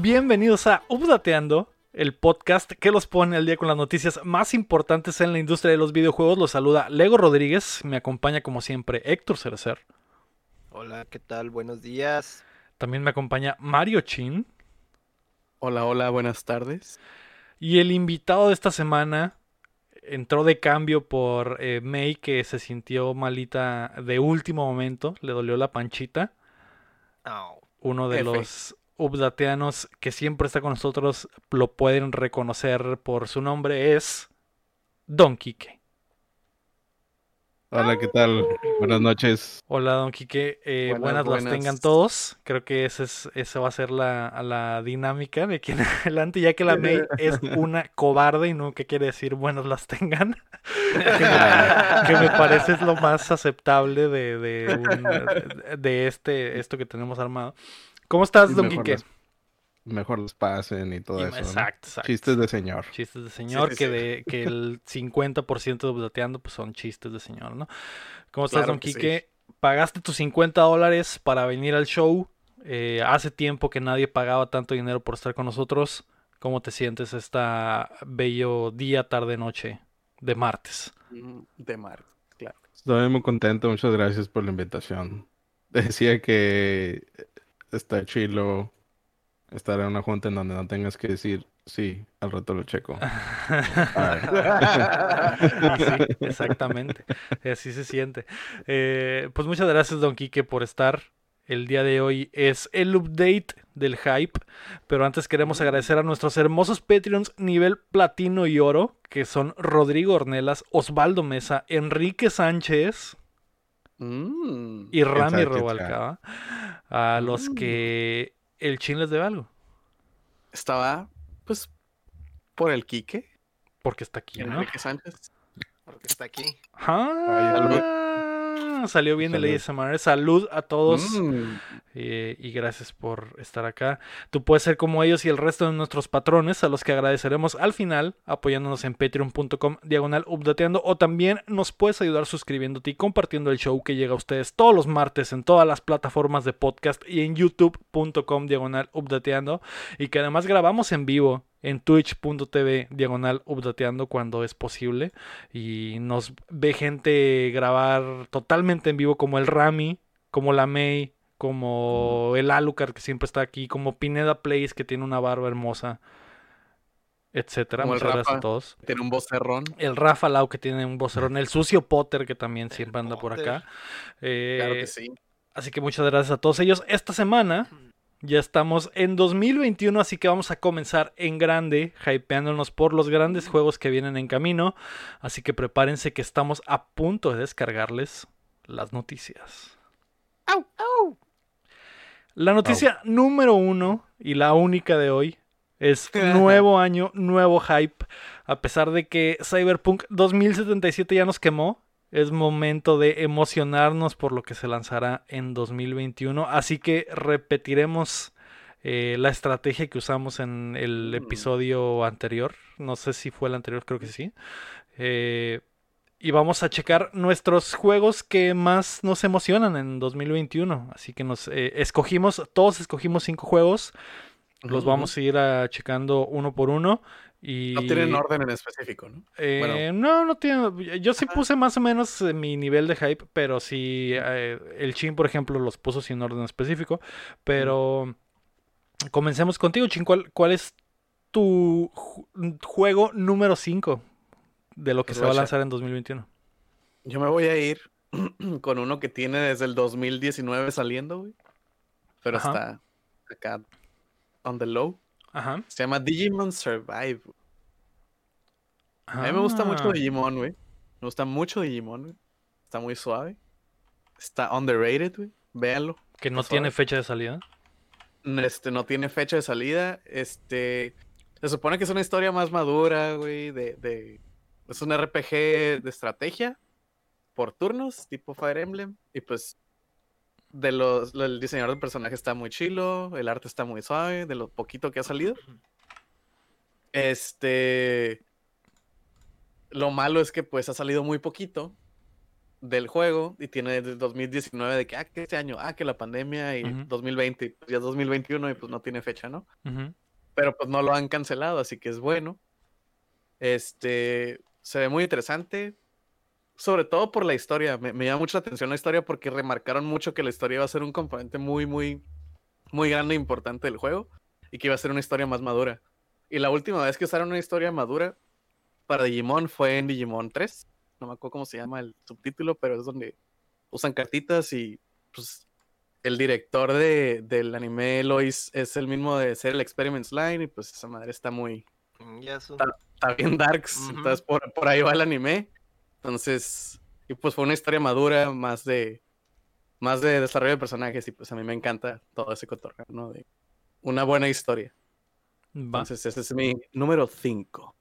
Bienvenidos a Updateando, el podcast que los pone al día con las noticias más importantes en la industria de los videojuegos. Los saluda Lego Rodríguez, me acompaña como siempre Héctor Cerecer. Hola, ¿qué tal? Buenos días. También me acompaña Mario Chin. Hola, hola, buenas tardes. Y el invitado de esta semana entró de cambio por eh, May, que se sintió malita de último momento, le dolió la panchita. Oh, Uno de F. los updateanos que siempre está con nosotros lo pueden reconocer por su nombre es Don Quique. Hola, ¿qué tal? Buenas noches. Hola Don Quique, Eh, buenas, Buenas, las tengan todos. Creo que esa, es, esa va a ser la, la dinámica de aquí en adelante, ya que la May es una cobarde y no que quiere decir buenas las tengan. que, me, que me parece es lo más aceptable de, de, un- de este, esto que tenemos armado. ¿Cómo estás, Don Quique? Mejor los pasen y todo Y- eso. ¿no? Exacto, exacto. Chistes de señor. Chistes de señor, sí, que, sí. de, que el 50% de Updateando pues son chistes de señor, ¿no? ¿Cómo estás, Claro Don sí. Quique? Pagaste tus 50 dólares para venir al show. Eh, hace tiempo que nadie pagaba tanto dinero por estar con nosotros. ¿Cómo te sientes esta bello día, tarde, noche de martes? Mm, De mar, claro. Estoy muy contento, muchas gracias por la invitación. Decía que está chilo estar en una junta en donde no tengas que decir sí, al rato lo checo. Sí, exactamente. Así se siente. Eh, pues muchas gracias, Don Quique, por estar. El día de hoy es el update del hype. Pero antes queremos agradecer a nuestros hermosos Patreons nivel platino y oro, que son Rodrigo Ornelas, Osvaldo Mesa, Enrique Sánchez Mm, y Rami. Rubalcaba. A los Mm. que el chin les debe algo. Estaba, pues, por el Quique, Porque está aquí, ¿no? Enrique Sánchez. porque está aquí. Ah, salió bien el Salud. ASMR. Salud a todos. Mm, eh, y gracias por estar acá. Tú puedes ser como ellos y el resto de nuestros patrones, a los que agradeceremos al final, apoyándonos en patreon.com diagonal updateando, o también nos puedes ayudar suscribiéndote y compartiendo el show que llega a ustedes todos los martes en todas las plataformas de podcast y en youtube.com diagonal updateando, y que además grabamos en vivo en twitch.tv diagonal updateando cuando es posible y nos ve gente grabar totalmente en vivo como el Rami, como la May, como el Alucard que siempre está aquí, como Pineda Place que tiene una barba hermosa, etcétera. Como el Muchas gracias a Rafa. todos. tiene un vocerrón. El Rafa Lau que tiene un vocerón, el sucio Potter que también siempre anda por acá. Eh, Claro que sí. Así que muchas gracias a todos ellos. Esta semana ya estamos en 2021, así que vamos a comenzar en grande, hypeándonos por los grandes juegos que vienen en camino. Así que prepárense que estamos a punto de descargarles las noticias. La noticia número uno y la única de hoy es nuevo año, nuevo hype. A pesar de que Cyberpunk 2077 ya nos quemó, es momento de emocionarnos por lo que se lanzará en 2021. Así que repetiremos eh, la estrategia que usamos en el Mm. episodio anterior. No sé si fue el anterior, creo que sí. Eh, y vamos a checar nuestros juegos que más nos emocionan en 2021. Así que nos eh, escogimos, todos escogimos cinco juegos. Los vamos a ir a checando uno por uno. Y... No tienen orden en específico, ¿no? Eh, No, no tiene. Yo sí puse más o menos eh, mi nivel de hype, pero sí. eh, el Chin, por ejemplo, los puso sin orden específico. Pero. Comencemos contigo, Chin. ¿Cuál, cuál es tu ju- juego número 5 de lo que se va a lanzar en 2021? Yo me voy a ir con uno que tiene desde el 2019 saliendo, güey. Pero Ajá. está acá on the low. Ajá. Se llama Digimon Survive. A mí me gusta mucho Ah, Digimon, güey. Me gusta mucho Digimon, güey. Está muy suave. Está underrated, güey. Véanlo. Que no tiene fecha de salida. Este, no tiene fecha de salida. Este. Se supone que es una historia más madura, güey. De, de. Es un RPG de estrategia. Por turnos, tipo Fire Emblem. Y pues. De los. lo- El diseñador del personaje está muy chilo. El arte está muy suave. De lo poquito que ha salido. Este. Lo malo es que pues ha salido muy poquito. del juego y tiene desde 2019 de que, ah, que este año, ah, que la pandemia y Ujú. 2020, y pues ya es 2021 y pues no tiene fecha, ¿no? Pero pues no lo han cancelado, así que es bueno. Este, se ve muy interesante, sobre todo por la historia. Me, me llama mucho la atención la historia porque remarcaron mucho que la historia iba a ser un componente muy, muy, muy grande e importante del juego y que iba a ser una historia más madura. Y la última vez que usaron una historia madura para Digimon fue en Digimon 3. No me acuerdo cómo se llama el subtítulo, pero es donde usan cartitas y pues el director de, del anime Lois es el mismo de ser el Experiments Line y pues esa madre está muy, Mm, está bien darks, entonces por, por ahí va el anime. Entonces, y pues fue una historia madura, más de más de desarrollo de personajes y pues a mí me encanta todo ese cotorreo, ¿no? De una buena historia. Va. Entonces, ese es mi número 5.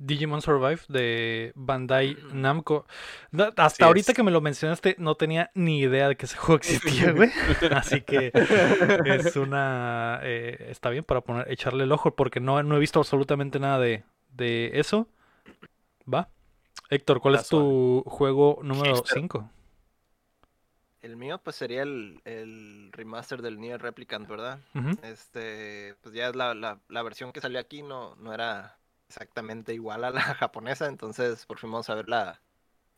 Digimon Survive de Bandai Namco. No, hasta Así ahorita es. que me lo mencionaste, no tenía ni idea de que ese juego existía, güey. Así que es una. eh, está bien para poner, echarle el ojo, porque no, no he visto absolutamente nada de, de eso. Va. Héctor, ¿cuál es tu juego número Hipster. 5? El mío, pues sería el, el remaster del Nier Replicant, ¿verdad? Este, pues ya es la, la, la versión que salió aquí, no, no era exactamente igual a la japonesa, entonces por fin vamos a ver la,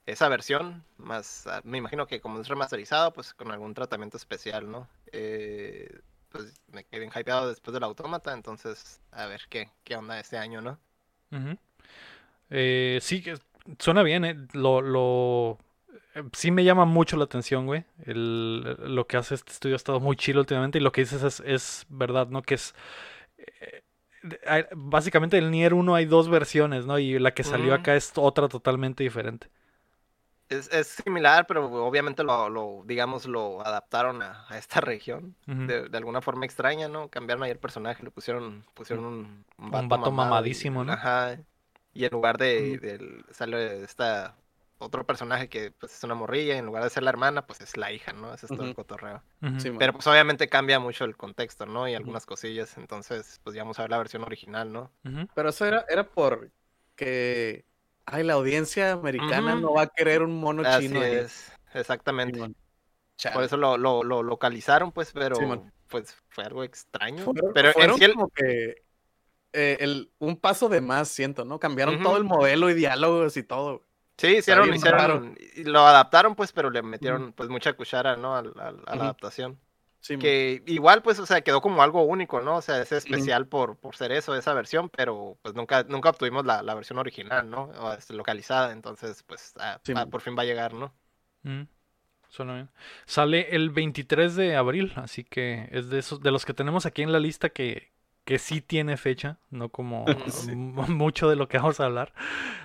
esa versión, más, ah, me imagino que como es remasterizado, pues con algún tratamiento especial, ¿no? Eh, pues me quedé bien hypeado después del autómata, entonces a ver qué, qué onda este año, ¿no? Ujú. Eh, sí, que suena bien, eh. Lo, lo... eh, Sí me llama mucho la atención, güey. El- lo que hace este estudio ha estado muy chido últimamente y lo que dices es, es verdad, ¿no? Que es... eh, básicamente el Nier 1 hay dos versiones, ¿no? Y la que salió acá es otra totalmente diferente. Es, es similar, pero obviamente lo, lo digamos, lo adaptaron a, a esta región. De, de alguna forma extraña, ¿no? Cambiaron ahí el personaje, le pusieron, pusieron un, Un vato mamado y- mamadísimo, ¿no? Ajá. Y en lugar de, sale esta otro personaje que pues es una morrilla, y en lugar de ser la hermana, pues es la hija, ¿no? Ese es todo el cotorreo. Sí, man. Pero pues obviamente cambia mucho el contexto, ¿no? Y algunas cosillas, entonces pues ya vamos a ver la versión original, ¿no? Pero eso era, era por que ay, la audiencia americana no va a querer un mono Así chino. es, exactamente. Por eso lo, lo, lo localizaron, pues, pero Simón. pues fue algo extraño. Fueron- pero en fueron sí el- como que eh, el, un paso de más, siento, ¿no? Cambiaron todo el modelo y diálogos y todo. Sí, hicieron, hicieron, lo adaptaron, pues, pero le metieron pues mucha cuchara, ¿no? A la adaptación. Sí, man. Que igual, pues, o sea, quedó como algo único, ¿no? O sea, es especial por, por ser eso, esa versión, pero pues nunca, nunca obtuvimos la, la versión original, ¿no? O este, localizada, entonces, pues, ah, Sí, ah, por fin va a llegar, ¿no? Mm, Suena bien. Sale el 23 de abril, así que es de esos, de los que tenemos aquí en la lista que, que sí tiene fecha, no como Sí. mucho de lo que vamos a hablar.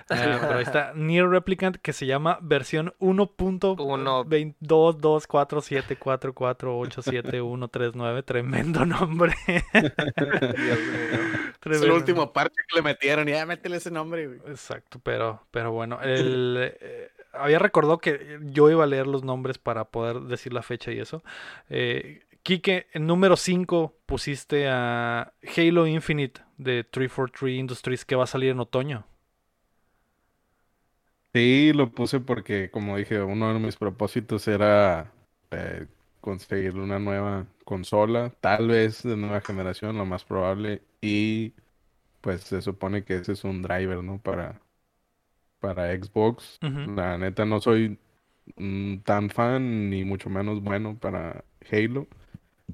Eh, pero ahí está Nier Replicant que se llama versión 1.22474487139. Tremendo nombre. Es el último parte que le metieron. y Ya métele ese nombre, güey. Exacto, pero, pero bueno, el, eh, había recordado que yo iba a leer los nombres para poder decir la fecha y eso. Eh, Quique, en número 5 pusiste a Halo Infinite de 343 Industries que va a salir en otoño. Sí, lo puse porque, como dije, uno de mis propósitos era eh, conseguir una nueva consola, tal vez de nueva generación, lo más probable, y pues se supone que ese es un driver, ¿no? Para, para Xbox. La neta no soy mm, tan fan, ni mucho menos bueno para Halo,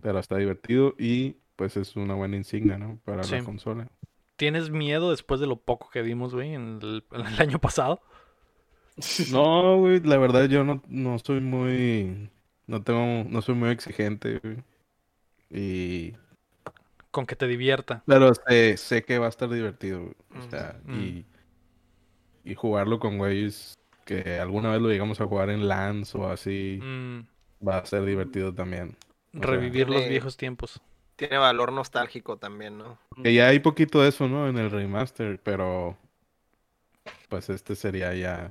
pero está divertido y pues es una buena insignia, ¿no? Para Sí. la consola. ¿Tienes miedo después de lo poco que vimos, güey, en el, en el año pasado? No, güey, la verdad yo no, no soy muy, no tengo, no soy muy exigente, güey. Y, Con que te divierta. pero sé, sé que va a estar divertido, güey. O sea, Ujú. y, y jugarlo con güeyes que alguna vez lo llegamos a jugar en LANs o así, Mm, va a ser divertido también. Revivir los viejos tiempos. Tiene valor nostálgico también, ¿no? Que ya hay poquito de eso, ¿no? En el remaster, pero pues este sería ya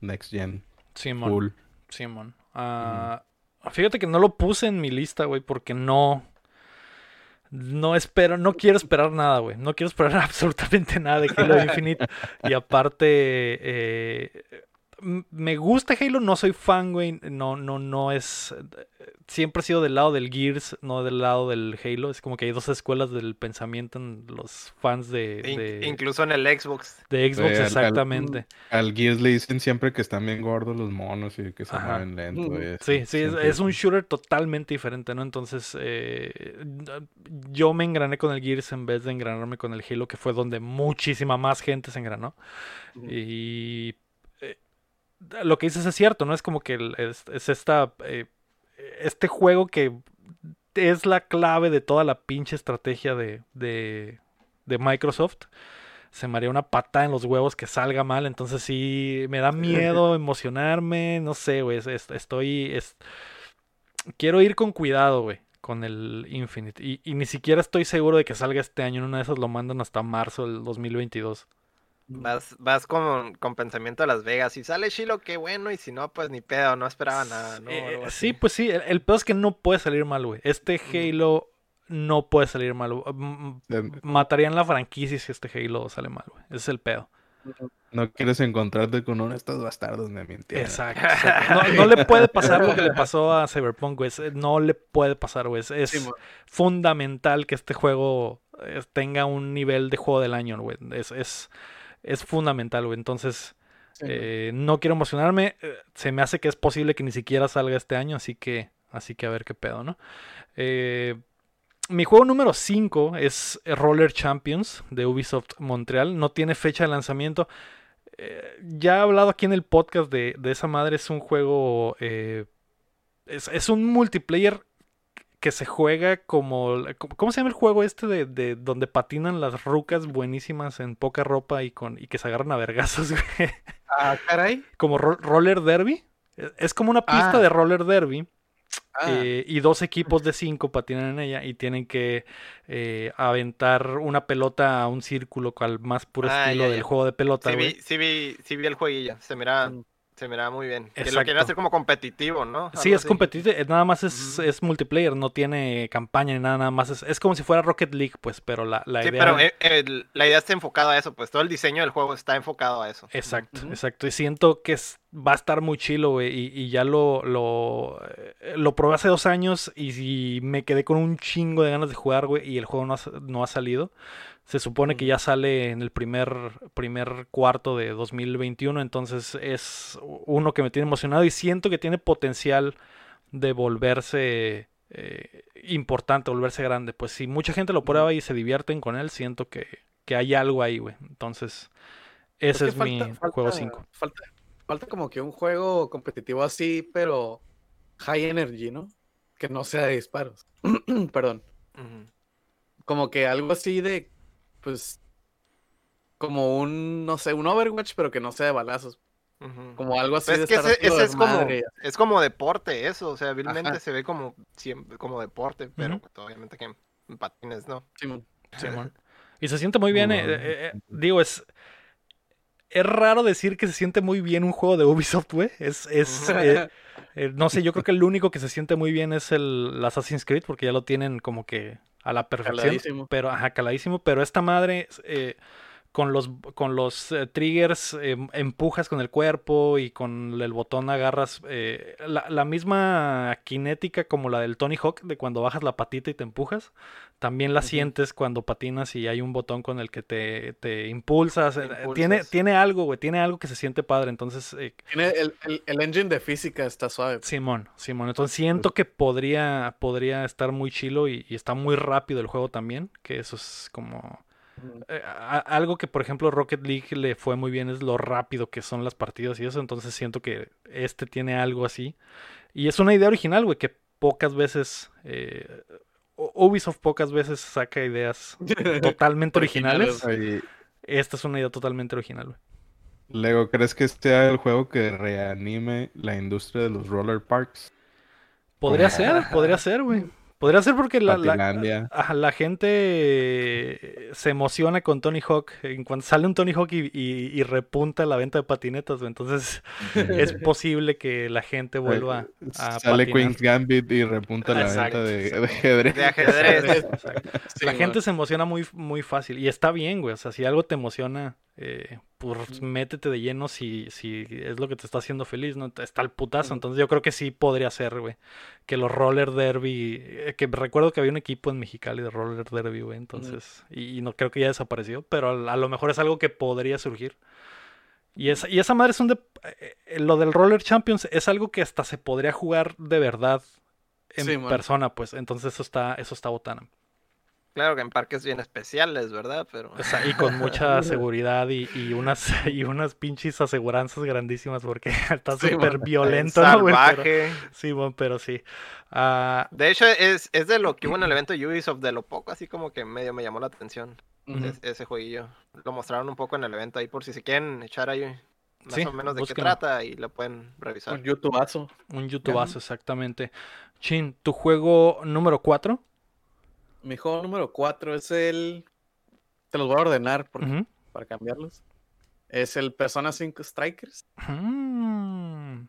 Next Gen, Simón. full. Simón. Ah, fíjate que no lo puse en mi lista, güey, porque no. No espero, no quiero esperar nada, güey. No quiero esperar absolutamente nada de Halo Infinite. Y aparte, eh, me gusta Halo, no soy fan, güey. No, no, no es. Siempre he sido del lado del Gears, no del lado del Halo. Es como que hay dos escuelas del pensamiento en los fans de. incluso en el Xbox. De Xbox, exactamente. Al, Gears le dicen siempre que están bien gordos los monos y que se mueven lento. sí, sí, es, un shooter totalmente diferente, ¿no? Entonces, eh, yo me engrané con el Gears en vez de engranarme con el Halo, que fue donde muchísima más gente se engranó. Y lo que dices es cierto, ¿no? Es como que es, esta, eh, este juego que es la clave de toda la pinche estrategia de, de, Microsoft. Se me haría una patada en los huevos que salga mal, entonces sí, me da miedo emocionarme, no sé, güey, estoy... quiero ir con cuidado, güey, con el Infinite. Y, y, ni siquiera estoy seguro de que salga este año, en una de esas lo mandan hasta marzo del 2022. Vas, vas con, con, pensamiento a Las Vegas. Si sale Shiloh, qué bueno. Y si no, pues ni pedo, no esperaba nada. Eh, sí, pues sí. El, pedo es que no puede salir mal, güey. Este Halo no puede salir mal. Matarían la franquicia si este Halo sale mal, güey. Ese es el pedo. No quieres encontrarte con uno de estos bastardos, me mintieron. Exacto. No, le puede pasar lo que le pasó a Cyberpunk, güey. No le puede pasar, güey. Es fundamental que este juego eh, tenga un nivel de juego del año, güey. Es, es, es fundamental, güey. Entonces, eh, no quiero emocionarme. Eh, se me hace que es posible que ni siquiera salga este año, así que, así que a ver qué pedo, ¿no? Eh, mi juego número 5 es Roller Champions de Ubisoft Montreal. No tiene fecha de lanzamiento. ya he hablado aquí en el podcast de, esa madre. Es un juego. es, es, un multiplayer que se juega como... ¿Cómo se llama el juego este de, donde patinan las rucas buenísimas en poca ropa y, con, y que se agarran a vergazos, güey? Ah, caray. Como roller derby. E, es como una pista ah. de roller derby. Ah. Eh, y dos equipos de cinco patinan en ella y tienen que eh, aventar una pelota a un círculo al más puro estilo del juego de pelota. Sí vi, sí vi, sí vi el jueguillo. Se mira. Se miraba muy bien. Que lo quieren hacer como competitivo, ¿no? sí, es competitivo. Eh, nada más es, multiplayer, no tiene campaña ni nada, nada más. Es, como si fuera Rocket League, pues, pero la, la sí, idea. pero eh, la idea está enfocada a eso, pues todo el diseño del juego está enfocado a eso. Exacto, exacto. Y siento que va a estar muy chilo, güey. Y, ya lo, lo, eh, lo probé hace dos años y, me quedé con un chingo de ganas de jugar, güey. Y el juego no no ha salido. Se supone que ya sale en el primer, primer cuarto de 2021, entonces es uno que me tiene emocionado y siento que tiene potencial de volverse eh, importante, volverse grande. Pues si mucha gente lo prueba y se divierten con él, siento que, hay algo ahí, güey. Entonces, ese es, mi juego 5. Falta, falta como que un juego competitivo así, pero high energy, ¿no? Que no sea de disparos. Perdón. Como que algo así de pues, como un, no sé, un Overwatch, pero que no sea de balazos. Como algo así pues de es que ese, es, como, es como deporte eso, o sea, hábilmente se ve como, como deporte, pero pues, obviamente que en patines, ¿no? Simón. Simón. Y se siente muy bien, eh, eh, eh, digo, es... Es raro decir que se siente muy bien un juego de Ubisoft, güey. Es, es no sé, yo creo que el único que se siente muy bien es el Assassin's Creed, porque ya lo tienen como que a la perfección. Pero, ajá, caladísimo. Pero esta madre, eh, con los, con los eh, triggers, em, empujas con el cuerpo y con el botón agarras eh, la, misma cinética como la del Tony Hawk, de cuando bajas la patita y te empujas. También la sientes cuando patinas y hay un botón con el que te, te impulsas. Tiene, tiene algo, güey, tiene algo que se siente padre. Entonces. tiene el, el, engine de física, está suave. Simón, Simón. Entonces siento que podría, podría estar muy chilo y, está muy rápido el juego también. Que eso es como. Eh, algo que, por ejemplo, Rocket League le fue muy bien es lo rápido que son las partidas y eso. Entonces siento que este tiene algo así. Y es una idea original, güey, que pocas veces eh, Ubisoft pocas veces saca ideas totalmente originales. Esta es una idea totalmente original, güey. Lego, ¿crees que este sea el juego que reanime la industria de los roller parks? Podría ser, podría ser, güey. Podría ser porque la, la, gente se emociona con Tony Hawk. En cuanto sale un Tony Hawk y, repunta la venta de patinetas, entonces es posible que la gente vuelva a. Sale Queen's Gambit y repunta la venta de, ajedrez. la gente se emociona muy, muy fácil. Y está bien, güey. O sea, si algo te emociona, eh, pues métete de lleno si, si es lo que te está haciendo feliz, ¿no? Está el putazo. Entonces yo creo que sí podría ser, güey. Que los roller derby. Eh, que recuerdo que había un equipo en Mexicali de roller derby, güey. Entonces. y, no creo que ya desapareció. Pero a, lo mejor es algo que podría surgir. Y esa, y esa madre es un. De, eh, lo del Roller Champions es algo que hasta se podría jugar de verdad en persona, pues. Entonces eso está, eso está botana. Claro que en parques bien especiales, ¿verdad? Pero... y con mucha seguridad y, y, unas y unas pinches aseguranzas grandísimas porque está súper violento, Salvaje. sí, bueno, pero sí. Ah, de hecho, es, es, de lo que hubo en el evento Ubisoft, de lo poco, así como que medio me llamó la atención ese jueguillo. Lo mostraron un poco en el evento ahí por si se quieren echar ahí más o menos de qué trata y lo pueden revisar. Un youtubazo. Un youtubazo, exactamente. Chin, ¿tu juego número 4? Mi juego número 4 es el. Te los voy a ordenar para cambiarlos. Es el Persona 5 Strikers. Mm.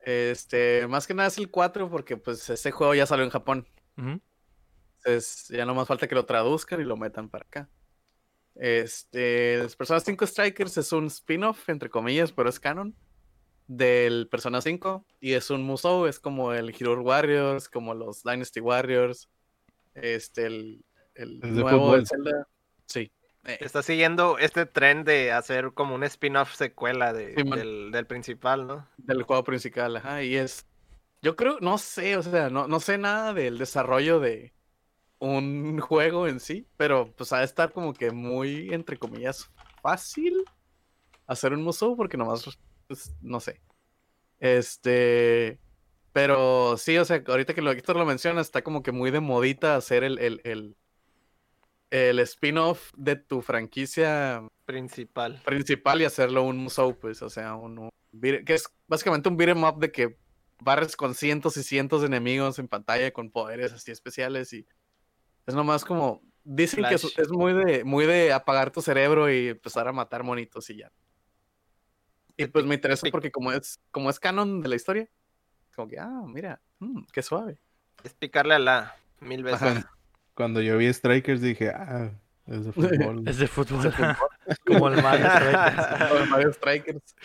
Este, más que nada es el 4 porque pues este juego ya salió en Japón. Entonces ya no más falta que lo traduzcan y lo metan para acá. Este, Persona 5 Strikers es un spin-off, entre comillas, pero es canon del Persona 5 y es un musou, es como el Hero Warriors, como los Dynasty Warriors, este, el, el nuevo de Zelda. Sí. Eh. Está siguiendo este tren de hacer como un spin-off secuela de, del, principal, ¿no? Del juego principal, ajá. Y es. Yo creo, no sé, o sea, no, no sé nada del desarrollo de un juego en sí, pero pues ha de estar como que muy, entre comillas, fácil hacer un museo porque nomás, pues, no sé. Este. Pero sí, o sea, ahorita que lo, Héctor lo menciona, está como que muy de modita hacer el, el, el, el spin-off de tu franquicia principal. Principal y hacerlo un musou, pues, o sea, un, que es básicamente un beat'em up de que barres con cientos y cientos de enemigos en pantalla con poderes así especiales y es nomás como dicen que es, muy de muy de apagar tu cerebro y empezar a matar monitos y ya. Y pues me interesa porque como es como es canon de la historia, como que, ah, mira, mm, qué suave. Es picarle a la mil veces. Cuando yo vi Strikers dije, ah, es de fútbol. es de fútbol. como el Mario Strikers. Como el Mario Strikers.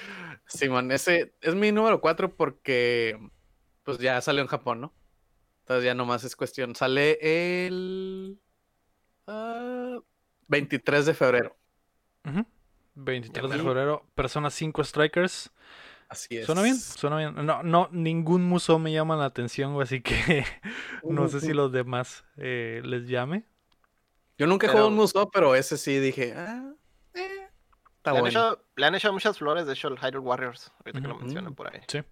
Simón, ese es mi número 4 porque pues ya salió en Japón, ¿no? Entonces ya nomás es cuestión. Sale el 23 ah, de febrero. 23 de febrero, Persona 5 Strikers. Así es. ¿Suena bien? Suena bien. No, no, ningún museo me llama la atención, así que no sé si los demás eh, les llame. Yo nunca he jugado un museo, pero ese sí dije, ah, eh, está le, bueno. han hecho, le han hecho muchas flores, de hecho, el Hyrule Warriors, ahorita que lo mencionan por ahí. Sí.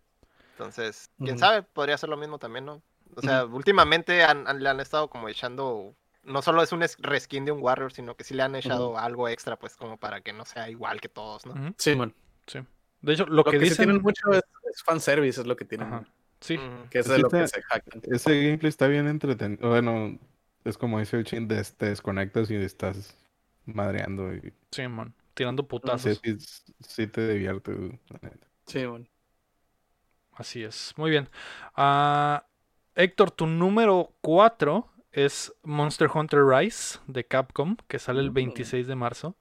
Entonces, quién sabe, podría ser lo mismo también, ¿no? O sea, últimamente le han estado como echando no solo es un reskin de un Warrior, sino que sí le han echado algo extra, pues como para que no sea igual que todos, ¿no? Sí, man. Sí. De hecho, lo, que, dicen tienen mucho es, fanservice, es lo que tienen. Sí. Que es de lo que se hackean. Ese gameplay está bien entretenido. Bueno, es como dice el chin, te desconectas y estás madreando. Y... Sí, man. Tirando putazos. Sí, sí, te divierte. Sí, man. Así es. Muy bien. Ah, Héctor, tu número 4 es Monster Hunter Rise de Capcom, que sale el 26 mm. de marzo.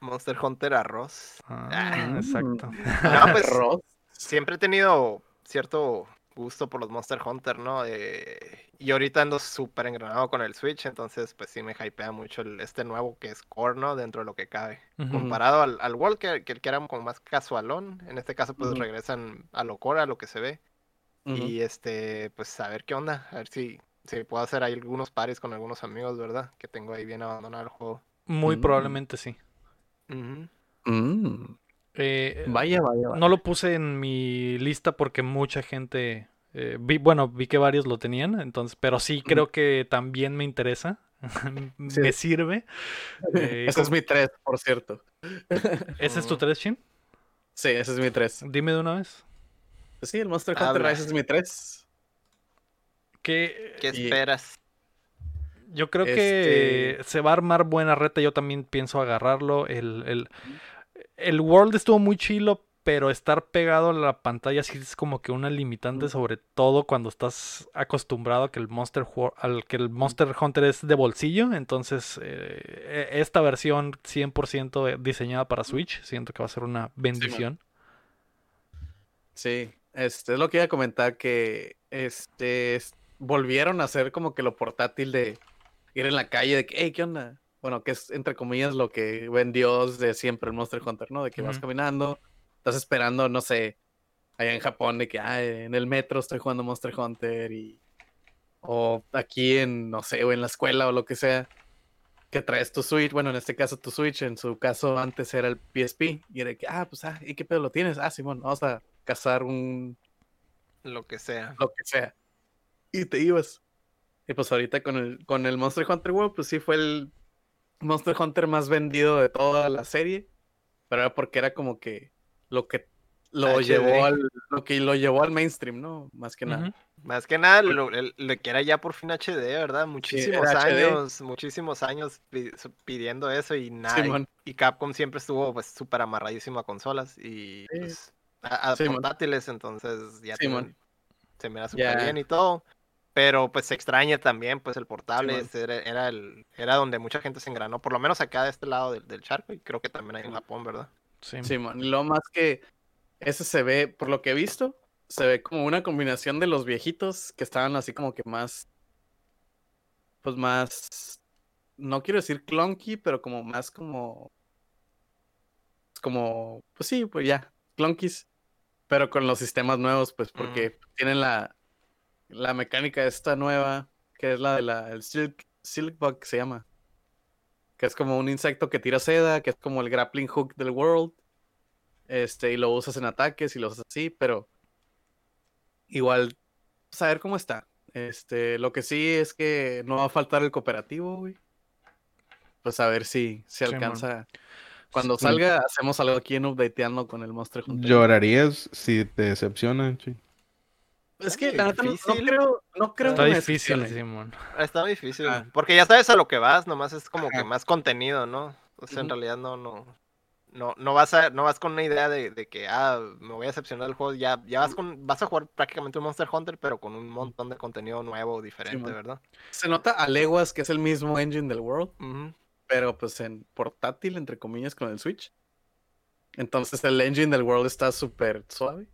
Monster Hunter Arroz. Ah, exacto. No, pues siempre he tenido cierto gusto por los Monster Hunter, ¿no? Eh, y ahorita ando súper engranado con el Switch, entonces pues sí me hypea mucho este nuevo que es Core, ¿no? Dentro de lo que cabe. Comparado al, al World, que, que, era como más casualón, en este caso pues regresan a lo Core, a lo que se ve. Y este, pues a ver qué onda, a ver si, si puedo hacer ahí algunos pares con algunos amigos, ¿verdad? Que tengo ahí bien abandonado el juego. Muy mm. probablemente sí. Mm. Eh, vaya, vaya, No lo puse en mi lista porque mucha gente. Eh, vi, bueno, vi que varios lo tenían, entonces, pero sí creo que también me interesa. me sirve. Eh, ese es mi 3, por cierto. ¿Ese es tu 3, Chin? Sí, ese es mi 3. Dime de una vez. Sí, el Monster Hunter Rise es mi 3. ¿Qué, ¿Qué esperas? Yo creo que este se va a armar buena reta. Yo también pienso agarrarlo. El, el, el World estuvo muy chilo, pero estar pegado a la pantalla sí es como que una limitante, sobre todo cuando estás acostumbrado a que el Monster, al que el Monster Hunter es de bolsillo. Entonces, eh, e, esta versión 100% diseñada para Switch, siento que va a ser una bendición. Sí, este es lo que iba a comentar que este volvieron a hacer como que lo portátil de ir en la calle de que, hey, ¿qué onda? Bueno, que es entre comillas lo que vendió de siempre el Monster Hunter, ¿no? De que vas caminando, estás esperando, no sé, allá en Japón, de que ah, en el metro estoy jugando Monster Hunter y. O aquí en, no sé, o en la escuela o lo que sea, que traes tu Switch, bueno, en este caso tu Switch, en su caso antes era el PSP, y era que, ah, pues, ah, ¿y qué pedo lo tienes? Ah, Simón, vamos a cazar un. Lo que sea. Lo que sea. Y te ibas. Y pues ahorita con el, con el Monster Hunter World, pues sí fue el Monster Hunter más vendido de toda la serie. Pero era porque era como que lo que lo llevó al lo que lo llevó al mainstream, ¿no? Más que nada. Más que nada lo, que era ya por fin HD, ¿verdad? Muchísimos años, muchísimos años pidiendo eso y nada. y, Capcom siempre estuvo pues súper amarradísimo a consolas y pues, a, portátiles, entonces ya se me da súper bien y todo. Pero pues se extraña también, pues el portable era, el, era donde mucha gente se engranó, por lo menos acá de este lado del, charco, y creo que también hay en Japón, ¿verdad? Sí, sí Lo más que ese se ve, por lo que he visto, se ve como una combinación de los viejitos que estaban así como que más. Pues más. No quiero decir clunky, pero como más como. Como. Pues sí, pues ya. Clunkies. Pero con los sistemas nuevos, pues porque tienen la, la mecánica esta nueva, que es la de la el Silk, Silkbug se llama. Que es como un insecto que tira seda, que es como el grappling hook del world. Este, y lo usas en ataques y lo usas así, pero igual saber cómo está. Este, lo que sí es que no va a faltar el cooperativo, güey. Pues a ver si se alcanza. Cuando salga, hacemos algo aquí en Updateando con el Monster Hunter. ¿Llorarías si te decepcionan, chi? Es que la neta no, creo, no creo Está difícil, Simón. Está difícil. Ah. Porque ya sabes a lo que vas, nomás es como que más contenido, ¿no? O sea, en realidad no, no. No, no vas a, no vas con una idea de, que ah, me voy a decepcionar del juego, ya, ya vas con, vas a jugar prácticamente un Monster Hunter, pero con un montón de contenido nuevo, diferente, ¿verdad? Se nota a leguas que es el mismo engine del World, pero pues en portátil, entre comillas, con el Switch. Entonces el engine del World está súper suave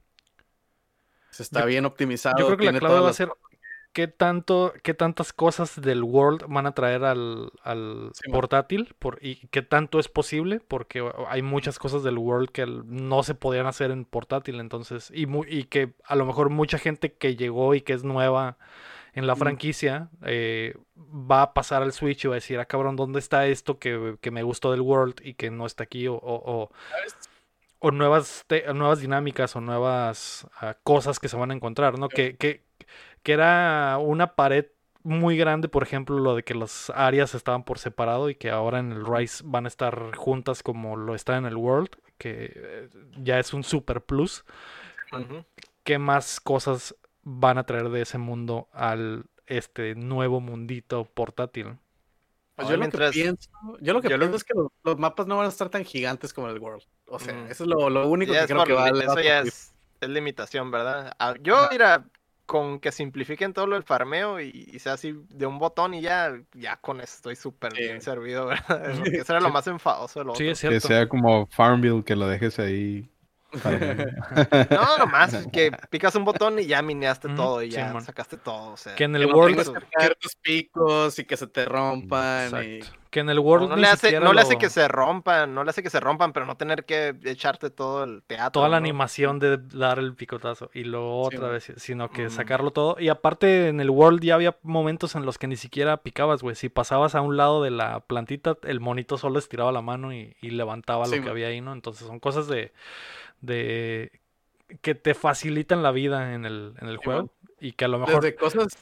está bien optimizado. Yo creo que la clave va a ser qué tanto, qué tantas cosas del World van a traer al, portátil por, y qué tanto es posible, porque hay muchas cosas del World que no se podían hacer en portátil, entonces, y, y que a lo mejor mucha gente que llegó y que es nueva en la franquicia eh, va a pasar al Switch y va a decir, ah cabrón, ¿dónde está esto que, me gustó del World y que no está aquí? o o nuevas, nuevas dinámicas o nuevas ah, cosas que se van a encontrar, ¿no? Que, que, que, era una pared muy grande, por ejemplo, lo de que las áreas estaban por separado y que ahora en el Rise van a estar juntas como lo está en el World, que eh, ya es un super plus. ¿Qué más cosas van a traer de ese mundo al este nuevo mundito portátil? Pues yo, lo que pienso, yo lo que pienso es que los, mapas no van a estar tan gigantes como el World. O sea, eso es lo, único que creo que vale. Eso ya es, limitación, ¿verdad? Ah, yo, mira, con que simplifiquen todo lo del farmeo y, sea así de un botón y ya, ya con eso estoy súper bien servido, ¿verdad? Porque eso era lo más enfadoso de lo sí, Es cierto. Que sea como Farmville, que lo dejes ahí no, nomás que picas un botón y ya mineaste todo y ya sacaste todo. O sea, que en el World ciertos picos y que se te rompan. Que en el World no, le, hace, no le hace que se rompan, no le hace que se rompan, pero no tener que echarte todo el teatro. Toda la animación de dar el picotazo y luego otra vez, sino que sacarlo todo. Y aparte en el World ya había momentos en los que ni siquiera picabas, güey. Si pasabas a un lado de la plantita, el monito solo estiraba la mano y, levantaba lo que había ahí, ¿no? Entonces son cosas de de que te facilitan la vida en el, en el juego y que a lo mejor cosas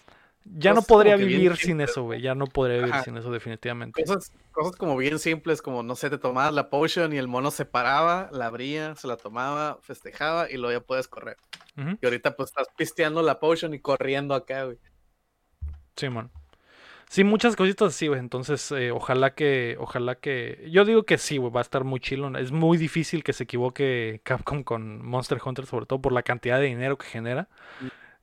ya no podría vivir sin eso, güey. Ya no podría vivir sin eso, definitivamente. Cosas, cosas como bien simples, como no sé, te tomabas la potion y el mono se paraba, la abría, se la tomaba, festejaba y luego ya puedes correr. Y ahorita pues estás pisteando la potion y corriendo acá, güey. Sí, man. Sí, muchas cositas así, güey. Entonces, eh, ojalá que, ojalá que. Yo digo que sí, güey, va a estar muy chilo. Es muy difícil que se equivoque Capcom con Monster Hunter, sobre todo por la cantidad de dinero que genera.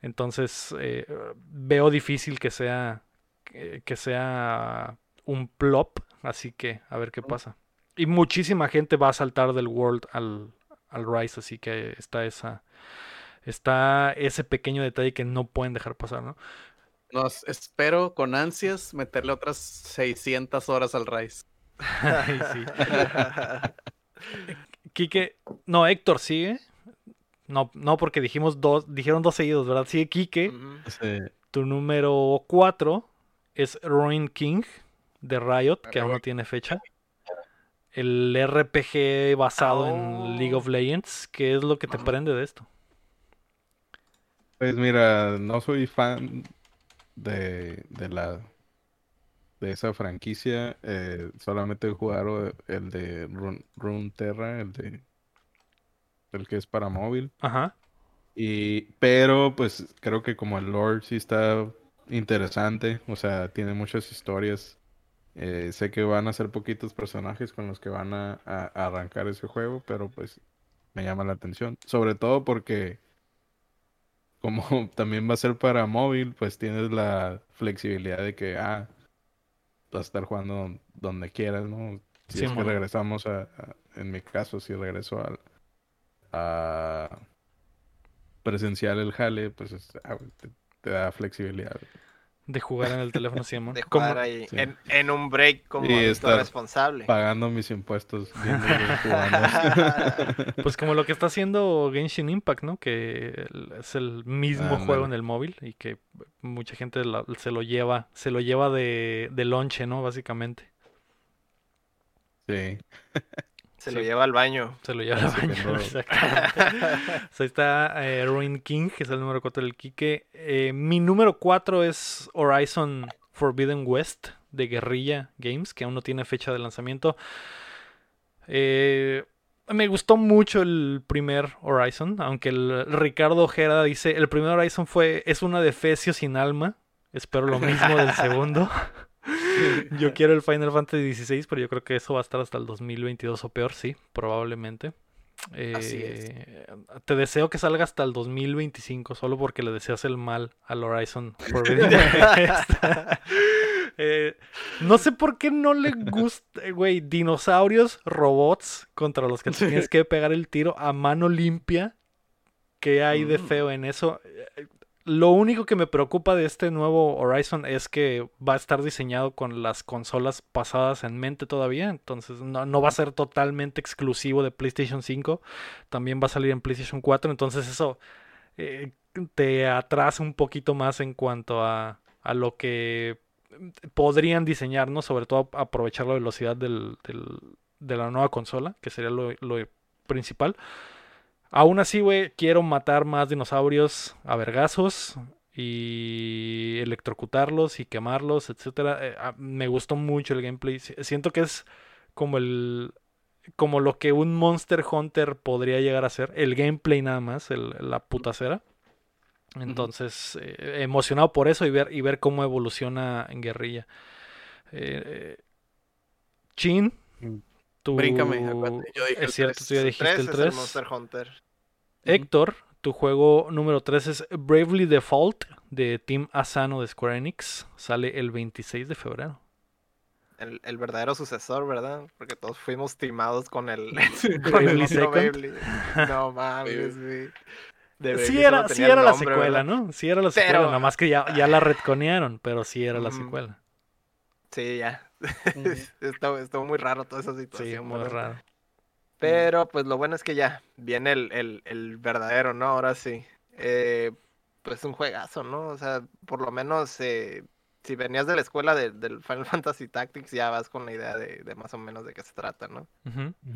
Entonces, eh, veo difícil que sea, que sea un plop. Así que, a ver qué pasa. Y muchísima gente va a saltar del World al, al Rise, así que está esa. Está ese pequeño detalle que no pueden dejar pasar, ¿no? Nos espero con ansias meterle otras 600 horas al Rise. Ay, sí. Quique, no, Héctor sigue. No, no, porque dijimos dos, dijeron dos seguidos, ¿verdad? Sigue Quique. Tu número 4 es Ruin King de Riot, que aún no tiene fecha. El RPG basado en League of oh. Legends. ¿Qué es lo que te prende de esto? Pues mira, no soy fan de, la de esa franquicia. Eh, solamente he jugado el de Run, Terra, el de el que es para móvil. Ajá. Y, pero pues creo que como el Lord sí está interesante, o sea, tiene muchas historias. Eh, sé que van a ser poquitos personajes con los que van a, arrancar ese juego, pero pues me llama la atención. Sobre todo porque como también va a ser para móvil, pues tienes la flexibilidad de que, ah, vas a estar jugando donde quieras, ¿no? Si es que regresamos a, en mi caso, si regreso al, a presencial el jale, pues ah, te da flexibilidad de jugar en el teléfono sí, De jugar ahí en, un break como responsable. Pagando mis impuestos. pues como lo que está haciendo Genshin Impact, ¿no? Que es el mismo juego en el móvil y que mucha gente se lo lleva, se lo lleva de, de lonche, ¿no? Básicamente. Sí. Se lo lleva al baño. Se lo lleva al baño, ahí está eh, Ruin King, que es el número 4 del Kike. Eh, mi número 4 es Horizon Forbidden West de Guerrilla Games, que aún no tiene fecha de lanzamiento. Eh, me gustó mucho el primer Horizon, aunque el Ricardo Ojeda dice, el primer Horizon fue es una defecio sin alma. Espero lo mismo del segundo. yo quiero el Final Fantasy XVI, pero yo creo que eso va a estar hasta el 2022 o peor, sí, probablemente. Eh, te deseo que salga hasta el 2025, solo porque le deseas el mal al Horizon eh, no sé por qué no le gusta, güey, dinosaurios, robots contra los que tienes que pegar el tiro a mano limpia. ¿Qué hay de mm. feo en eso? Lo único que me preocupa de este nuevo Horizon es que va a estar diseñado con las consolas pasadas en mente todavía. Entonces no, va a ser totalmente exclusivo de PlayStation 5. También va a salir en PlayStation 4. Entonces eso eh, te atrasa un poquito más en cuanto a, a, lo que podrían diseñar, ¿no? Sobre todo aprovechar la velocidad del, de la nueva consola, que sería lo, lo principal. Aún así, güey, quiero matar más dinosaurios a vergazos y electrocutarlos y quemarlos, etcétera. Eh, ah, me gustó mucho el gameplay. Siento que es como el como lo que un Monster Hunter podría llegar a ser, el gameplay nada más, la putacera. Entonces, eh, emocionado por eso y ver, y ver cómo evoluciona en guerrilla. Eh, Chin, mm. Tú... Bríncame, es cierto, tú ya dijiste el 3. Monster Hunter. Héctor, tu juego número 3 es Bravely Default de Team Asano de Square Enix. Sale el 26 de febrero. El, verdadero sucesor, ¿verdad? Porque todos fuimos timados con el, con el Bravely. No mames, sí. Sí era, sí era la secuela, ¿no? Sí era la secuela, nada más que ya, ya la retconearon, pero sí era la secuela. Sí, ya. estuvo, muy raro toda esa situación. Sí, muy raro. Pero pues lo bueno es que ya viene el, el, verdadero, ¿no? Ahora sí. Eh, pues un juegazo, ¿no? O sea, por lo menos eh, si venías de la escuela del Final Fantasy Tactics ya vas con la idea de, más o menos de qué se trata, ¿no?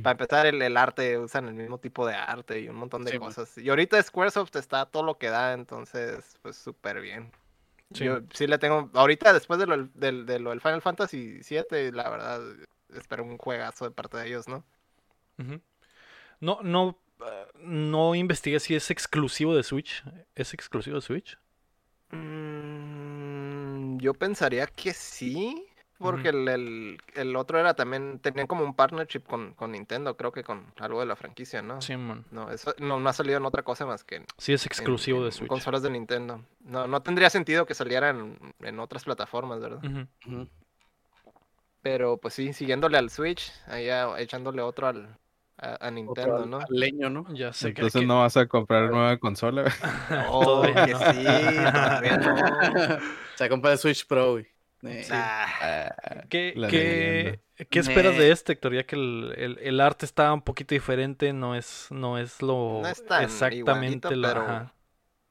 Para empezar, el, arte, usan el mismo tipo de arte y un montón de cosas. Y ahorita Squaresoft está todo lo que da, entonces pues súper bien. Sí. Yo sí le tengo. Ahorita, después de lo del, del Final Fantasy VII, la verdad, espero un juegazo de parte de ellos, ¿no? No, no. Ah, no investigué si es exclusivo de Switch. ¿Es exclusivo de Switch? Mm, yo pensaría que sí, porque el, el, el, otro era también, tenían como un partnership con, con, Nintendo, creo que con algo de la franquicia, ¿no? Sí, man. No, eso no, no ha salido en otra cosa más que... En, sí, es exclusivo de Switch. consolas de Nintendo. No, no tendría sentido que saliera en, en otras plataformas, ¿verdad? Pero pues sí, siguiéndole al Switch, allá echándole otro al, a, Nintendo, ¿no? leño, ¿no? Ya sé Entonces no vas a comprar nueva consola. oh, que sí, todavía no. O sea, compra el Switch Pro, güey. Ah, ¿Qué, qué, ¿qué, esperas de este, Héctor? Ya que el, el, el, arte está un poquito diferente, no es, no es lo no es tan exactamente lo. Pero,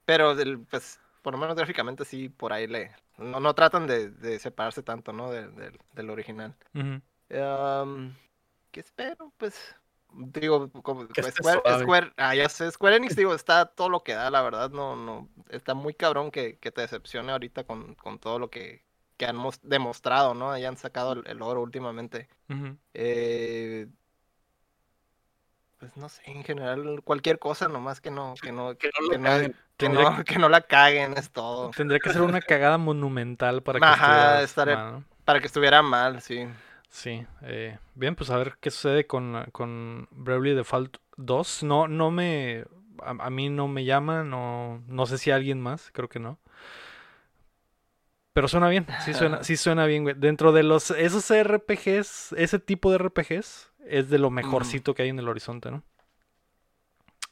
pero del, pues, por lo menos gráficamente sí, por ahí le. No, no tratan de, de separarse tanto, ¿no? De, del original. um, ¿Qué espero? Pues digo, como Square, Square, ah, ya sé, Square Enix, digo, está todo lo que da, la verdad, no, no, está muy cabrón que, que te decepcione ahorita con, con, todo lo que, que han demostrado, ¿no? Hayan sacado el, oro últimamente. eh, pues no sé, en general, cualquier cosa nomás que no, que no, que, no, que, no, que no, la caguen, es todo. Tendría que ser una cagada monumental para que estuviera para que estuviera mal, sí. Sí, eh, bien, pues a ver qué sucede con, con Bravely Default 2. No, no me. A, mí no me llama, no, no sé si alguien más, creo que no. Pero suena bien, sí suena, sí suena bien, güey. Dentro de los. Esos RPGs, ese tipo de RPGs, es de lo mejorcito que hay en el horizonte, ¿no?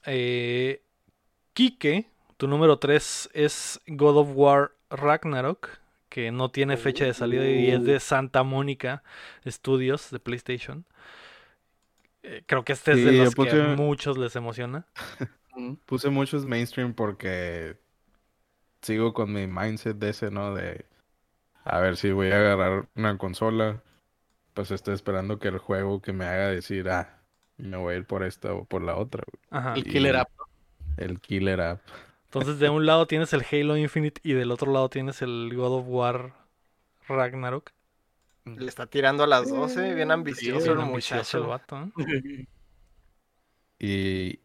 Eh, Kike, tu número 3 es God of War Ragnarok que no tiene fecha de salida y es de Santa Mónica Studios de PlayStation. Eh, creo que este es de los que a muchos les emociona. Puse muchos mainstream porque sigo con mi mindset de ese, ¿no? De a ver si voy a agarrar una consola, pues estoy esperando que el juego que me haga decir, ah, me voy a ir por esta o por la otra. El killer app. El killer app. Entonces, de un lado tienes el Halo Infinite y del otro lado tienes el God of War Ragnarok. Le está tirando a las 12, bien ambicioso el muchacho. El vato, ¿eh? y,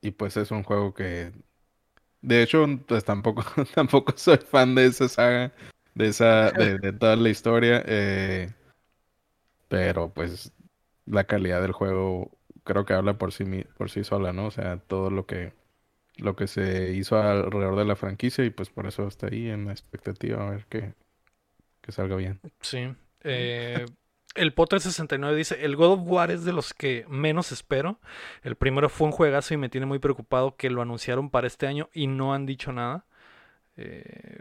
y pues es un juego que. De hecho, pues tampoco, tampoco soy fan de esa saga, de esa, de, toda la historia. Eh, pero pues la calidad del juego creo que habla por sí por sí sola, ¿no? O sea, todo lo que lo que se hizo alrededor de la franquicia y pues por eso está ahí en la expectativa a ver que, que salga bien. Sí. Eh, el Potter 69 dice, el God of War es de los que menos espero. El primero fue un juegazo y me tiene muy preocupado que lo anunciaron para este año y no han dicho nada. Eh,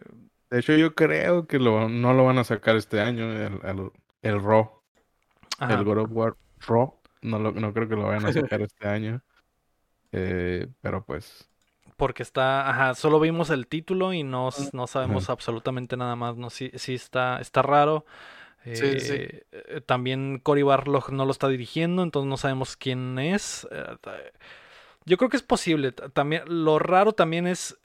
de hecho, yo creo que lo, no lo van a sacar este año, el, el, el Raw. El God of War Raw. No, no creo que lo vayan a sacar este año. Eh, pero pues porque está, ajá, solo vimos el título y no, no sabemos absolutamente nada más, ¿no? Sí, sí está, está raro. sí, sí. Eh, también Cory Barlog no lo está dirigiendo, entonces no sabemos quién es. Eh, yo creo que es posible. También, lo raro también es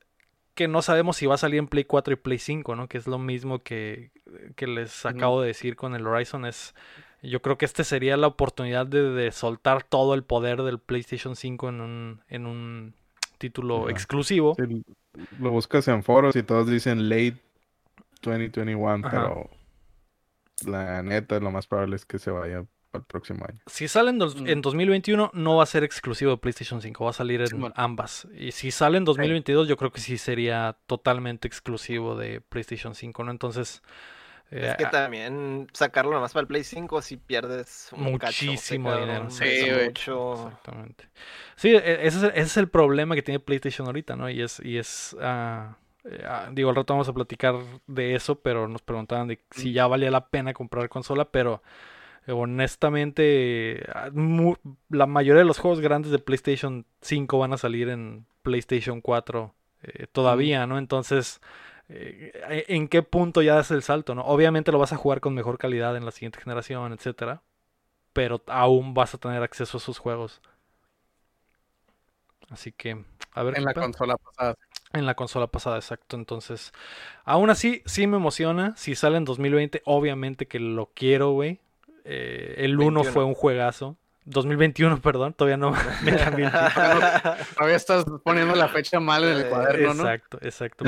que no sabemos si va a salir en Play 4 y Play 5, ¿no? Que es lo mismo que, que les acabo de decir con el Horizon. Es, yo creo que este sería la oportunidad de, de soltar todo el poder del PlayStation 5 en un, en un título exclusivo. lo buscas en foros y todos dicen late 2021, pero la neta lo más probable es que se vaya para el próximo año. Si sale en, en, 2021 no va a ser exclusivo de PlayStation 5, va a salir en ambas. Y si sale en 2022 yo creo que sí sería totalmente exclusivo de PlayStation 5, ¿no? Entonces... Es que eh, también sacarlo nomás para el Play 5 si pierdes muchísimo dinero. Sí, mucho. Exactamente. Sí, e, ese es, el, problema que tiene PlayStation ahorita, ¿no? Y es, y es eh, ah, digo, al rato vamos a platicar de eso, pero nos preguntaban de si ya valía la pena comprar consola, pero honestamente ah, la mayoría de los juegos grandes de PlayStation 5 van a salir en PlayStation 4 todavía, ¿no? Entonces eh, en qué punto ya das el salto, ¿no? Obviamente lo vas a jugar con mejor calidad en la siguiente generación, etcétera, pero aún vas a tener acceso a sus juegos. Así que, a ver. En la consola pasada. En la consola pasada, exacto. Entonces, aún así, sí me emociona. Si sale en 2020, obviamente que lo quiero, güey. Eh, el 1 fue un juegazo. 2021, perdón, todavía no me cambié Todavía estás poniendo la fecha mal en el cuaderno, ¿no? Exacto, exacto.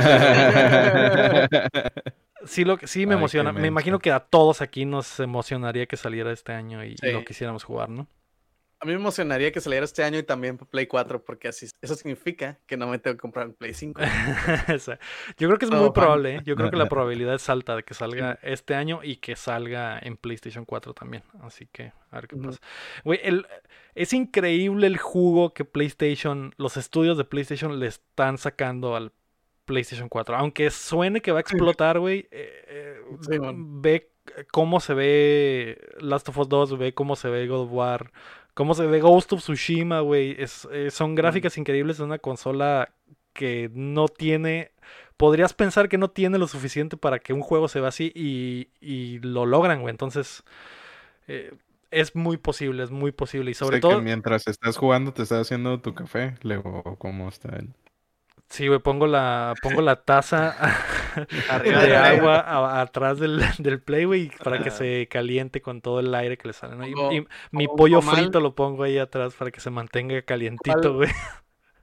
sí, lo, que- sí me Ay, emociona. Me imagino que a todos aquí nos emocionaría que saliera este año y, y Sí. lo quisiéramos jugar, ¿no? A mí me emocionaría que saliera este año y también para Play 4, porque así eso significa que no me tengo que comprar un Play 5. O sea, Yo creo que es Todo muy fan. probable, ¿eh? Yo creo que la probabilidad es alta de que salga este año y que salga en PlayStation 4 también. Así que, a ver qué pasa. Güey, el- es increíble el jugo que PlayStation, los estudios de PlayStation le están sacando al PlayStation 4. Aunque suene que va a explotar, güey, eh, eh, Sí, ve cómo se ve Last of Us 2, ve cómo se ve God of War, cómo se ve Ghost of Tsushima, güey. Es, eh, son gráficas increíbles de una consola que no tiene... Podrías pensar que no tiene lo suficiente para que un juego se vea así y, y lo logran, güey. Entonces, eh, es muy posible, es muy posible. Y sobre Sé que todo, mientras estás jugando te estás haciendo tu café. Luego, ¿cómo está el? Sí, güey, pongo la, pongo la taza Arriba de agua a- atrás del, del Play, güey, para que Ajá. se caliente con todo el aire que le sale, ¿no? Y, mi pollo frito lo pongo ahí atrás para que se mantenga calientito, güey.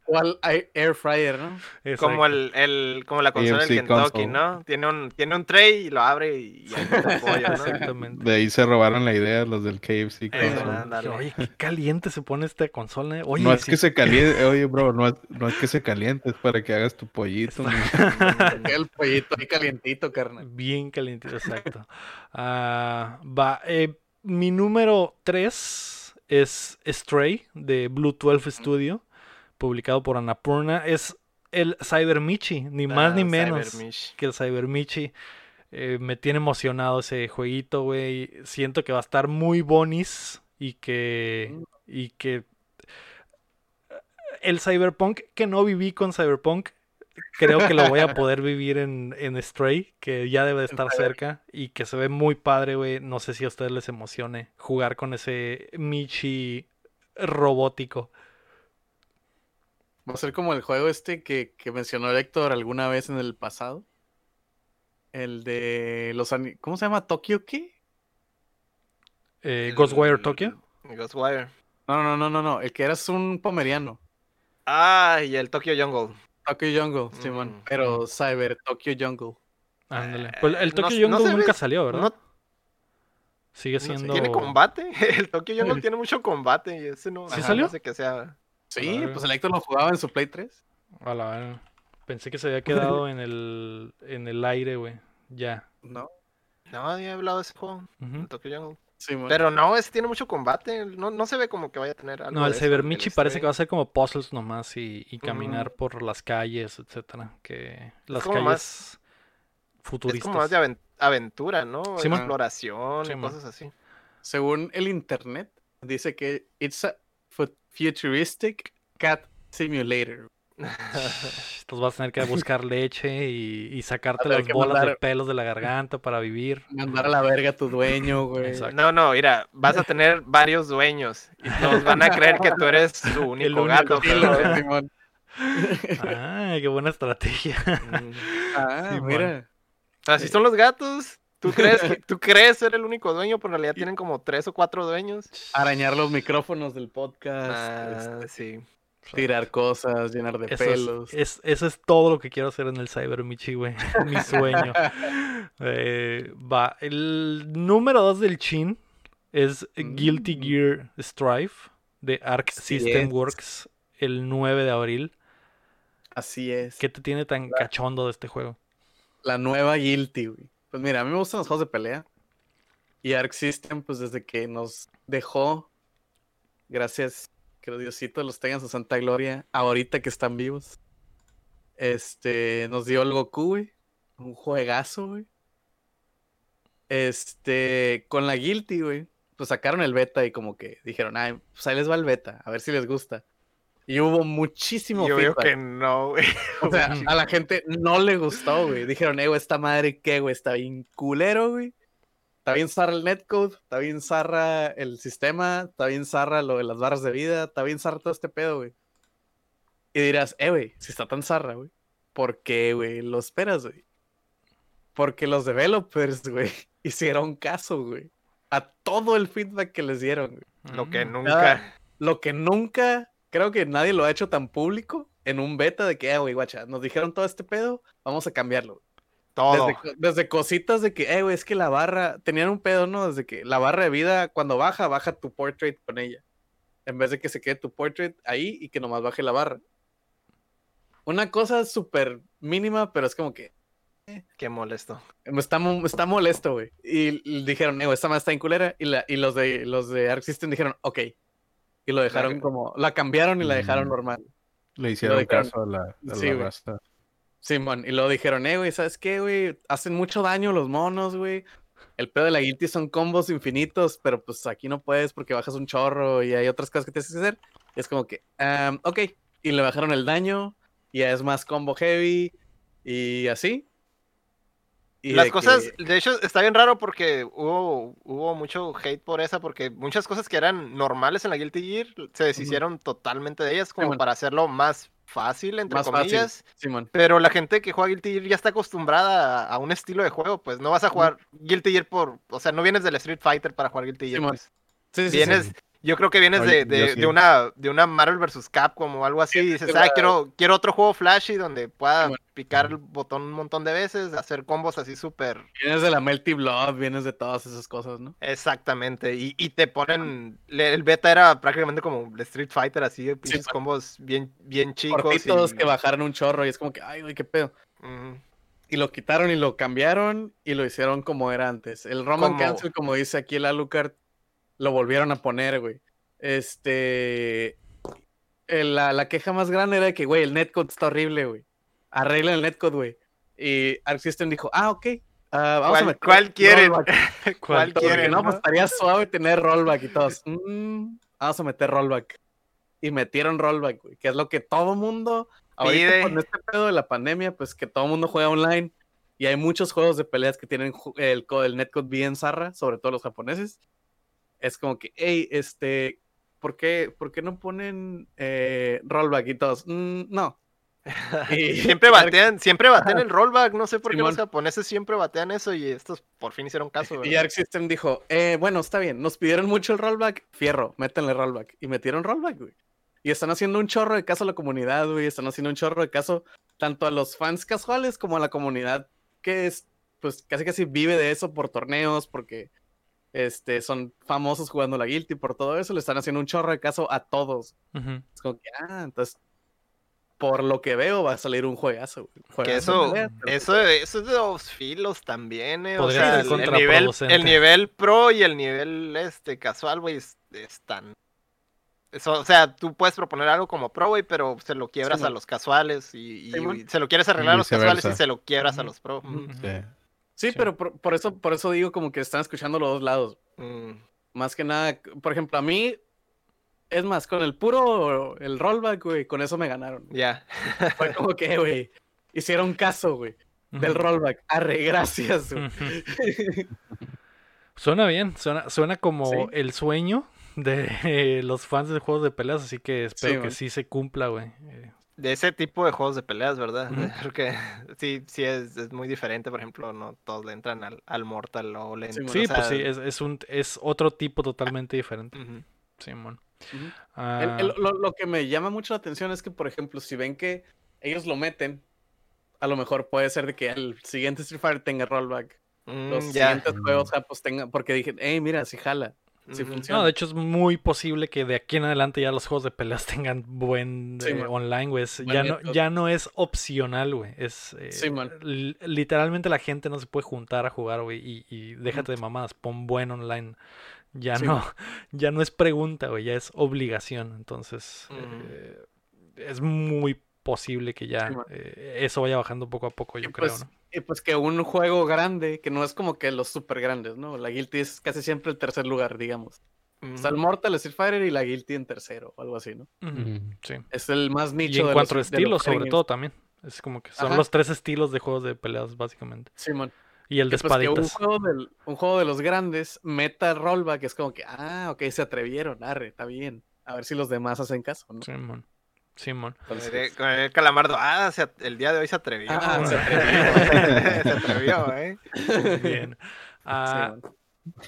¿Cuál air air fryer, no? Como el, el, como la consola del Kentucky, console. ¿no? Tiene un, tiene un tray y lo abre y, y ahí está pollo, ¿no? Exactamente. De ahí se robaron la idea los del KFC. Eh, console. Oye, qué caliente se pone esta consola. eh. Oye, no es sí, que se caliente, oye, bro, no es, no es que se caliente, es para que hagas tu pollito. El pollito ahí calientito, carnal. bien calientito, exacto. Ah, va, eh, mi número 3 es Stray de Blue 12 Studio, publicado por Annapurna. Es el Cyber Michi, ni más Ah, ni Cyber menos. Que el Cyber Michi. Eh, me tiene emocionado ese jueguito, güey. Siento que va a estar muy bonis y que. Y que. El Cyberpunk, que no viví con Cyberpunk, creo que lo voy a poder vivir en, en Stray, que ya debe de estar cerca y que se ve muy padre, güey. No sé si a ustedes les emocione jugar con ese Michi robótico. Va a ser como el juego este que, que mencionó Héctor alguna vez en el pasado. El de los... ¿Cómo se llama? ¿Tokyo qué? Eh, Ghostwire El- Tokyo. Ghostwire. No, no, no, no, no. El que eras un pomeriano. Ah, y el Tokyo Jungle. Tokyo Jungle, Simón. Mm. Pero Cyber Tokyo Jungle. Ándale. Pues el Eh, Tokyo no Jungle nunca ve- salió, ¿verdad? No, Sigue no sé, siendo. ¿Tiene combate? El Tokyo Jungle tiene mucho combate y ese no. ¿Sí ajá, salió? No sé que sea. Sí, pues el Héctor lo jugaba en su Play 3. A la verga. Pensé que se había quedado en el, en el aire, güey. Ya. No. No, había hablado de ese juego. El Tokyo Jungle. Pero no, ese tiene mucho combate. No, no se ve como que vaya a tener algo. No, el Cybermichi parece que va a ser como puzzles nomás y, y caminar por las calles, etcétera. Que las como calles más- Es futuristas. como más de aven- aventura, ¿no? Sí. Exploración Sí, cosas así. Según el internet, dice que it's a futuristic cat simulator. Entonces vas a tener que buscar leche y, y sacarte las bolas de pelos de la garganta para vivir. Mandar a la verga a tu dueño, güey. Exacto. No, no, mira, vas a tener varios dueños y todos van a creer que tú eres su único, único gato. Simón. Ah, qué buena estrategia. Mm. Ah, mira. Así son los gatos. ¿Tú crees, que- tú crees ser el único dueño, pero en realidad tienen como tres o cuatro dueños. Arañar los micrófonos del podcast. Ah, este, sí. tirar cosas, llenar de Eso pelos. es- eso es todo lo que quiero hacer en el Cyber Michi, güey. Mi sueño. Eh, va. El número 2 del Chin es Guilty Mm. Gear Strife de Arc System es. Works el 9 de abril. Así es. ¿Qué te tiene tan cachondo de este juego? La nueva Guilty, güey. Pues mira, a mí me gustan los juegos de pelea. Y Arc System, pues desde que nos dejó, gracias, que Diosito los tenga en su santa gloria, ahorita que están vivos. Este, nos dio el Goku, güey. Un juegazo, güey. Este, con la Guilty, güey. Pues sacaron el beta y como que dijeron, ay, pues ahí les va el beta, a ver si les gusta. Y hubo muchísimo Yo veo feedback. que no, güey. O sea, a la gente no le gustó, güey. Dijeron, eh, güey, esta madre, ¿qué, güey? Está bien culero, güey. Está bien zarra el netcode, está bien zarra el sistema, está bien zarra lo de las barras de vida, está bien zarra todo este pedo, güey. Y dirás, eh, güey, si está tan zarra, güey, ¿por qué, güey, lo esperas, güey? Porque los developers, güey, hicieron caso, güey, a todo el feedback que les dieron, güey. Lo que Mm. nunca. Lo que nunca, creo que nadie lo ha hecho tan público en un beta de que, eh, güey, guacha, nos dijeron todo este pedo, vamos a cambiarlo. Todo. Desde, desde cositas de que, eh, güey, es que la barra, tenían un pedo, ¿no? Desde que la barra de vida, cuando baja, baja tu portrait con ella. En vez de que se quede tu portrait ahí y que nomás baje la barra. Una cosa súper mínima, pero es como que Qué molesto. está, está molesto, güey. Y, y dijeron, eh, güey, esta más está en culera. Y, la, y los de los de Arc System dijeron, ok. Y lo dejaron La- como, la cambiaron y la dejaron Mm. normal. Le hicieron dijeron- caso a la, a Sí, la. Simón, y luego dijeron, eh, güey, ¿sabes qué, güey? Hacen mucho daño los monos, güey. El pedo de la guilty son combos infinitos, pero pues aquí no puedes porque bajas un chorro y hay otras cosas que tienes que hacer. Y es como que, "Am, ok. Y le bajaron el daño, y ya es más combo heavy, y así. Y Las de cosas, que- de hecho, está bien raro porque hubo, hubo mucho hate por esa, porque muchas cosas que eran normales en la Guilty Gear se deshicieron totalmente de ellas, como para hacerlo más fácil, entre Más fácil. comillas. Pero la gente que juega Guilty Gear ya está acostumbrada a, un estilo de juego, pues no vas a jugar Guilty Gear por, o sea, no vienes del Street Fighter para jugar Guilty Gear, pues. Sí, sí, sí. Vienes, yo creo que vienes Oye, de, de, sí. de una, de una Marvel vs. Capcom o algo así, y dices, ah, quiero, quiero otro juego flashy donde pueda picar el botón un montón de veces, hacer combos así súper Vienes de la Melty Blood, vienes de todas esas cosas, ¿no? Exactamente, y, y te ponen, le- el beta era prácticamente como el Street Fighter, así de pinches combos bien, bien chicos. Cortitos y- que bajaron un chorro, y es como que, ay, güey, qué pedo. Y lo quitaron y lo cambiaron y lo hicieron como era antes. El Roman Cancel, como dice aquí el Alucard, lo volvieron a poner, güey. Este. la, la queja más grande era que, güey, el netcode está horrible, güey. Arreglen el netcode, güey. Y Arc System dijo, ah, ok. ah, vamos a ¿Cuál, meter cuál quieren? rollback". ¿Cuál que, quieren? no, pues estaría suave tener rollback y todos. "Mm, vamos a meter rollback. Y metieron rollback, güey, que es lo que todo mundo, ahorita Pide. con este pedo de la pandemia, pues que todo mundo juega online. Y hay muchos juegos de peleas que tienen el, el netcode bien zarra, sobre todo los japoneses. Es como que, hey, este, ¿por qué, por qué no ponen eh, rollback y todos? "Mm, no. Y- Siempre batean, siempre batean el rollback, no sé por qué los japoneses siempre batean eso y estos por fin hicieron caso. Y ¿verdad? Arc System dijo, eh, bueno, está bien, nos pidieron mucho el rollback, fierro, métanle rollback. Y metieron rollback, güey. Y están haciendo un chorro de caso a la comunidad, güey. Están haciendo un chorro de caso tanto a los fans casuales como a la comunidad que es, pues, casi casi vive de eso por torneos, porque este, son famosos jugando la Guilty por todo eso. Le están haciendo un chorro de caso a todos. Es como que, ah, entonces, por lo que veo, va a salir un juegazo, güey. Que Juegazo eso, eso, eso es de dos filos también, eh. O sea, ser el, el nivel, el nivel pro y el nivel este casual, güey, es- están. Eso, o sea, tú puedes proponer algo como pro, güey, pero se lo quiebras a los casuales y, y- Simón. y se lo quieres arreglar a los casuales y se lo quiebras a los pro. Sí. Sí, Sí. pero por, por eso, por eso digo como que están escuchando los dos lados. Mm. Más que nada, por ejemplo, a mí, es más, con el puro, el rollback, güey, con eso me ganaron. Ya. Fue como que, güey, hicieron caso, güey, del rollback. Arre, gracias, güey. Suena bien, suena, suena como Sí. el sueño de los fans de juegos de peleas, así que espero Sí, que man. sí se cumpla, güey. Eh, De ese tipo de juegos de peleas, ¿verdad? Ujú. Porque sí, sí es, es muy diferente. Por ejemplo, no todos le entran al, al Mortal o le Sí, entran- Sí, o pues sí, es, es un es otro tipo totalmente diferente. Simón. Ujú. El- Ah, el- lo, lo que me llama mucho la atención es que, por ejemplo, si ven que ellos lo meten, a lo mejor puede ser de que el siguiente Street Fighter tenga rollback. Los Mm, ya. siguientes juegos, ah, pues tengan, porque dije, hey, mira, si jala, funciona. No, de hecho es muy posible que de aquí en adelante ya los juegos de peleas tengan buen Sí, eh, online, güey. Ya no, ya no es opcional, güey. Es eh, Sí, man. li- literalmente la gente no se puede juntar a jugar, güey. Y, y déjate de mamadas, pon buen online. Ya Sí, no, man. ya no es pregunta, güey, ya es obligación. Entonces, eh, es muy posible que ya eh, eso vaya bajando poco a poco, yo Y creo, pues, ¿no? Y pues que un juego grande, que no es como que los super grandes, ¿no? La Guilty es casi siempre el tercer lugar, digamos. Está el Ujú. Mortal, el Street Fighter y la Guilty en tercero, o algo así, ¿no? Sí. Es el más Y nicho en de cuanto los, de los estilos, sobre premios. todo también. Es como que son Ajá. los tres estilos de juegos de peleas, básicamente. Simón. Y el de Que, pues, que un, juego del- un juego de los grandes meta rollback es como que, ah, ok, se atrevieron, arre, está bien. A ver si los demás hacen caso, ¿no? Simón. Simón. Con el, Entonces, con el calamardo. Ah, se el día de hoy se atrevió. Ah, se se atrevió, ¿eh? Bien. Ah,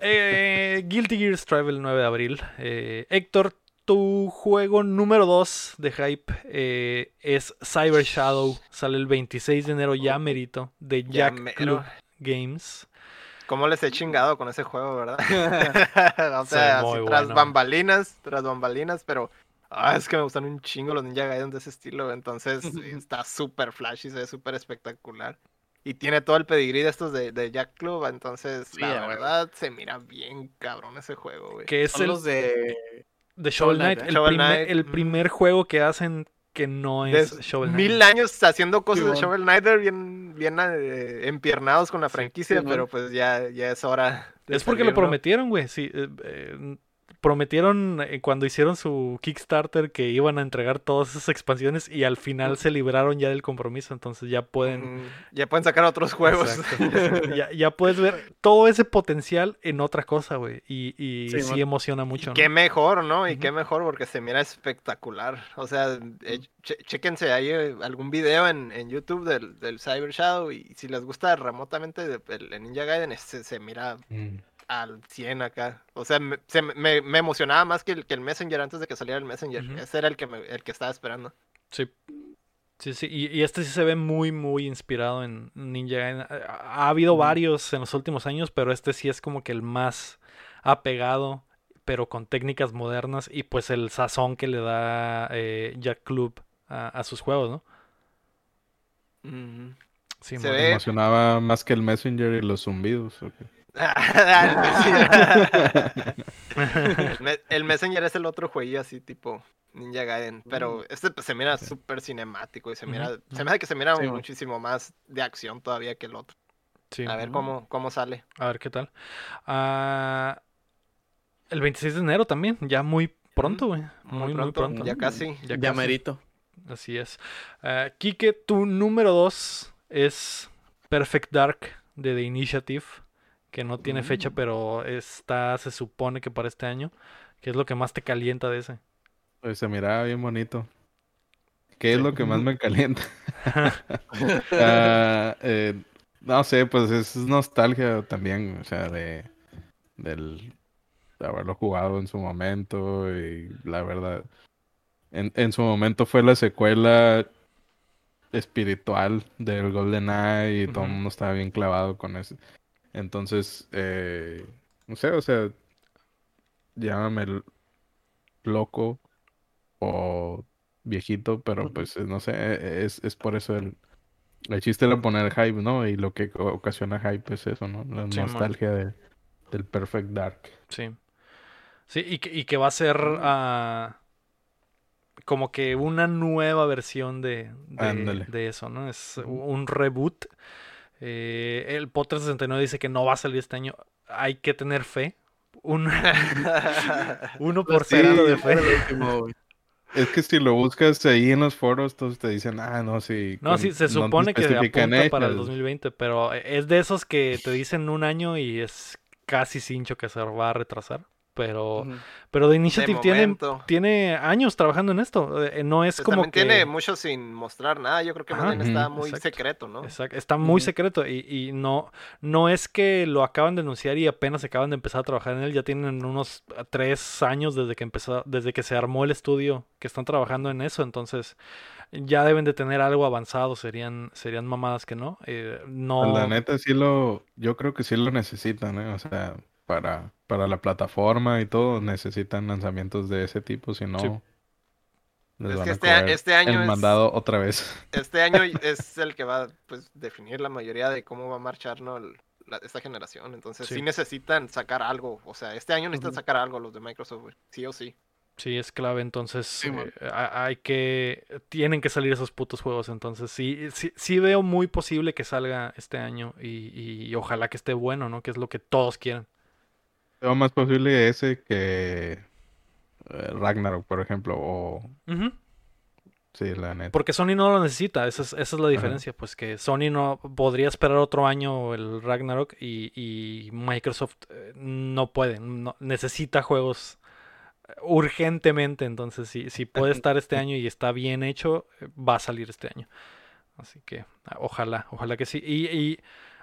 eh, Guilty Gear Strive el 9 de abril. Eh, Héctor, tu juego número 2 de hype eh, es Cyber Shadow. Sale el 26 de enero ya merito de Jack. Club Games. ¿Cómo les he chingado con ese juego, verdad? o sea, así tras bueno. bambalinas, tras bambalinas, pero ah, es que me gustan un chingo los Ninja Gaiden de ese estilo, entonces está súper flashy, se ve súper espectacular. Y tiene todo el pedigrí de estos de, de Jack Club, entonces Sí, la verdad se mira bien cabrón ese juego, güey. Que es Son el los de. de Shovel Shovel Knight. Knight, El, Shovel primer, Knight, el ujú. primer juego que hacen que no es Des- Shovel Knight. Mil años haciendo cosas de. Shovel Knight bien, bien eh, empiernados con la franquicia, pero pues ya, ya es hora. de Es porque lo salir, ¿no? prometieron, güey. Sí, eh, eh, prometieron eh, cuando hicieron su Kickstarter que iban a entregar todas esas expansiones y al final se libraron ya del compromiso, entonces ya pueden... Ya pueden sacar otros juegos. Exacto. ya, ya puedes ver todo ese potencial en otra cosa, güey. Y, y Sí, emociona mucho. ¿no? Qué mejor, ¿no? Y qué mejor porque se mira espectacular. O sea, eh, che- chéquense ahí eh, algún video en, en YouTube del, del Cyber Shadow y si les gusta remotamente de- el, el Ninja Gaiden, este se mira Mm. Al 100 acá. O sea, me, se me- me, emocionaba más que el, que el Messenger antes de que saliera el Messenger. Ese era el que, me- el que estaba esperando. Sí. Sí, sí. Y, y este sí se ve muy, muy inspirado en Ninja Gaiden. Ha, ha habido varios en los últimos años, pero este sí es como que el más apegado, pero con técnicas modernas y pues el sazón que le da eh, Jack Club a, a sus juegos, ¿no? Sí, Se mon. ve- Me emocionaba más que el Messenger y los zumbidos. ¿o qué? El, Me- el Messenger es el otro jueguillo así tipo Ninja Gaiden, pero este pues, se mira súper cinemático y se mira, se me hace que se mira Sí, muchísimo más de acción todavía que el otro. Sí. A ver cómo, cómo sale. A ver qué tal. Ah, el 26 de enero también, ya muy pronto, güey. Muy, muy pronto. Ya casi. Ya Ya casi. merito. Así es. Ah, Quique, tu número 2 es Perfect Dark de The Initiative, que no tiene fecha, Mm. pero está, se supone que para este año, que es lo que más te calienta de ese. Pues se miraba bien bonito. ¿Qué es lo que más me calienta? Ah, eh, no sé, pues es nostalgia también, o sea, de del de haberlo jugado en su momento y la verdad, en, en su momento fue la secuela espiritual del GoldenEye y todo el mundo estaba bien clavado con eso. Entonces, eh, no sé, o sea, llámame loco o viejito, pero pues eh, no sé, eh, es, es por eso el, el chiste era poner hype, ¿no? Y lo que ocasiona hype es eso, ¿no? La Sí, nostalgia de- del Perfect Dark. Sí. Sí, y que, y que va a ser ah, como que una nueva versión de, de, eso, ¿no? Es un reboot. Eh, el Potter 69 dice que no va a salir este año. Hay que tener fe. Un 1% Pues sí, de fe. Es que si lo buscas ahí en los foros, todos te dicen, ah, no, sí. No, con- sí, se no supone que se especifican apunta para el hechas". 2020, pero es de esos que te dicen un año y es casi cincho que se va a retrasar. Pero, pero The Initiative tiene, momento. tiene años trabajando en esto. eh, No es Pues como también que... tiene mucho sin mostrar nada. Yo creo que más Ajá. bien está muy exacto. secreto, ¿no? Exacto, Está muy secreto y, y no, no es que lo acaban de anunciar y apenas acaban de empezar a trabajar en él. Ya tienen unos ah, tres años desde que empezó, desde que se armó el estudio que están trabajando en eso. Entonces ya deben de tener algo avanzado. Serían, serían mamadas que no. Eh, no. Pues La neta sí lo, yo creo que sí lo necesitan, ¿eh? O sea, para, para la plataforma y todo, necesitan lanzamientos de ese tipo, si no, Sí. les Es van que este, este año el es- mandado otra vez. este año es el que va a pues, definir la mayoría de cómo va a marchar ¿no? el- la- esta generación. Entonces Sí. sí. necesitan sacar algo. O sea, este año necesitan sacar algo los de Microsoft, sí o sí. Sí, es clave, entonces Sí, eh, ha- hay que, tienen que salir esos putos juegos, entonces sí, sí, sí veo muy posible que salga este año y, y ojalá que esté bueno, ¿no? Que es lo que todos quieren. Veo más posible ese que eh, Ragnarok, por ejemplo, o sí, la neta. Porque Sony no lo necesita, esa es, esa es la Ajá. diferencia, pues que Sony no podría esperar otro año el Ragnarok y, y Microsoft eh, no puede, no, necesita juegos eh, urgentemente, entonces si, si puede estar este año y está bien hecho, va a salir este año. Así que ah, ojalá, ojalá que sí. Y, y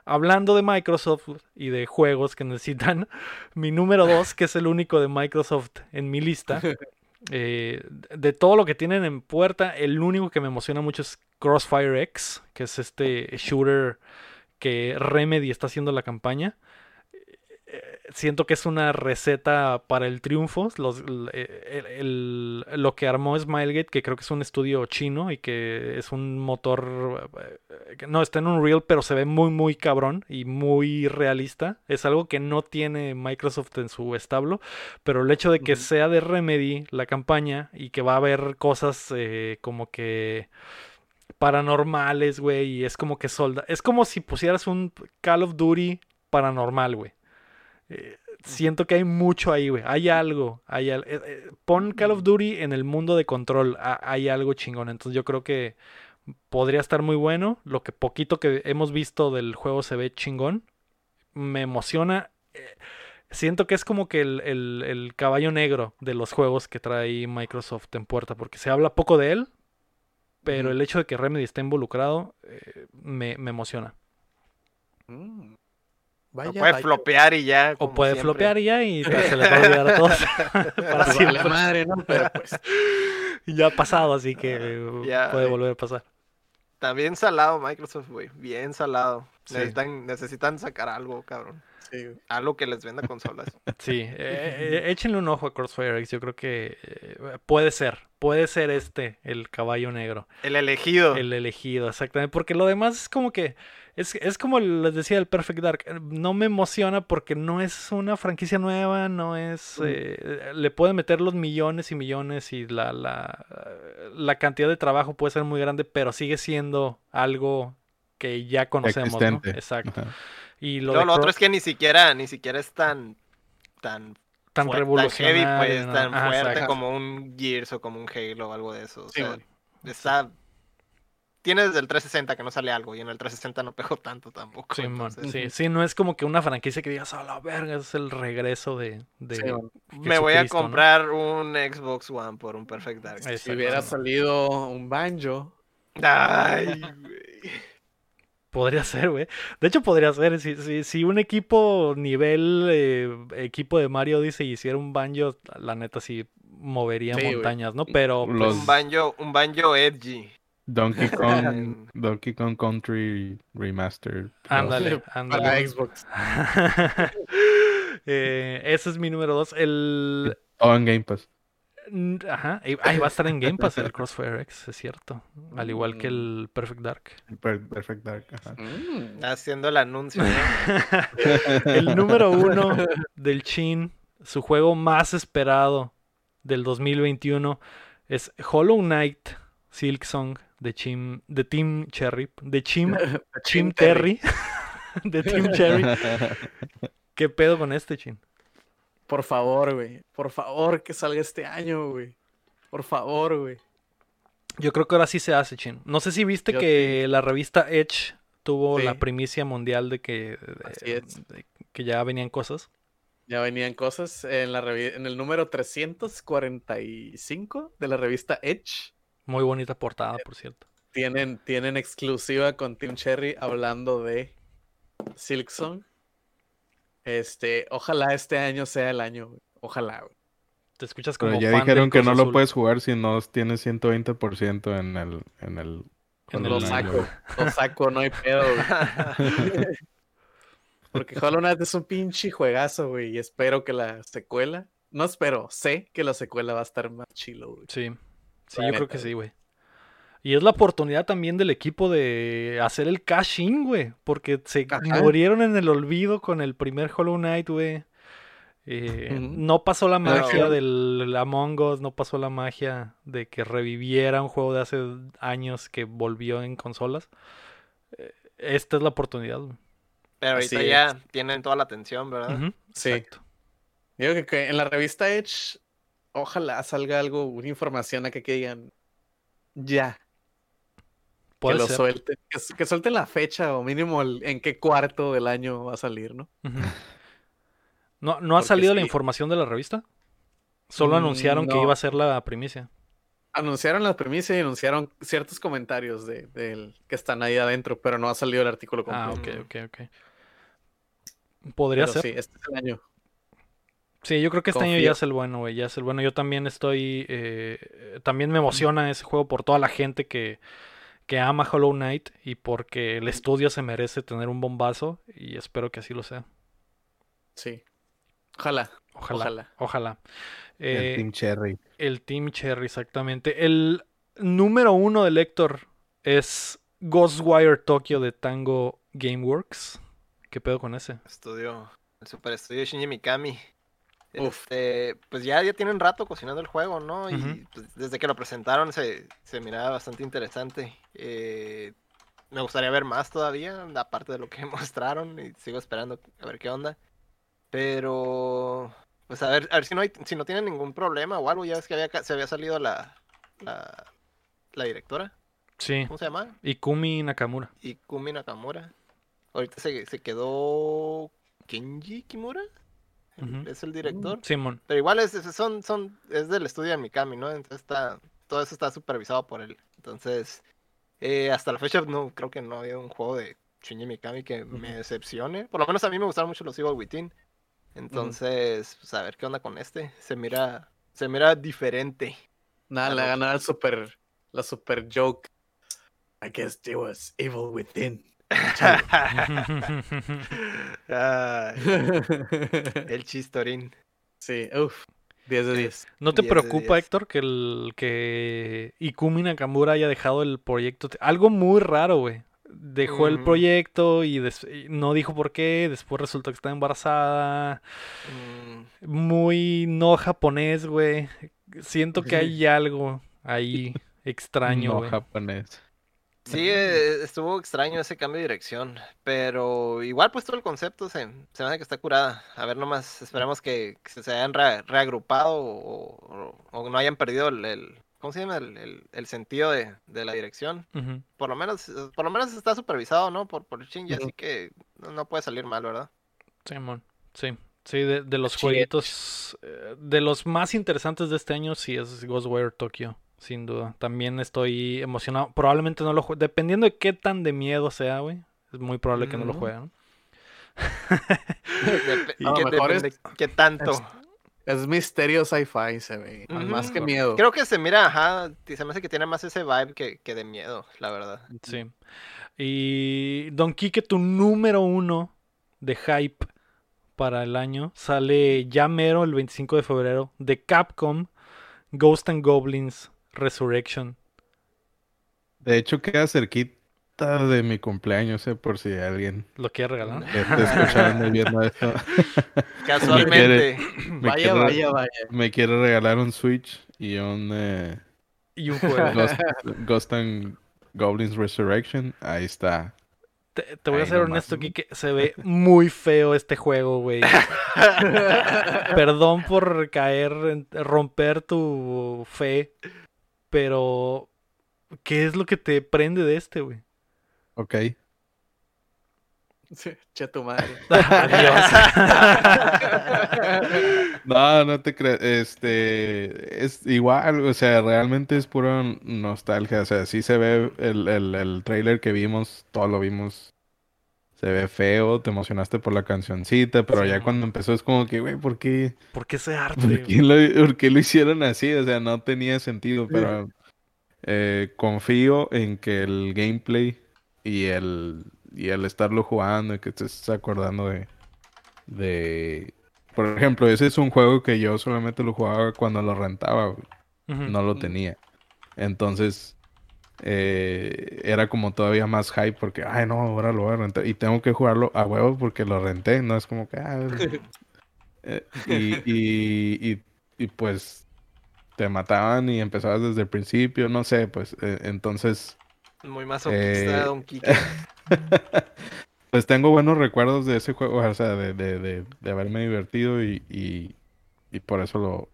hablando de Microsoft y de juegos que necesitan, mi número dos, que es el único de Microsoft en mi lista, Eh, de todo lo que tienen en puerta, el único que me emociona mucho es Crossfire X, que es este shooter que Remedy está haciendo la campaña. Eh, siento que es una receta para el triunfo. Los, lo que armó Smilegate, que creo que es un estudio chino y que es un motor. Eh, no, está en un reel, pero se ve muy, muy cabrón y muy realista. Es algo que no tiene Microsoft en su establo. Pero el hecho de que sea de Remedy la campaña y que va a haber cosas eh, como que paranormales, güey, y es como que solda. Es como si pusieras un Call of Duty paranormal, güey. Eh, siento que hay mucho ahí, güey. Hay algo. Hay eh, eh, pon Call of Duty en el mundo de control. hay algo chingón. Entonces yo creo que podría estar muy bueno. Lo que poquito que hemos visto del juego se ve chingón. Me emociona. siento que es como que el, el, caballo negro de los juegos que trae Microsoft en puerta. Porque se habla poco de él. Pero el hecho de que Remedy esté involucrado me, emociona. Mm puede flopear y ya. O puede flopear y ya y se les va a olvidar a todos. Para siempre. madre, ¿no? Pero pues. Ya ha pasado, así que puede volver a pasar. También salado Microsoft, güey. Bien salado. Necesitan, necesitan sacar algo, cabrón. Sí. Algo que les venda consolas. Sí, eh, eh, échenle un ojo a Crossfire X. Yo creo que eh, puede ser. Puede ser este, el caballo negro. El elegido. El elegido, exactamente. Porque lo demás es como que es, como les decía el Perfect Dark. No me emociona porque no es una franquicia nueva, no es. Eh, le pueden meter los millones y millones y la, la, la, cantidad de trabajo puede ser muy grande, pero sigue siendo algo que ya conocemos, ¿no? Exacto. Y lo, lo otro es que ni siquiera, ni siquiera es tan. tan tan revolucionario. Tan heavy, pues, tan fuerte como un Gears o como un Halo o algo de eso. O sea, está tiene desde el 360 que no sale algo y en el 360 no pegó tanto tampoco. Sí, sí, no es como que una franquicia que digas, a la verga, es el regreso de... Me voy a comprar un Xbox One por un Perfect Dark. Si hubiera salido un banjo. Ay, Podría ser, güey. De hecho, podría ser. Si, si, un equipo nivel eh, equipo de Mario dice hiciera un banjo, la neta sí movería montañas, ¿no? Pero. Pues un banjo, un banjo edgy. Donkey Kong, Donkey Kong Country Remastered. Ándale, ándale. Para Xbox. eh, ese es mi número dos. El... O en Game Pass. Ajá. Ahí va a estar en Game Pass el Crossfire X, es cierto. Al igual que el Perfect Dark. Perfect Dark, ajá. Mm, haciendo el anuncio. el número uno del Chin, su juego más esperado del 2021 es Hollow Knight Silksong de Chim, de Team Cherry, de Chim, Chim Terry, de Team Cherry. ¿Qué pedo con este Chin? Por favor, güey. Por favor, que salga este año, güey. Por favor, güey. Yo creo que ahora sí se hace, Chin. No sé si viste que la revista Edge tuvo la primicia mundial de que, que ya venían cosas. Ya venían cosas en, la en el número 345 de la revista Edge. Muy bonita portada, por cierto. Tienen, tienen exclusiva con Tim Cherry hablando de Silksong. Este, ojalá este año sea el año, Ojalá, Te escuchas como. Pero ya dijeron que no lo puedes jugar si no tienes 120% en el. En el en lo saco, lo saco, no hay pedo, Porque Hollow Knight es un pinche juegazo, güey. Y espero que la secuela. No espero, sé que la secuela va a estar más chilo, güey. Sí. Sí, yo creo que sí, güey. Y es la oportunidad también del equipo de hacer el cash-in, güey. Porque se murieron en el olvido con el primer Hollow Knight, güey. Eh, no pasó la magia del Among Us, no pasó la magia de que reviviera un juego de hace años que volvió en consolas. Eh, esta es la oportunidad. Güey. Pero ahorita ya tienen toda la atención, ¿verdad? Sí. Exacto. Digo que en la revista Edge ojalá salga algo, una información a que, digan ya. Que lo suelten, que, suelten la fecha o mínimo en qué cuarto del año va a salir, ¿no? ¿No, ¿no ha salido la información de la revista? Solo mm, anunciaron que iba a ser la primicia. Anunciaron la primicia y anunciaron ciertos comentarios de, que están ahí adentro, pero no ha salido el artículo completo. Ah, ok, ok, ok. Podría ser. Sí, este es el año. Sí, yo creo que este año ya es el bueno, güey. Ya es el bueno. Yo también estoy. eh, también me emociona ese juego por toda la gente que, que ama Hollow Knight y porque el estudio se merece tener un bombazo. Y espero que así lo sea. Sí. Ojalá. Ojalá. Ojalá. Ojalá. El Eh, Team Cherry. el Team Cherry, exactamente. El número uno de Lector es Ghostwire Tokyo de Tango Gameworks. ¿Qué pedo con ese? Estudio, el super estudio de Shinji Mikami. Este, pues ya, ya tienen rato cocinando el juego, ¿no? Y pues, desde que lo presentaron se, se miraba bastante interesante. Eh, me gustaría ver más todavía, aparte de lo que mostraron, y sigo esperando a ver qué onda. Pero, pues a ver, a ver si no hay, si no tienen ningún problema o algo, ya ves que había, se había salido la, la, la directora, Sí. ¿cómo se llama? Ikumi Nakamura. Ikumi Nakamura. Ahorita se, se quedó Kenji Kimura, Es el director. Simón. Pero igual es, es- son, son, es del estudio de Mikami, ¿no? Entonces está, todo eso está supervisado por él. Entonces, eh, hasta la fecha no, creo que no ha habido un juego de Shinji Mikami que me decepcione. Por lo menos a mí me gustaron mucho los Evil Within. Entonces, pues a ver qué onda con este. Se mira, se mira diferente. Nada, le ganar el super, la super joke. I guess there was evil within. El chistorín. sí, uff. 10 de 10. ¿No te 10 de preocupa, 10. Héctor, que el que Ikumi Nakamura haya dejado el proyecto? Algo muy raro, güey. Dejó el proyecto y, des- y no dijo por qué. Después resultó que está embarazada. Mm, Muy no japonés, güey. Siento que hay algo ahí extraño, no japonés. Sí, eh, estuvo extraño ese cambio de dirección, pero igual pues todo el concepto se, se me hace que está curada. A ver nomás, esperemos que, que se hayan re- reagrupado o, o- o no hayan perdido el, el- ¿cómo se llama? El, el- el sentido de, de la dirección. Por lo menos, por lo menos está supervisado, ¿no? Por, por Shinji, Ujú. así que no, no puede salir mal, ¿verdad? Simón. Sí. Sí, de, de los Sí. jueguitos, eh, de los más interesantes de este año, sí es Ghostwire Tokyo, sin duda. También estoy emocionado. Probablemente no lo juegue. Dependiendo de qué tan de miedo sea, güey. Es muy probable que no lo Ujú. juegue. ¿no? Dep- A lo que mejor es- qué tanto. es- Es misterio sci-fi, se ve. Más que miedo. Creo que se mira, ajá, se me hace que tiene más ese vibe que, que de miedo, la verdad. Sí. Y Don Quique, tu número uno de hype para el año sale ya mero el 25 de febrero de Capcom Ghost and Goblins Resurrection. De hecho, queda cerquita de mi cumpleaños, eh, por si alguien ¿Lo quiere regalar? esté escuchando viendo esto Casualmente. me, Vaya, quiere, vaya, vaya. me quiere regalar un Switch y un eh, Y un juego. Ghost, Ghost and Goblins Resurrection. Ahí está. Te, te voy a ser honesto, Quique. Se ve muy feo este juego, güey. Perdón por caer, en- romper tu fe. Pero, ¿qué es lo que te prende de este, güey? Ok. Sí, Che tu madre. No, no te creas. Este es igual, o sea, realmente es pura nostalgia. O sea, sí se ve el, el, el trailer que vimos, todo lo vimos. Se ve feo, te emocionaste por la cancioncita, pero Sí, ya man. cuando empezó es como que, güey, ¿por qué, ¿Por qué ese arte? por qué lo, por qué lo hicieron así? O sea, no tenía sentido, pero eh, confío en que el gameplay y el, y el estarlo jugando y que te estés acordando de, de... Por ejemplo, ese es un juego que yo solamente lo jugaba cuando lo rentaba, güey. No lo tenía. Entonces, eh, era como todavía más hype porque, ay, no, ahora lo voy a rentar. Y tengo que jugarlo a huevo porque lo renté, no es como que... ah, eh, y, y, y, y, pues te mataban y empezabas desde el principio, no sé, pues eh, entonces... Muy Eh, Don Quique. Pues tengo buenos recuerdos de ese juego, o sea, de, de, de, de haberme divertido y, y, y por eso lo...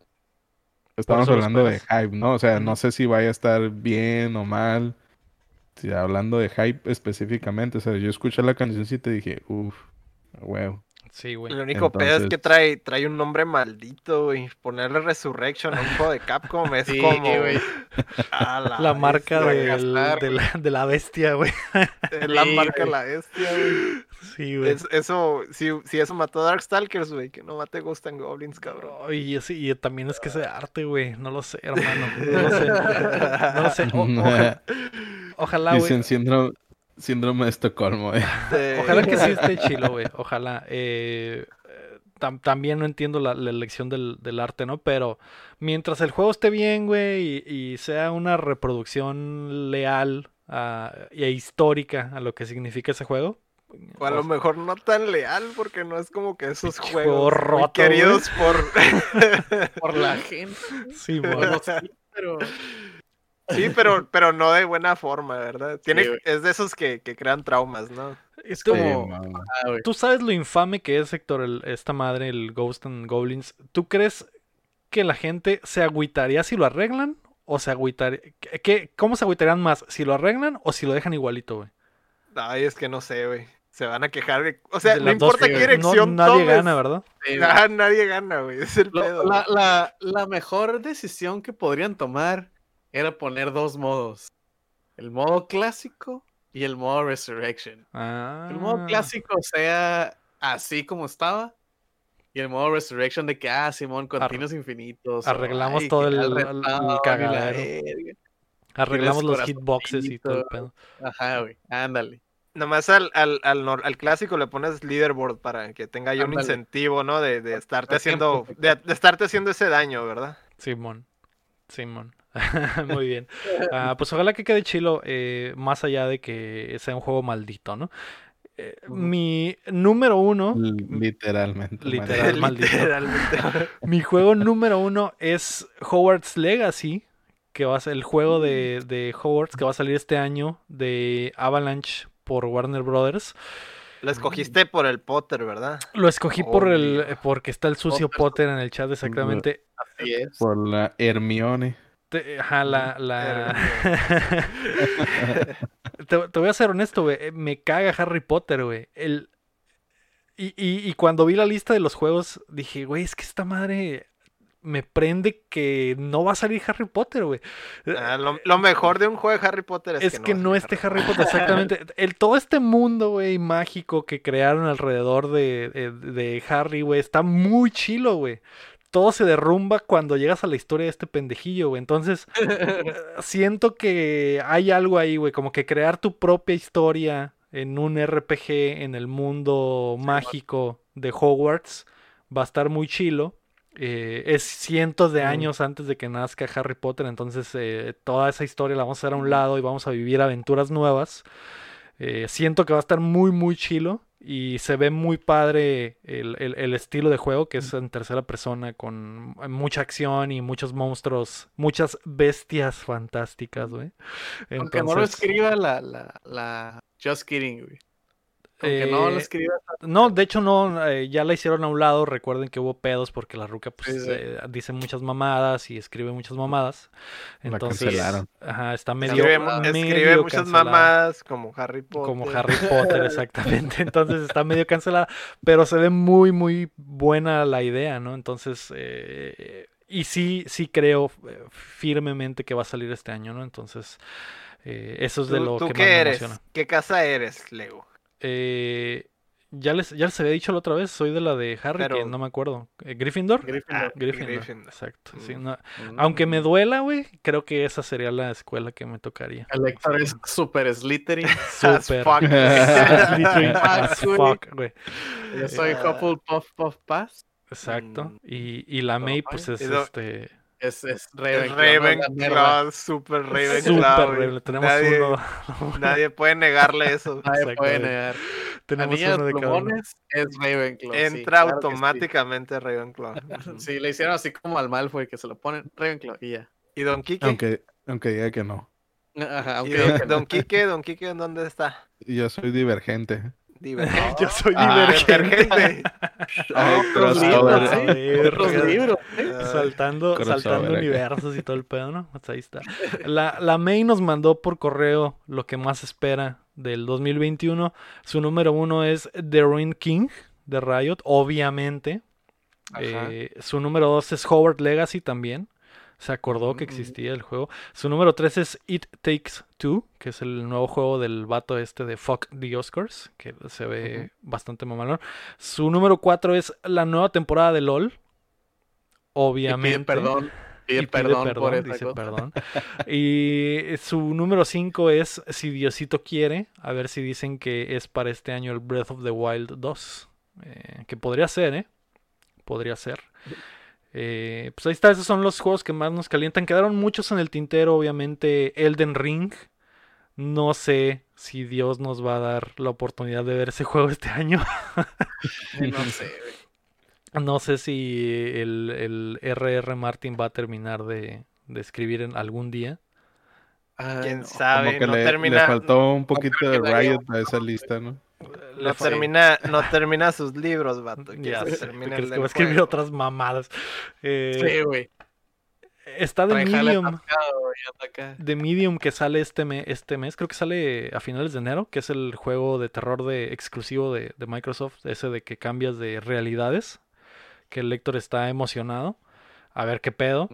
Estamos hablando de hype, ¿no? O sea, no sé si vaya a estar bien o mal. Si hablando de hype específicamente, o sea, yo escuché la canción y te dije, uff, huevo. Sí, güey. El único pedo es que Entonces- trae, trae un nombre maldito, güey. Ponerle Resurrection a un juego de Capcom es Sí, como. güey. a la, La marca bestia, del- gastar, de, la, de la bestia, güey. Es la Sí, marca güey. la bestia, güey. Sí, güey. Es- eso, si, si eso mató a Darkstalkers, güey, que no mate Ghost and Goblins, cabrón. Y, ese- y también es que ese arte, güey. No lo sé, hermano. No lo sé. No lo sé. O- ojalá, ojalá, güey. Dicen síndrome, síndrome de Estocolmo. eh. Ojalá que sí esté chilo, güey. Ojalá. Eh, tam- también no entiendo la, la elección del, del arte, ¿no? Pero mientras el juego esté bien, güey, y, y sea una reproducción leal a- e histórica a lo que significa ese juego. O a lo mejor no tan leal, porque no es como que esos juegos muy roto, queridos por... Por la gente. Sí, Bueno, sí, pero. Sí, pero, pero no de buena forma, ¿verdad? Tiene, Sí, es de esos que, que crean traumas, ¿no? Es como-. Tú sabes lo infame que es, Héctor, el- esta madre, el Ghost and Goblins. ¿Tú crees que la gente se agüitaría si lo arreglan? ¿O se agüitaría? ¿qué- ¿Cómo se agüitarían más? ¿Si lo arreglan o si lo dejan igualito, güey? Ay, es que no sé, güey. Se van a quejar de... O sea, De no importa qué dirección No, nadie tomes. gana, ¿verdad? Sí, nadie gana, güey. Es el Lo- pedo. la, la, la mejor decisión que podrían tomar era poner dos modos. El modo clásico y el modo Resurrection. Ah. El modo clásico sea así como estaba. Y el modo Resurrection de que, ah, Simón, continuos infinitos. arreglamos ay, todo el- cagadero. Arreglamos los hitboxes y todo el pedo. Ajá, güey, ándale. Nomás al, al, al, al clásico le pones leaderboard para que tenga ahí un incentivo, ¿no? De, de estarte haciendo... De, de estarte haciendo ese daño, ¿verdad? Simón. Simón. Muy bien. Ah, pues ojalá que quede chilo, eh, más allá de que sea un juego maldito, ¿no? Eh. Mi número uno, Literalmente. Literal. maldito. Literalmente. mi juego número uno es Hogwarts Legacy, que va a ser el juego de, de Hogwarts que va a salir este año de Avalanche por Warner Brothers. Lo escogiste por el Potter, ¿verdad? Lo escogí por el, porque está el sucio Potter. Potter en el chat exactamente. Así es. Por la Hermione. Te- ajá, la, la... te, te voy a ser honesto, güey. eh, Me caga Harry Potter, güey. El... Y, y- y cuando vi la lista de los juegos, dije, güey, es que esta madre me prende que no va a salir Harry Potter, güey. Ah, lo, lo mejor de un juego de Harry Potter es, Es que va a no esté Harry Potter, exactamente. El, todo este mundo, güey, mágico que crearon alrededor de, de- de Harry, güey, está muy chilo, güey. Todo se derrumba cuando llegas a la historia de este pendejillo, güey. Entonces, eh, siento que hay algo ahí, güey, como que crear tu propia historia en un RPG en el mundo mágico de Hogwarts va a estar muy chilo. Eh, es cientos de Mm. años antes de que nazca Harry Potter, entonces eh, toda esa historia la vamos a hacer a un lado y vamos a vivir aventuras nuevas. Eh, siento que va a estar muy, muy chilo y se ve muy padre el, el- el estilo de juego, que es en tercera persona, con mucha acción y muchos monstruos, muchas bestias fantásticas, güey. Aunque no lo Entonces, escriba la, la, la Just Kidding, güey. No lo eh, escriba. No, de hecho no, eh, ya la hicieron a un lado, recuerden que hubo pedos porque la ruca pues Sí, sí. eh, dice muchas mamadas y escribe muchas mamadas. La Entonces, cancelaron. ajá, está medio, Escribe, escribe medio muchas cancelada. mamadas como Harry Potter. Como Harry Potter, exactamente. Entonces está medio cancelada, pero se ve muy, muy buena la idea, ¿no? Entonces, eh, y sí, sí creo firmemente que va a salir este año, ¿no? Entonces, eh, eso es de ¿Tú, lo tú que qué más me eres? emociona. ¿Qué casa eres, Lego? Eh, ya les, ya les había dicho la otra vez, soy de la de Harry, que Pero- no me acuerdo. Eh, ¿Gryffindor? Gryffindor. Ah, Gryffindor, Gryffindor. exacto. sí, Mm. no- Aunque me duela, güey, creo que esa sería la escuela que me tocaría. El Héctor es super Slytherin. As Súper. fuck. Slytherin as güey. fuck, güey. Yo soy Ah. Hufflepuff Puff Pass. Exacto. Mm. Y, y la May, Ay, pues es este. Es, es Es Ravenclaw. Ravenclaw, super Ravenclaw. Súper güey. horrible. Tenemos nadie, uno. nadie puede negarle eso. Nadie puede negar. La Tenemos niña uno de de cada uno. plumones es Ravenclaw. sí, Entra claro que sí. automáticamente Ravenclaw. Sí, le hicieron así como al Malfoy, que se lo ponen Ravenclaw y ya. ¿Y Don Quique? Aunque, aunque diga que no. Ajá, ¿Y aunque don, diga que no. don Quique? ¿Don Quique en dónde está? Yo soy divergente. Divergente. Yo soy Ah, divergente. Ah, Otros libros, ¿eh? Otros libros. ¿eh? Ah, Saltando, Crossover saltando acá. universos y todo el pedo, ¿no? Pues ahí está. La, la May nos mandó por correo lo que más espera del 2021. Su número uno es The Ruin King. de Riot, obviamente. Eh, su número 2 es Howard Legacy también. Se acordó que existía el juego. Su número 3 es It Takes Two, que es el nuevo juego del vato este de Fuck the Oscars, que se ve bastante mamalón. Su número 4 es la nueva temporada de LOL. Y Obviamente. pide perdón. Pide, Y pide perdón, por perdón, dice cosa. perdón. Y su número 5 es Si Diosito quiere. A ver si dicen que es para este año el Breath of the Wild 2. eh, que podría ser, ¿eh? Podría ser. Eh, pues ahí está, esos son los juegos que más nos calientan. Quedaron muchos en el tintero, obviamente. Elden Ring. No sé si Dios nos va a dar la oportunidad de ver ese juego este año. No sé, güey. No sé si el, el R.R. Martin va a terminar de, de escribir en algún día. Quién sabe, Como que no le, le termina, faltó un poquito de Riot a esa lista, ¿no? No termina, no termina sus libros, vato. que Ya se termina ¿tú el va a escribir otras mamadas. Eh, Sí, güey. está de Medium. De Medium que sale este, me- este mes, creo que sale a finales de enero, que es el juego de terror de, exclusivo de, de Microsoft, ese de que cambias de realidades, que el lector está emocionado. A ver qué pedo.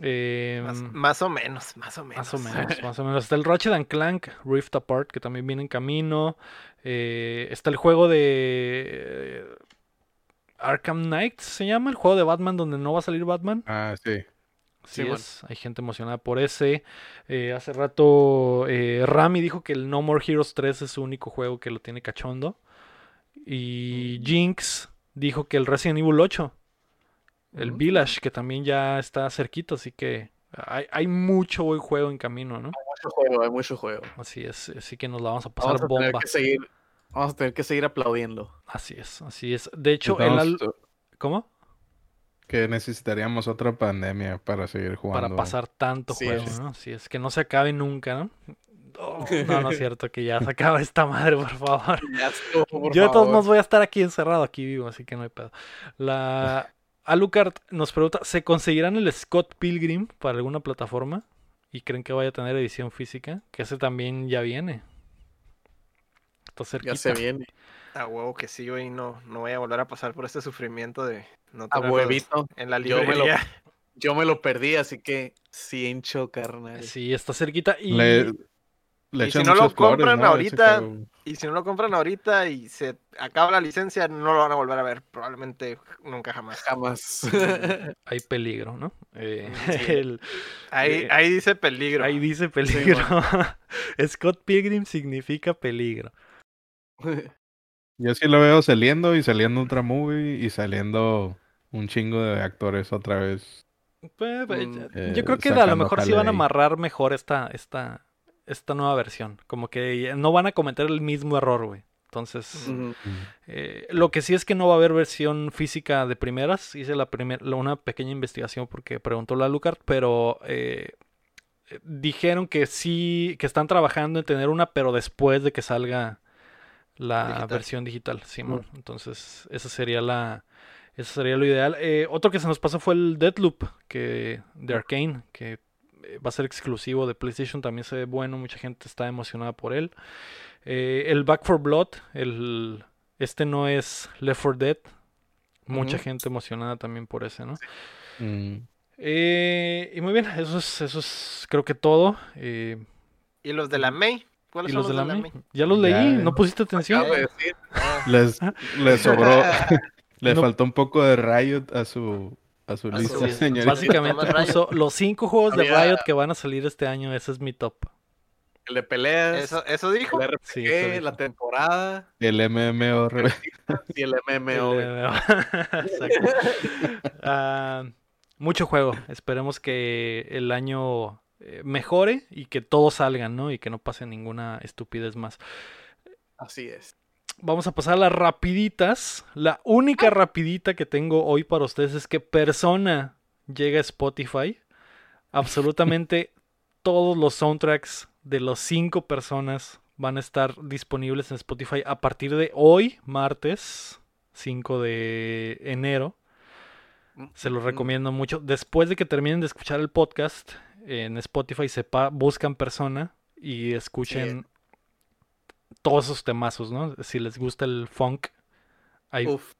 Eh, Más, más o menos, más o menos. Más o menos, más o menos. Está el Ratchet and Clank Rift Apart, que también viene en camino. Eh, está el juego de eh, Arkham Knight, se llama, el juego de Batman donde no va a salir Batman. Ah, sí. Sí, es. Hay gente emocionada por ese. Eh, hace rato eh, Rami dijo que el No More Heroes 3 es su único juego que lo tiene cachondo. Y Jinx dijo que el Resident Evil 8, el. Village, que también ya está cerquito, así que hay, hay mucho buen juego en camino, ¿no? Mucho juego, hay mucho juego. Así es, así que nos la vamos a pasar Vamos a tener bomba. que seguir. Vamos a tener que seguir aplaudiendo. Así es, así es. De hecho, el al- ¿Cómo? Que necesitaríamos otra pandemia para seguir jugando. Para pasar tanto Sí, juego, es. ¿no? Así es, que no se acabe nunca, ¿no? Oh, no, no es cierto, que ya se acaba esta madre, por favor. Ya estuvo, por Yo de todos modos voy a estar aquí encerrado, aquí vivo, así que no hay pedo. La Alucard nos pregunta, ¿se conseguirán el Scott Pilgrim para alguna plataforma? ¿Y creen que vaya a tener edición física? Que ese también ya viene. Está cerquita. Ya se viene. A huevo que sí, güey, no, no voy a volver a pasar por este sufrimiento de no A tenerlos huevito. en la Yo me lo- librería. Yo me lo perdí, así que sí hincho, carnal. Sí, está cerquita. Y Le, le Y si no lo compran ahorita. Y si no lo compran ahorita y se acaba la licencia, no lo van a volver a ver. Probablemente nunca jamás. Jamás. hay peligro, ¿no? Eh, Sí. el- Ahí, Eh, ahí dice peligro. ahí dice peligro. Scott Pilgrim significa peligro. Yo sí lo veo saliendo y saliendo otra movie y saliendo un chingo de actores otra vez. Pues, pues, Mm, yo eh, creo que a lo mejor sí van a amarrar mejor esta, esta, esta nueva versión. Como que no van a cometer el mismo error, güey. Entonces, eh, lo que sí es que no va a haber versión física de primeras. Hice la primer, una pequeña investigación porque preguntó la Lucard, pero eh, eh, dijeron que sí, que están trabajando en tener una, pero después de que salga la Digital. versión digital, Simón. Entonces, esa sería la, eso sería lo ideal. Eh, otro que se nos pasó fue el Deadloop, que de Arkane, que va a ser exclusivo de PlayStation, también se ve bueno, mucha gente está emocionada por él. Eh, el Back for Blood, el, este no es Left 4 Dead, mucha gente emocionada también por ese, ¿no? Mm. Eh, y muy bien, eso es, eso es creo que todo. Eh, ¿Y los de la May? ¿Cuáles y son los de la May? May? Ya los Ya, leí, ya. ¿no pusiste atención? De decir. Les, les sobró, le No. faltó un poco de Riot a su, a su A lista, señorita. básicamente puso los cinco juegos de Riot que van a salir este año, ese es mi top. El de peleas, Eso, eso dijo. el RPG, Sí, eso dijo. la temporada El MMO. y el MMO. El-. Ah, mucho juego. Esperemos que el año eh, mejore y que todos salgan, ¿no? Y que no pase ninguna estupidez más. Así es. Vamos a pasar a las rapiditas. La única rapidita que tengo hoy para ustedes es que Persona llega a Spotify. Absolutamente todos los soundtracks de los cinco personas van a estar disponibles en Spotify a partir de hoy, martes 5 de enero. Se los recomiendo mucho. Después de que terminen de escuchar el podcast en Spotify, sepa, buscan persona y escuchen todos esos temazos, ¿no? Si les gusta el funk, Hay, Uf.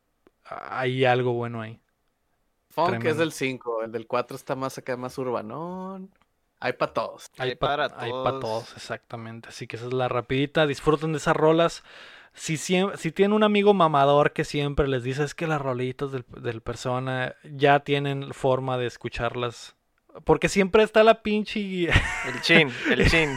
hay algo bueno ahí. Funk Tremendo. es del 5, el del 4 está más acá, más urbanón. Hay para todos. Hay, Hay pa- para hay pa' todos. todos, exactamente. Así que esa es la rapidita. Disfruten de esas rolas. Si, siem- si tienen un amigo mamador que siempre les dice es que las rolitas del, del persona ya tienen forma de escucharlas. Porque siempre está la pinche... El chin, el chin.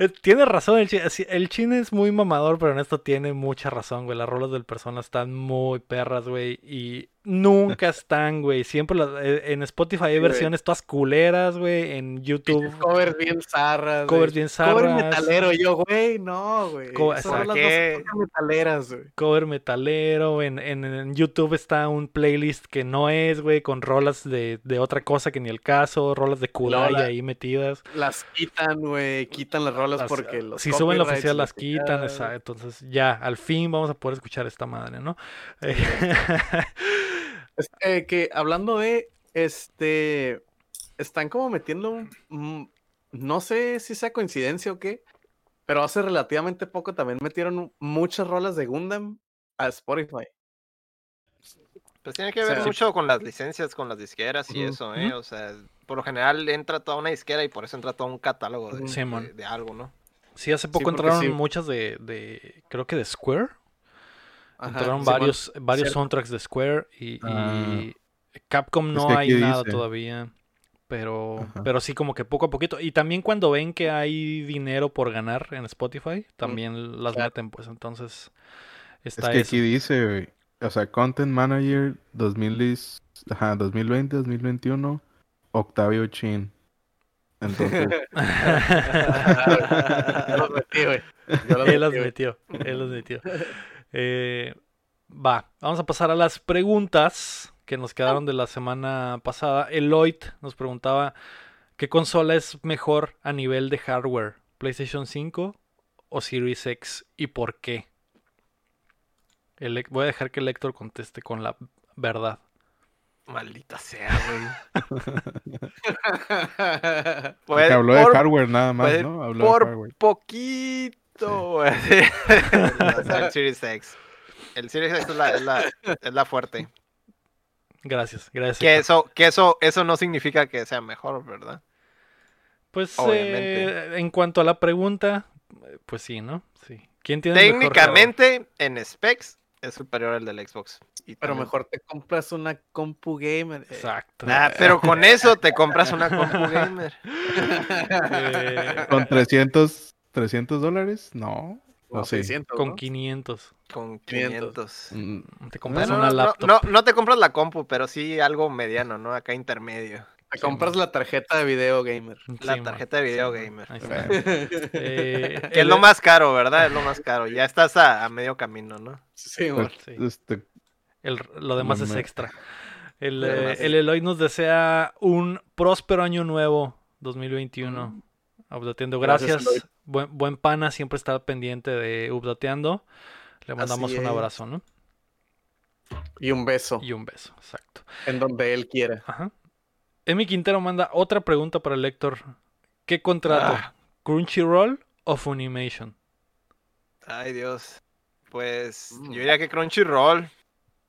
Eh, Tiene razón, el chin, el chin es muy mamador, pero en esto tiene mucha razón, güey. Las rolas del persona están muy perras, güey. Y nunca están, güey. Siempre las- eh, en Spotify hay Sí, versiones todas culeras, güey. En YouTube Covers bien zarras. Covers bien Cover zarras. metalero, yo, güey, no, güey. Co- Esas ¿para rolas no qué? se tocan metaleras, güey. cover metalero. En, en- en YouTube está un playlist que no es, güey, con rolas de, de otra cosa que ni el caso, rolas de Kudai ahí metidas. Las quitan, güey, quitan las rolas Las- porque los si suben la oficial las quitan, entonces ya, al fin vamos a poder escuchar esta madre, ¿no? Este, que hablando de, este, están como metiendo, un- no sé si sea coincidencia o qué, pero hace relativamente poco también metieron muchas rolas de Gundam a Spotify. Pues tiene que O ver sea, mucho con las licencias, con las disqueras y eso, ¿eh? O sea, por lo general entra toda una disquera y por eso entra todo un catálogo de, algo, ¿no? sí, hace poco entraron sí. muchas de, de, creo que de Square. Ajá, entraron varios, varios cierto. soundtracks de Square y, y Ah. Capcom Es no que hay nada dice. todavía. Pero, Ajá. pero sí como que poco a poquito. Y también cuando ven que hay dinero por ganar en Spotify, también las claro. meten, pues entonces Es está que eso. aquí dice, güey, o sea, Content Manager 2010 ajá, 2020, 2021, Octavio Chin. Entonces, Yo los metí, güey. Yo los Él güey. metió, él las metió. Eh, va, vamos a pasar a las preguntas que nos quedaron de la semana pasada. Eloyd nos preguntaba, ¿qué consola es mejor a nivel de hardware? ¿PlayStation 5 o Series X? ¿Y por qué? El- voy a dejar que el Héctor conteste con la verdad. Maldita sea, güey. habló de hardware nada más, ¿no? Habló de por hardware. poquito, güey. O sea, el Series X. El Series X es la, es la, es la fuerte. Gracias, gracias. Que eso, que eso, eso no significa que sea mejor, ¿verdad? Pues obviamente. eh, en cuanto a la pregunta, pues sí, ¿no? Sí. ¿Quién tiene mejor? Técnicamente, en specs, es superior al del Xbox. Y Pero también- mejor te compras una compu gamer. eh. Exacto. Pero con eso te compras una compu gamer. Eh, ¿Con 300, 300 dólares? No. ¿O sí? 600, con ¿no? 500. Con 500. 500. Mm, Te compras no, no, laptop. no, no te compras la compu, pero sí algo mediano, ¿no? Acá intermedio. Te compras la tarjeta de video gamer. La tarjeta de man. video Sí, gamer. man. Está. Eh, Que es lo más caro, ¿verdad? Es lo más caro. Ya estás a, a medio camino, ¿no? Sí, pues, güey. Sí. este, el- lo demás es extra. El, eh, el Eloy nos desea un próspero año nuevo 2021. Updateando. Gracias. Buen, buen pana, siempre está pendiente de Updateando. Le mandamos un abrazo, ¿no? Y un beso. Y un beso, exacto. En donde él quiera. Ajá. Emi Quintero manda otra pregunta para el lector. ¿Qué contrato? Ah. ¿Crunchyroll o Funimation? Ay, Dios. Pues Mm. yo diría que Crunchyroll.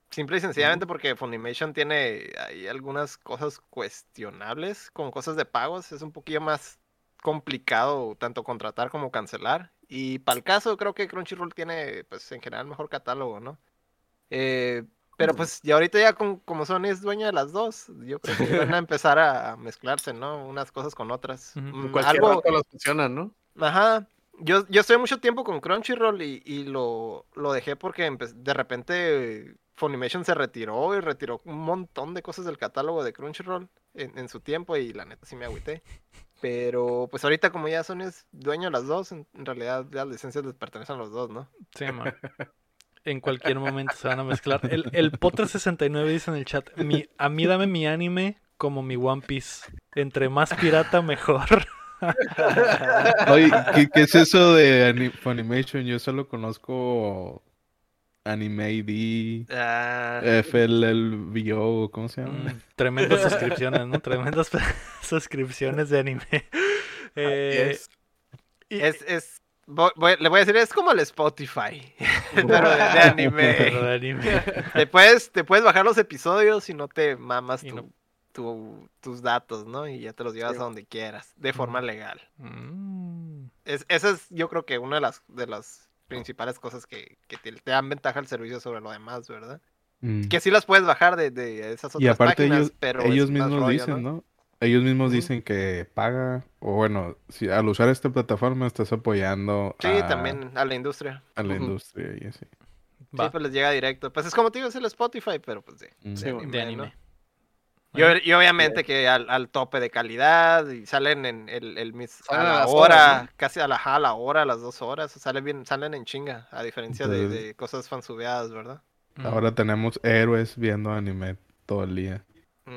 Simple y sencillamente porque Funimation tiene ahí algunas cosas cuestionables, como cosas de pagos. Es un poquillo más complicado tanto contratar como cancelar. Y para el caso, creo que Crunchyroll tiene, pues en general, mejor catálogo, ¿no? Eh, pero pues ya ahorita ya con- como Sony es dueña de las dos, yo creo que van a empezar a mezclarse, ¿no? Unas cosas con otras. Mm, Cualquier algo, rato los funcionan, ¿no? Ajá. Yo, yo estoy mucho tiempo con Crunchyroll y, y lo, lo dejé porque empe- de repente Funimation se retiró y retiró un montón de cosas del catálogo de Crunchyroll en, en su tiempo y la neta sí me agüité. Pero pues ahorita como ya Sony es dueño de las dos, en, en realidad las licencias les pertenecen a los dos, ¿no? Sí, man. En cualquier momento se van a mezclar. El, el Potter69 dice en el chat: "Mi- A mí dame mi anime como mi One Piece. Entre más pirata, mejor. Oye, ¿qué, qué es eso de Funimation? Yo solo conozco Anime ID, Ah, FLLBO, ¿cómo se llama? Mm, tremendas suscripciones, ¿no? Tremendas suscripciones de anime. Eh, es. y- es, es voy- voy- le voy a decir, es como el Spotify, pero de, de anime. Pero de anime. Te puedes, te puedes bajar los episodios y no te mamas tu- no- tu- tus datos, ¿no? Y ya te los llevas Sí. a donde quieras, de forma legal. Mm. Es, esa es, yo creo que una de las, de las principales cosas que, que te, te dan ventaja el servicio sobre lo demás, ¿verdad? Mm. Que sí las puedes bajar de, de esas otras Y aparte páginas, ellos, pero ellos mismos rollo, dicen, ¿no? Ellos mismos dicen que paga, o bueno, si al usar esta plataforma estás apoyando Sí, a, también a la industria. a la industria y así. Sí, pues les llega directo. Pues es como te digo, es el Spotify, pero pues de, Mm. Sí, de anime, de ¿no? Y, ob- y obviamente que al, al tope de calidad y salen en el, el mis- a Salen a la hora, horas, casi a la, ajá, a la hora, a las dos horas, salen bien, salen en chinga, a diferencia de, Entonces- de cosas fansubeadas, ¿verdad? Mm. Ahora tenemos héroes viendo anime todo el día,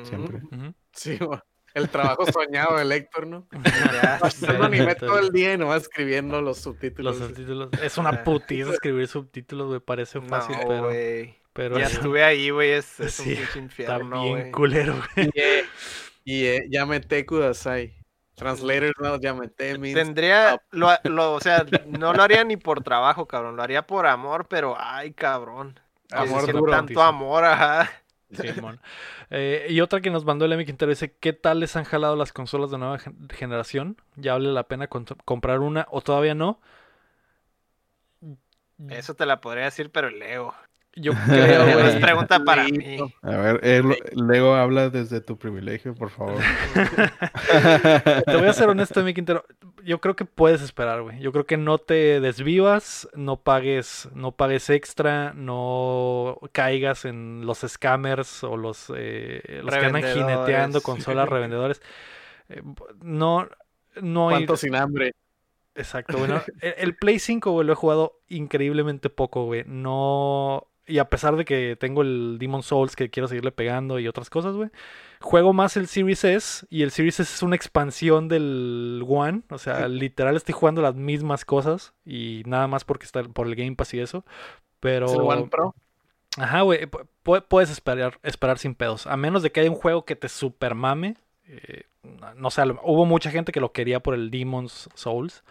siempre. Ujú. Sí, güey. El trabajo soñado del Héctor, ¿no? Ya anime todo el día y nomás escribiendo los subtítulos. Los subtítulos. Es una putiza escribir subtítulos, güey. Parece fácil, No, pero, güey. Pero Ya es- estuve ahí, güey, es, es Sí, un pinche está infierno, bien culero, güey. Y, eh, y eh, Yamete Kudasai. Translators no Yamete means Tendría, lo, lo- o sea, no lo haría ni por trabajo, cabrón, lo haría por amor, pero ay, cabrón. Amor duro. tanto amor, ajá. Eh, y otra que nos mandó el Emi Quintero dice: ¿Qué tal les han jalado las consolas de nueva gen- generación? ¿Ya vale la pena con- comprar una o todavía no? Eso te la podría decir, pero Leo. Yo es güey. pregunta para mí. A ver, eh, Lego habla desde tu privilegio, por favor. Te voy a ser honesto, Emi Quintero. Yo creo que puedes esperar, güey. Yo creo que no te desvivas, no pagues, no pagues extra, no caigas en los scammers o los, eh, los que andan jineteando consolas revendedores. Eh, no, no hay. ¿Cuánto sin hambre? Exacto, bueno. El, el Play 5, güey, lo he jugado increíblemente poco, güey. No. Y a pesar de que tengo el Demon Souls que quiero seguirle pegando y otras cosas, güey. Juego más el Series S. Y el Series S es una expansión del One. O sea, literal estoy jugando las mismas cosas. Y nada más porque está por el Game Pass y eso. Pero. ¿Es el One Pro? Ajá, güey. pu- pu- puedes esperar, esperar sin pedos. A menos de que haya un juego que te super mame. Eh, no- no sé, hubo mucha gente que lo quería por el Demon's Souls.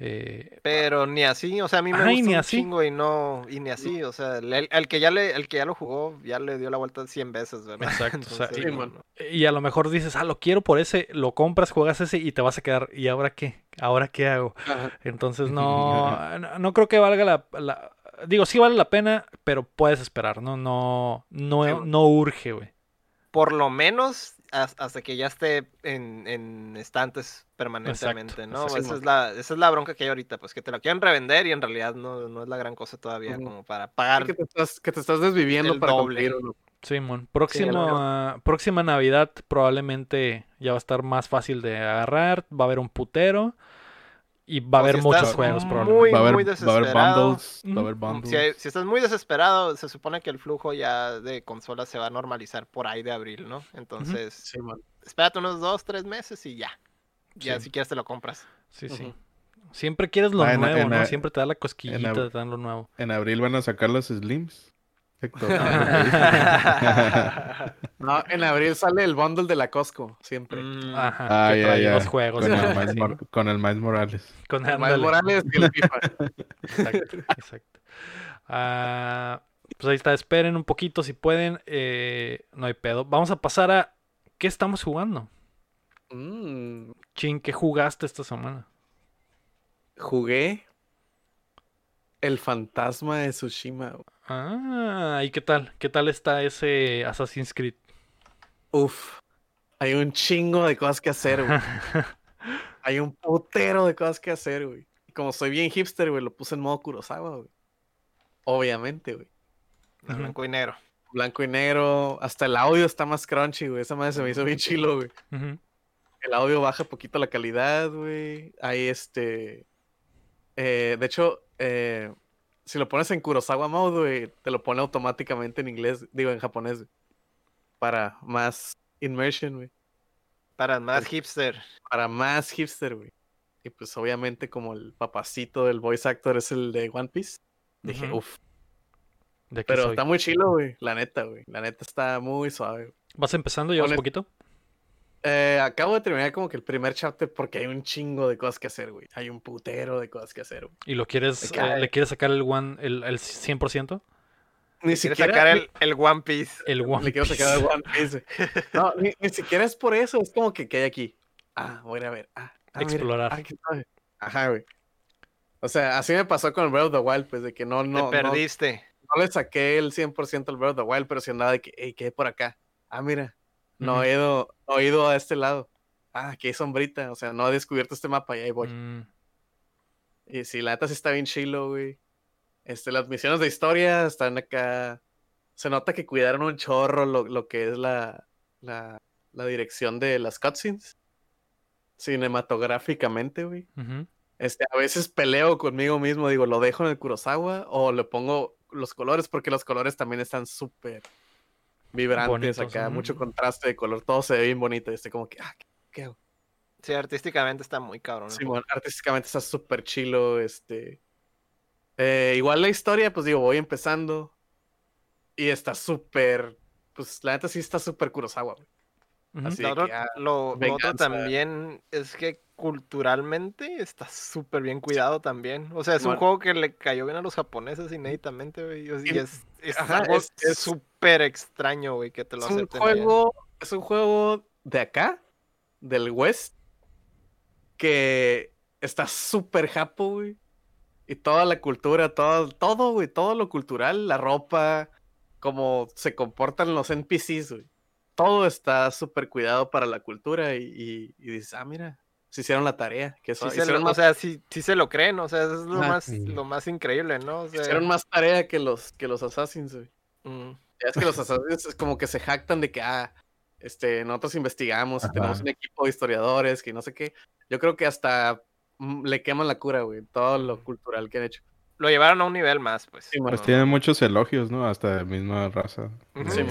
eh, Pero ni así, o sea, a mí me gusta ni un así. chingo y no, y ni así, o sea, el, el que ya le, el que ya lo jugó, ya le dio la vuelta 100 veces, ¿verdad? Exacto, o sea, Entonces, y- no, no. y a lo mejor dices, ah, lo quiero por ese, lo compras, juegas ese y te vas a quedar. ¿Y ahora qué? ¿Ahora qué hago? Ajá. Entonces no, no, no creo que valga la, la- Digo, sí vale la pena, pero puedes esperar, ¿no? No, no, Sí, no urge, güey. Por lo menos hasta que ya esté en, en estantes permanentemente, Exacto, ¿no? Esa es, la, esa es la bronca que hay ahorita, pues que te lo quieren revender y en realidad no, no es la gran cosa todavía como para pagar. Que te estás, que te estás desviviendo para doble. cumplir uno. Simón, ah, próxima Navidad probablemente ya va a estar más fácil de agarrar, va a haber un putero y va a haber si muchos juegos probablemente. va a haber, muy va a haber desesperado. bundles, va a haber bundles. Si, hay- si estás muy desesperado, se supone que el flujo ya de consolas se va a normalizar por ahí de abril, ¿no? Entonces, Sí, espérate unos dos, tres meses y ya. Ya Sí. si quieres te lo compras. Sí, sí. Siempre quieres lo Ah, en- nuevo, en ¿no? Siempre te da la cosquillita de dar lo nuevo. En abril van a sacar los Slims. Héctor. No, en abril sale el bundle de la Costco, siempre. Mm, Ajá, Ah, que ya, trae ya. los juegos. con, el. Miles Sí, Mor- con el Miles Morales. con El Miles. Morales y el FIFA. Exacto, exacto. Ah, pues ahí está, esperen un poquito si pueden. eh, no hay pedo. Vamos a pasar a ¿qué estamos jugando? Mm, Chin, ¿qué jugaste esta semana? jugué el fantasma de Tsushima. güey. Ah, ¿y qué tal? ¿Qué tal está ese Assassin's Creed? Uf, hay un chingo de cosas que hacer, güey. Hay un putero de cosas que hacer, güey. Y como soy bien hipster, güey, lo puse en modo Kurosawa, güey. Obviamente, güey. blanco y negro. Blanco y negro. Hasta el audio está más crunchy, güey. Esa madre se me hizo bien chilo, güey. El audio baja poquito la calidad, güey. Hay este. eh, de hecho, eh, si lo pones en Kurosawa mode, te lo pone automáticamente en inglés, digo en japonés, güey, para más immersion, güey. Para más hipster. Para más hipster, güey. Y pues obviamente como el papacito del voice actor es el de One Piece, dije, uff. ¿De qué Pero soy? está muy chilo, güey. La neta, güey. La neta está muy suave. güey. ¿Vas empezando? ¿Llevas Honest- poquito? Eh, acabo de terminar como que el primer chapter porque hay un chingo de cosas que hacer, güey. Hay un putero de cosas que hacer, güey. ¿Y lo quieres, eh, le quieres sacar el one, el, el 100%? Ni siquiera sacar el, el One Piece. El one. le quiero sacar el One Piece. No, ni, ni siquiera es por eso, es como que, que hay aquí. Ah, voy a ir a ver. Ah, ah, mira, Explorar. ah. Ajá, güey. O sea, así me pasó con el Breath of the Wild, pues de que no, no, Te perdiste. no le saqué el 100% al Breath of the Wild, pero si andaba de que, hey, ¿qué hay por acá? Ah, mira, no he ido, no he ido a este lado. Ah, aquí hay sombrita, o sea, no he descubierto este mapa y ahí voy. Mm, Y sí, la neta sí está bien chilo, güey. Este, las misiones de historia están acá. Se nota que cuidaron un chorro lo, lo que es la, la, la dirección de las cutscenes. Cinematográficamente, güey. Este, a veces peleo conmigo mismo, digo, lo dejo en el Kurosawa o le pongo los colores, porque los colores también están súper vibrantes Bonitos, acá, ujú. mucho contraste de color, todo se ve bien bonito. Y este, como que, ah, ¿qué, qué hago? Sí, artísticamente está muy cabrón. Sí, bueno, artísticamente está súper chilo, este... eh, igual la historia, pues digo, voy empezando y está súper... Pues la neta sí está súper Kurosawa, güey. Ujú. Así Lo de otro, que, ah, lo- lo otro también es que culturalmente está súper bien cuidado también. O sea, es un Bueno. juego que le cayó bien a los japoneses inéditamente, güey. Y es, es ajá, algo es- es- súper extraño, güey, que te lo Es un juego, es un juego de acá, del West, que está súper japo, güey. Y toda la cultura, todo, todo, güey, todo lo cultural, la ropa, cómo se comportan los NPCs, güey. Todo está súper cuidado para la cultura y, y, y dices, ah, mira, se hicieron la tarea. Que Sí se lo- o sea, sí, sí se lo creen, o sea, eso es lo, más, lo más increíble, ¿no? O sea, hicieron más tarea que los, que los Assassins, güey. mm, es que los Assassins es como que se jactan de que, ah, este, nosotros investigamos tenemos un equipo de historiadores que no sé qué. Yo creo que hasta mm, le queman la cura, güey, todo lo cultural que han hecho. lo llevaron a un nivel más, pues. Sí. Pues No, tiene muchos elogios, ¿no? Hasta de misma raza.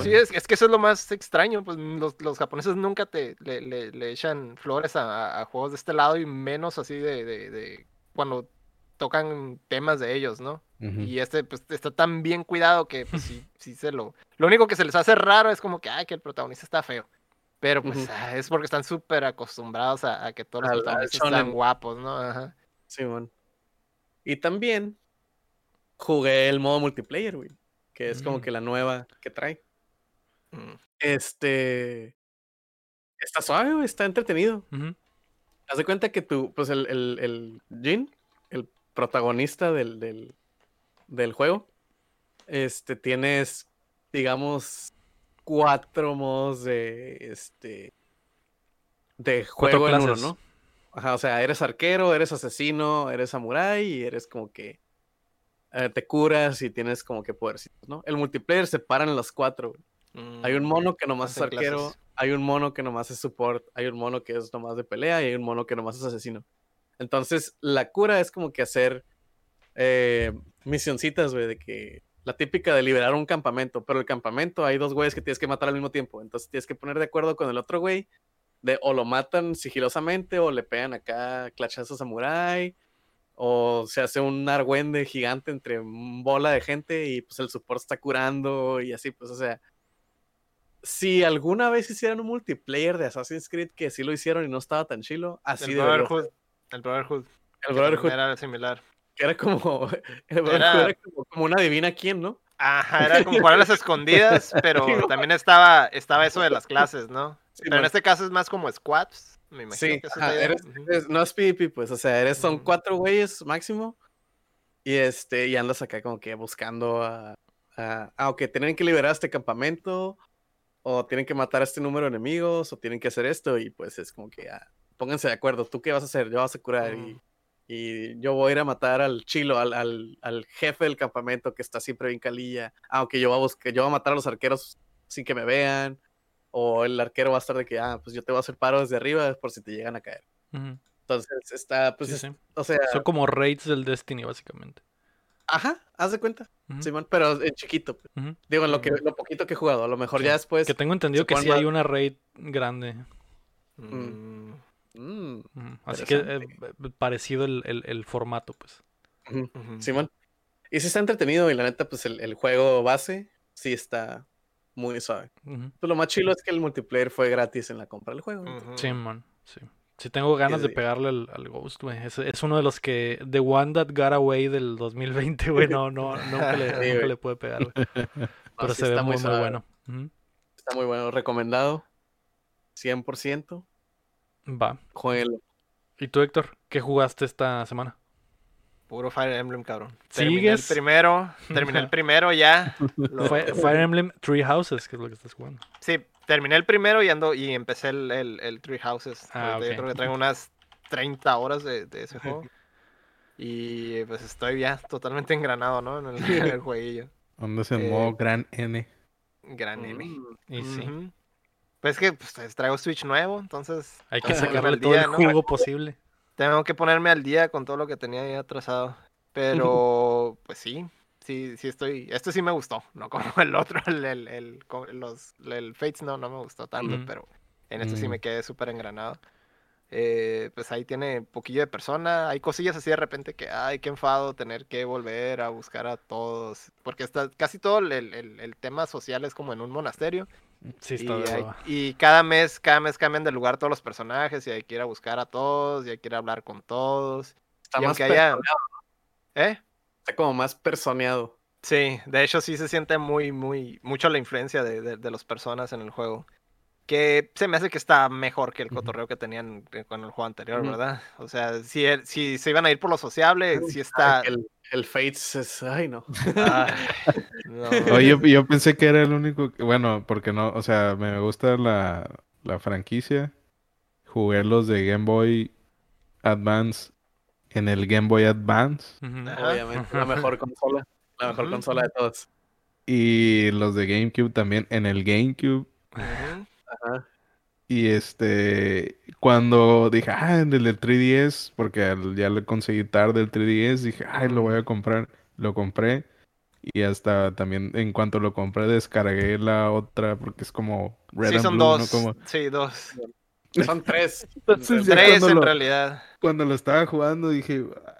Sí, es, es que eso es lo más extraño, pues los, los japoneses nunca te le, le- le echan flores a, a juegos de este lado y menos así de, de- de cuando tocan temas de ellos, ¿no? Y este pues está tan bien cuidado que pues sí, sí se lo... Lo único que se les hace raro es como que, ay, que el protagonista está feo. Pero pues ah, es porque están súper acostumbrados a, a que todos los protagonistas están guapos, ¿no? Ajá. Sí, man. Y también jugué el modo multiplayer, güey, que es como Mm. que la nueva que trae. Mm. Este. Está suave, güey, está entretenido. Haz de cuenta que tú, pues el, el, el Jin, el protagonista del, del, del juego, este, tienes, digamos, cuatro modos de, este, de juego en uno. ¿no? Ajá, o sea, eres arquero, eres asesino, eres samurái y eres como que eh, te curas y tienes como que podercitos, ¿no? El multiplayer se paran los cuatro, güey. Hay un Mm. mono que nomás es arquero, clases. hay un mono que nomás es support, hay un mono que es nomás de pelea y hay un mono que nomás es asesino. Entonces, la cura es como que hacer eh, misioncitas, güey, de que la típica de liberar un campamento, pero el campamento hay dos güeyes que tienes que matar al mismo tiempo, entonces tienes que poner de acuerdo con el otro güey de o lo matan sigilosamente o le pegan acá clachazo samurai o se hace un argüende gigante entre bola de gente y pues el support está curando y así, pues o sea, si alguna vez hicieran un multiplayer de Assassin's Creed que sí lo hicieron y no estaba tan chilo, así el debería Brotherhood. El Brotherhood. El Brotherhood Era similar. Que era como, Era- era como, como una divina quién, ¿no? Ajá, era como jugar a las escondidas, pero también estaba, estaba eso de las clases, ¿no? Sí, pero en man. este caso es más como squads, me imagino Sí, que ajá, eres- no es PvP, pues, o sea, eres, son Ujú. cuatro güeyes máximo. Y este, y andas acá como que buscando a, a- ah, ok, tienen que liberar este campamento, o tienen que matar a este número de enemigos, o tienen que hacer esto, y pues es como que, ah, pónganse de acuerdo, ¿tú qué vas a hacer? Yo vas a curar, y, Ujú. Y yo voy a ir a matar al chilo, al, al, al jefe del campamento que está siempre bien calilla, aunque yo voy a buscar, yo voy a matar a los arqueros sin que me vean, o el arquero va a estar de que, ah, pues yo te voy a hacer paro desde arriba por si te llegan a caer. Entonces está, pues, Sí, es- sí. o sea, Son como raids del Destiny, básicamente. ajá, haz de cuenta. Simón, pero en chiquito. pues. Digo, en lo, que, lo poquito que he jugado, a lo mejor Sí, ya después. Que tengo entendido que sí hay una raid grande. Mm, Así que eh, parecido el, el- el formato, pues. ujú, ujú. Simón. Y sí está entretenido, y la neta, pues el, el juego base sí está muy suave. Pues lo más chilo es que el multiplayer fue gratis en la compra del juego. Sí, man, sí. Sí tengo ganas de pegarle al, al Ghost, güey. Es, es uno de los que... The One That Got Away del 2020, güey. No, no, nunca le, Sí, nunca le puede pegar, güey. No, Pero sí se ve está muy, muy bueno. Está muy bueno, recomendado. 100%. Va. Jueguenlo. ¿Y tú, Héctor? ¿Qué jugaste esta semana? Puro Fire Emblem, cabrón. Terminé el ¿Sigues? primero, terminé el primero ya. Lo- Fue- Fire Emblem Three Houses, que es lo que estás jugando. Sí, terminé el primero y ando y empecé el, el, el Three Houses. Ah, Yo creo que traigo unas 30 horas de, de ese juego. Y pues estoy ya totalmente engranado, ¿no? En el, en el jueguillo. Andas en Eh, modo gran N. Gran N. Mm. Y sí. Pues que pues, traigo Switch nuevo, entonces hay que sacarle todo día, el ¿no? jugo posible. tengo que ponerme al día con todo lo que tenía ahí atrasado. Pero, pues sí, sí, sí estoy. Esto sí me gustó, no como el otro, el, el, el, los, el Fates no, no me gustó tanto, Ujú. pero en este sí Mm. me quedé súper engranado. Eh, pues ahí tiene poquillo de persona, hay cosillas así de repente que, ay, qué enfado tener que volver a buscar a todos, porque está casi todo el, el- el tema social es como en un monasterio. Sí, Y, está de hay- hueva. y cada mes, cada mes cambian de lugar todos los personajes y hay que ir a buscar a todos y hay que ir a hablar con todos. Está Y más haya- ¿Eh? Está como más personeado. Sí, de hecho sí se siente muy, muy, mucho la influencia de, de, de las personas en el juego. Que se me hace que está mejor que el cotorreo que tenían eh, con el juego anterior. ¿verdad? O sea, si, el- si se iban a ir por lo sociable, sí está... El, el Fates es. Ay, no. Ay, no. Oye, yo, yo pensé que era el único, que- bueno, porque no, o sea, me gusta la, la franquicia. Jugué los de Game Boy Advance en el Game Boy Advance. Ajá. Obviamente. La mejor consola. La mejor consola de todas. y los de GameCube también en el GameCube. Ujú. Ajá. Y este, cuando dije, ah, en el del 3DS, porque ya lo conseguí tarde el 3DS, dije, ay, lo voy a comprar. Lo compré. Y hasta también, en cuanto lo compré, descargué la otra, porque es como Red Sí, and son Blue, ¿no? dos. Como... Sí, dos. Son tres. Entonces, Tres en lo- realidad. Cuando lo estaba jugando, dije, "Ah,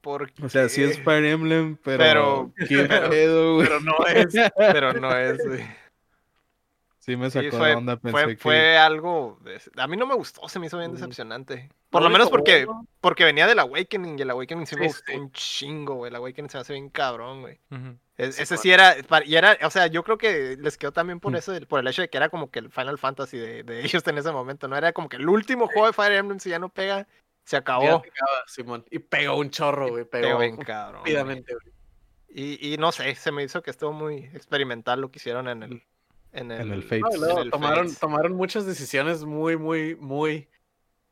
Porque... o sea, sí es Fire Emblem, pero. Pero no es. Pero no es, güey. Sí me Sí, sacó fue, de onda, pensé fue, que... fue algo. de- A mí no me gustó, se me hizo bien Mm. decepcionante. Por Lo lo menos porque, bueno- porque venía del Awakening y el Awakening sí, me Sí, gustó sí. un chingo, güey. El Awakening se me hace bien cabrón, güey. Sí, ese bueno. sí era, y era, o sea, yo creo que les quedó también por Mm. eso, por el hecho de que era como que el Final Fantasy de, de ellos en ese momento, ¿no? Era como que el último juego de Fire Emblem, si ya no pega, se Ya acabó. pegaba, Simón. Y pegó un chorro, güey. Pegó Pegó bien cabrón. güey. rápidamente, güey. Y, y no sé, se me hizo que estuvo muy experimental lo que hicieron en el... En el, En el No, Fates. y luego en el tomaron, Fates. tomaron muchas decisiones muy, muy, muy,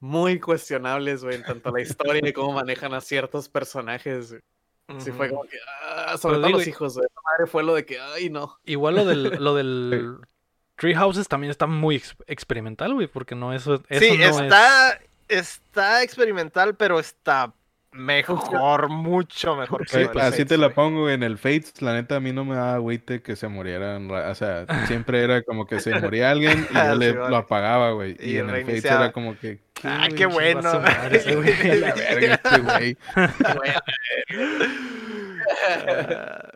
muy cuestionables, güey, en tanto la historia y cómo manejan a ciertos personajes. güey. Sí fue como que, ah, sobre todo digo, los hijos, güey. Madre fue lo de que, ay, no. Igual lo del, lo del Tree Houses también está muy ex- experimental, güey, porque no eso, eso Sí, no es... está, está experimental, pero está mejor, mucho mejor que Sí, así Fates, te la güey. pongo en el Fates, la neta a mí no me daba agüite que se murieran, ra- o sea, siempre era como que se moría alguien y yo Ah, le, lo apagaba, güey, y, Y en el Fates era como que, Ah, güey? qué bueno. güey. Este. Ah,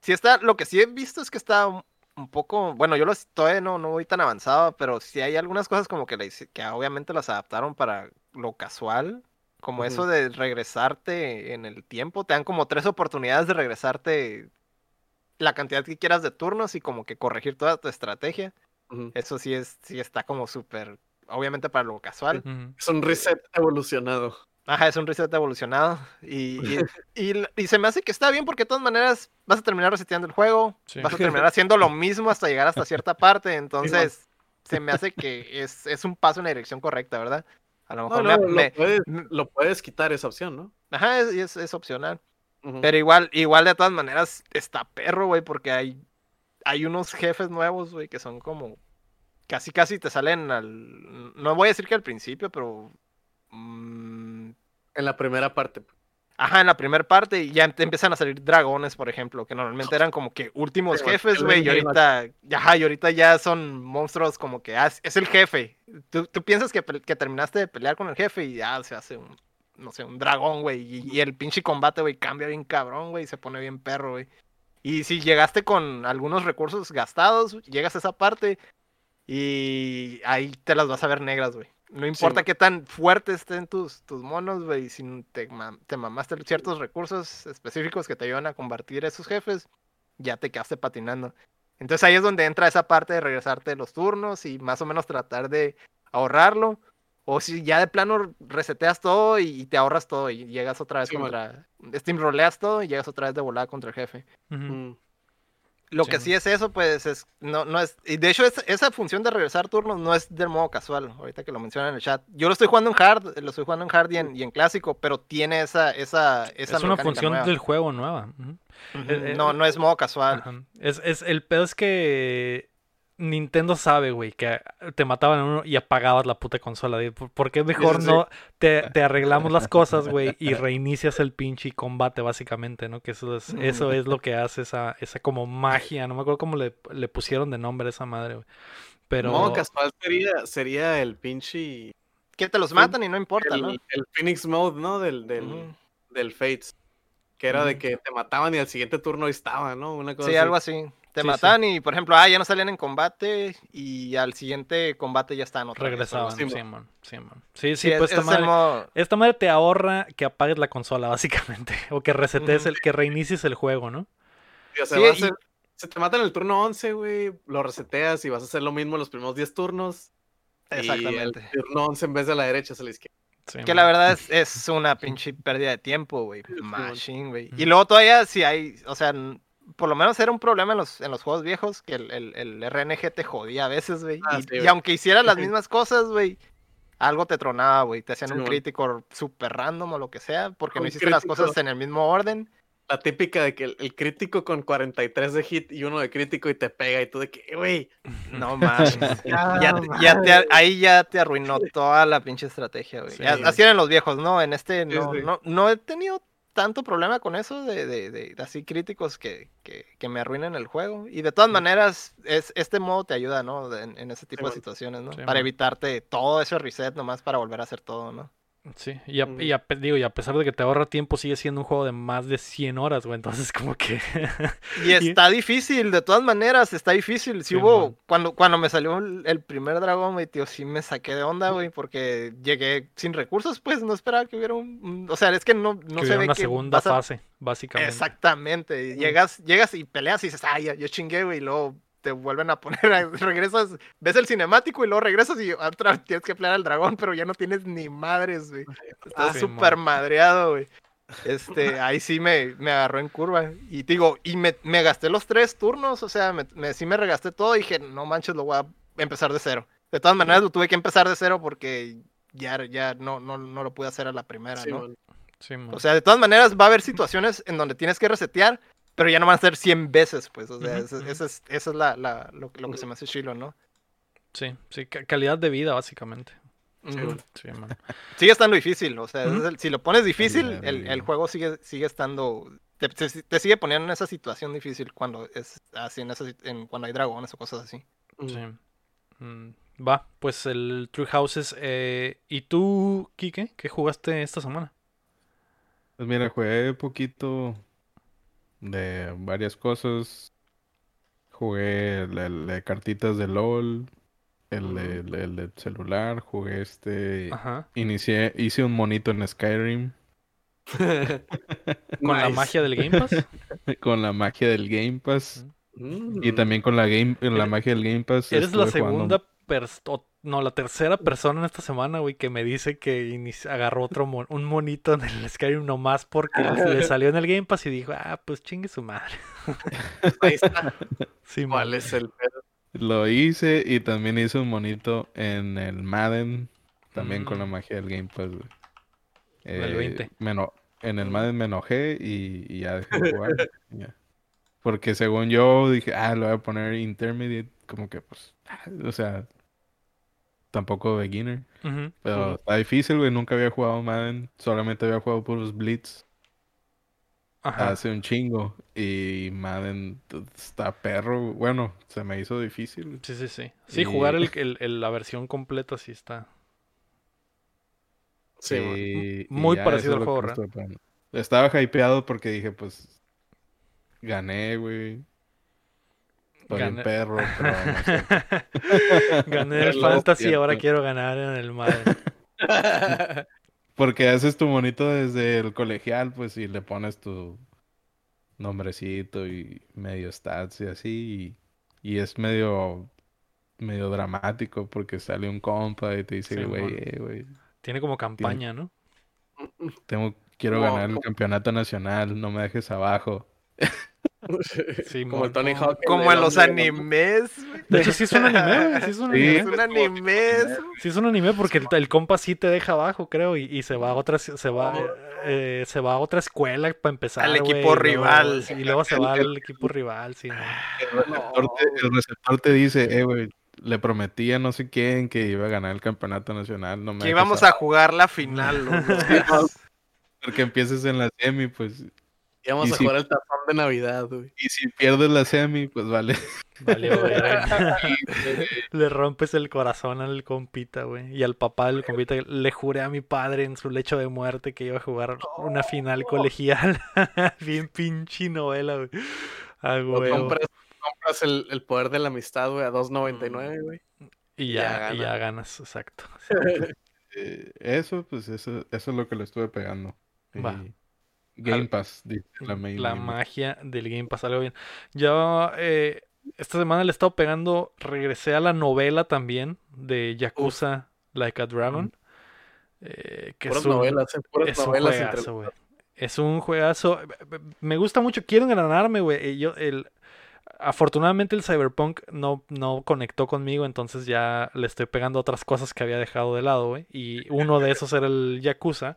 sí está, lo que sí he visto es que está un, poco, bueno, yo lo todavía no, no voy tan avanzado, pero sí hay algunas cosas como que, le que obviamente las adaptaron para lo casual, como eso de regresarte en el tiempo, te dan como tres oportunidades de regresarte la cantidad que quieras de turnos y como que corregir toda tu estrategia. Eso sí es, sí está como súper, obviamente para lo casual. Es un reset evolucionado. Ajá, es un reset evolucionado. Y, y, y- y se me hace que está bien porque de todas maneras vas a terminar reseteando el juego. Sí. Vas a terminar haciendo lo mismo hasta llegar hasta cierta parte. Entonces, se me hace que es, es un paso en la dirección correcta, ¿verdad? A lo mejor no, me- lo, puedes, me- lo puedes quitar esa opción, ¿no? Ajá, es, es, es opcional. Pero igual, igual de todas maneras está perro, güey, porque hay, hay unos jefes nuevos, güey, que son como... Casi, casi te salen al... No voy a decir que al principio, pero... mm, En la primera parte. Ajá, en la primera parte y ya te empiezan a salir dragones, por ejemplo, que normalmente eran como que últimos jefes, güey, y ahorita, ajá, y ahorita ya son monstruos como que ah, es- el jefe. Tú, tú piensas que, que terminaste de pelear con el jefe y ya se hace un, no sé, un dragón, güey, y, y el pinche combate, güey, cambia bien cabrón, güey, y se pone bien perro, güey. Y si llegaste con algunos recursos gastados, llegas a esa parte y ahí te las vas a ver negras, güey. No importa qué tan fuertes estén tus, tus monos, güey, si te, te mamaste ciertos recursos específicos que te ayudan a combatir a esos jefes, ya te quedaste patinando. Entonces ahí es donde entra esa parte de regresarte los turnos y más o menos tratar de ahorrarlo. O si ya de plano reseteas todo y te ahorras todo y llegas otra vez contra. Steam roleas todo y llegas otra vez de volada contra el jefe. Lo que sí es eso, pues es, no, no es, y de hecho esa función de regresar turnos no es del modo casual, ahorita que lo mencionan en el chat. Yo lo estoy jugando en hard, lo estoy jugando en hard y en, y en clásico, pero tiene esa, esa, esa Es una función del juego nueva. Eh, eh, no, no es modo casual. Es, es, el pedo es que Nintendo sabe, güey, que te mataban a uno y apagabas la puta consola. ¿Por qué mejor no te, arreglamos las cosas, güey, y reinicias el pinche combate, básicamente, ¿no? Que eso es, eso es lo que hace esa, esa como magia. No me acuerdo cómo le, pusieron de nombre a esa madre, güey. Pero... No, casual sería, sería el pinche... Que te los matan y no importa, ¿no? El Phoenix Mode, ¿no? Del, del, Fates. Que era de que te mataban y al siguiente turno estaba, ¿no? Una cosa sí, algo así. Te matan y, por ejemplo, ah, ya no salían en combate y al siguiente combate ya están otra Regresaban, sí, Sí, sí, pues esta madre, esta madre te ahorra que apagues la consola, básicamente. O que resetes, el, que reinicies el juego, ¿no? o sea, se te matan el turno 11, güey, lo reseteas y vas a hacer lo mismo los primeros 10 turnos. Exactamente. Y el turno 11 en vez de la derecha es a la izquierda. que la verdad es, es, una pinche pérdida de tiempo, güey. Machine, güey. Y luego todavía si hay, o sea, por lo menos era un problema en los, en los juegos viejos que el, el, el RNG te jodía a veces, güey. Ah, y, aunque hicieras las mismas cosas, güey, algo te tronaba, güey. Te hacían un crítico super random o lo que sea, porque no hiciste las cosas en el mismo orden. La típica de que el, crítico con 43 de hit y uno de crítico y te pega y tú de que, güey, no mames. ya, ya ahí ya te arruinó toda la pinche estrategia, güey. Así eran los viejos, ¿no? En este no, no, no he tenido tanto problema con eso de, de, de así críticos que, que, que, me arruinen el juego. Y de todas maneras, es, este modo te ayuda, ¿no? En, ese tipo de situaciones, ¿no? para evitarte todo ese reset nomás para volver a hacer todo, ¿no? Sí, y a, y digo, y a pesar de que te ahorra tiempo, sigue siendo un juego de más de 100 horas, güey. Entonces, como que. y está difícil, de todas maneras, está difícil. Si hubo. Cuando, cuando me salió el primer dragón, güey, tío, sí me saqué de onda, güey, porque llegué sin recursos, pues no esperaba que hubiera un. O sea, es que no, no se ve una segunda fase, básicamente. Exactamente. Llegas, llegas y peleas y dices, ay, yo chingué, güey, y luego te vuelven a poner, regresas, ves el cinemático y luego regresas y otra vez tienes que pelear al dragón, pero ya no tienes ni madres, güey. Estás súper madreado, güey. Este, ahí sí me, me agarró en curva. Y digo, y me, me gasté los tres turnos, o sea, me, sí me regasté todo y dije, no manches, lo voy a empezar de cero. De todas maneras, lo tuve que empezar de cero porque ya, ya no, no, no lo pude hacer a la primera, ¿no? o sea, de todas maneras va a haber situaciones en donde tienes que resetear pero ya no van a ser 100 veces, pues. O sea, esa, es, esa es la, la lo, lo, que se me hace chilo, ¿no? Sí, sí, calidad de vida, básicamente. Sí, sigue estando difícil, o sea, si lo pones difícil, el, el, juego sigue, sigue estando. Te, te, sigue poniendo en esa situación difícil cuando es así, en, esa, en cuando hay dragones o cosas así. Sí. Mm, va, pues el True Houses. Eh, ¿Y tú, Kike, qué jugaste esta semana? Pues mira, jugué poquito de varias cosas. Jugué el, de cartitas de LOL, el, de celular, jugué este... Inicié, hice un monito en Skyrim. ¿Con la magia del Game Pass? con la magia del Game Pass. Y también con la, game, la magia del Game Pass. Eres la segunda no, la tercera persona en esta semana, güey, que me dice que agarró otro un monito en el Skyrim nomás porque le salió en el Game Pass y dijo, ah, pues chingue su madre. Ahí está. ¿Cuál es el pedo? Lo hice y también hice un monito en el Madden, también con la mm. magia del Game Pass, güey. el 20. Eh, en el Madden me enojé y, ya dejé de jugar. Porque según yo dije, ah, lo voy a poner intermediate, como que pues, ah, o sea, tampoco beginner. pero está difícil, güey. Nunca había jugado Madden. Solamente había jugado por los Blitz. Hace un chingo. Y Madden está perro. Bueno, se me hizo difícil. Sí, sí, sí. Sí, jugar el, la versión completa sí está. Sí. Muy parecido al juego, ¿verdad? Estaba hypeado porque dije, pues. gané, güey. Estoy Gané. en perro, pero no sé. Gané el fantasy, siento. ahora quiero ganar en el Madden. Porque haces tu monito desde el colegial, pues, y le pones tu nombrecito y medio stats y así. Y, y es medio, medio dramático porque sale un compa y te dice, Sí, güey, mon. eh, güey, Tiene como campaña, ¿no? tengo, quiero No, ganar el campeonato nacional, no me dejes abajo. Sí, Como mon. el Tony Hawk. como en los animes. De hecho, sí es un anime. Sí es un Sí. anime. Es un anime. eso. Sí es un anime porque el, el compa sí te deja abajo, creo, y, y se va a otra, se va, eh, se va a otra escuela para empezar, Al equipo y luego- rival. y luego se va al equipo rival, sí. ¿no? El receptor, te, el receptor te dice, eh, güey, le prometí a no sé quién que iba a ganar el campeonato nacional, no me Que íbamos a jugar la final. los. Porque empieces en la semi, pues, Y a si- jugar el tazón de Navidad, güey. y si pierdes la semi, pues vale. Valió, verga. Le rompes el corazón al compita, güey. Y al papá del compita le juré a mi padre en su lecho de muerte que iba a jugar una final colegial. Bien pinche novela, güey. A Lo huevo. compras, compras el, el poder de la amistad, güey, a Mm. 2.99, güey. Y ya ya, y ya gana. ganas, exacto. Eh, eso, pues, eso, eso es lo que le estuve pegando. Va. Y Game Pass, dice la main La lane. magia del Game Pass, algo bien. Yo eh, esta semana le he estado pegando, regresé a la novela también de Yakuza Like a Dragon. eh, que Puras es un, novelas, eh, es un juegazo, güey. Es un juegazo. Me gusta mucho. Quiero engranarme, güey. Yo, el, afortunadamente el Cyberpunk no, no conectó conmigo, entonces ya le estoy pegando otras cosas que había dejado de lado, güey. Y uno de esos era el Yakuza.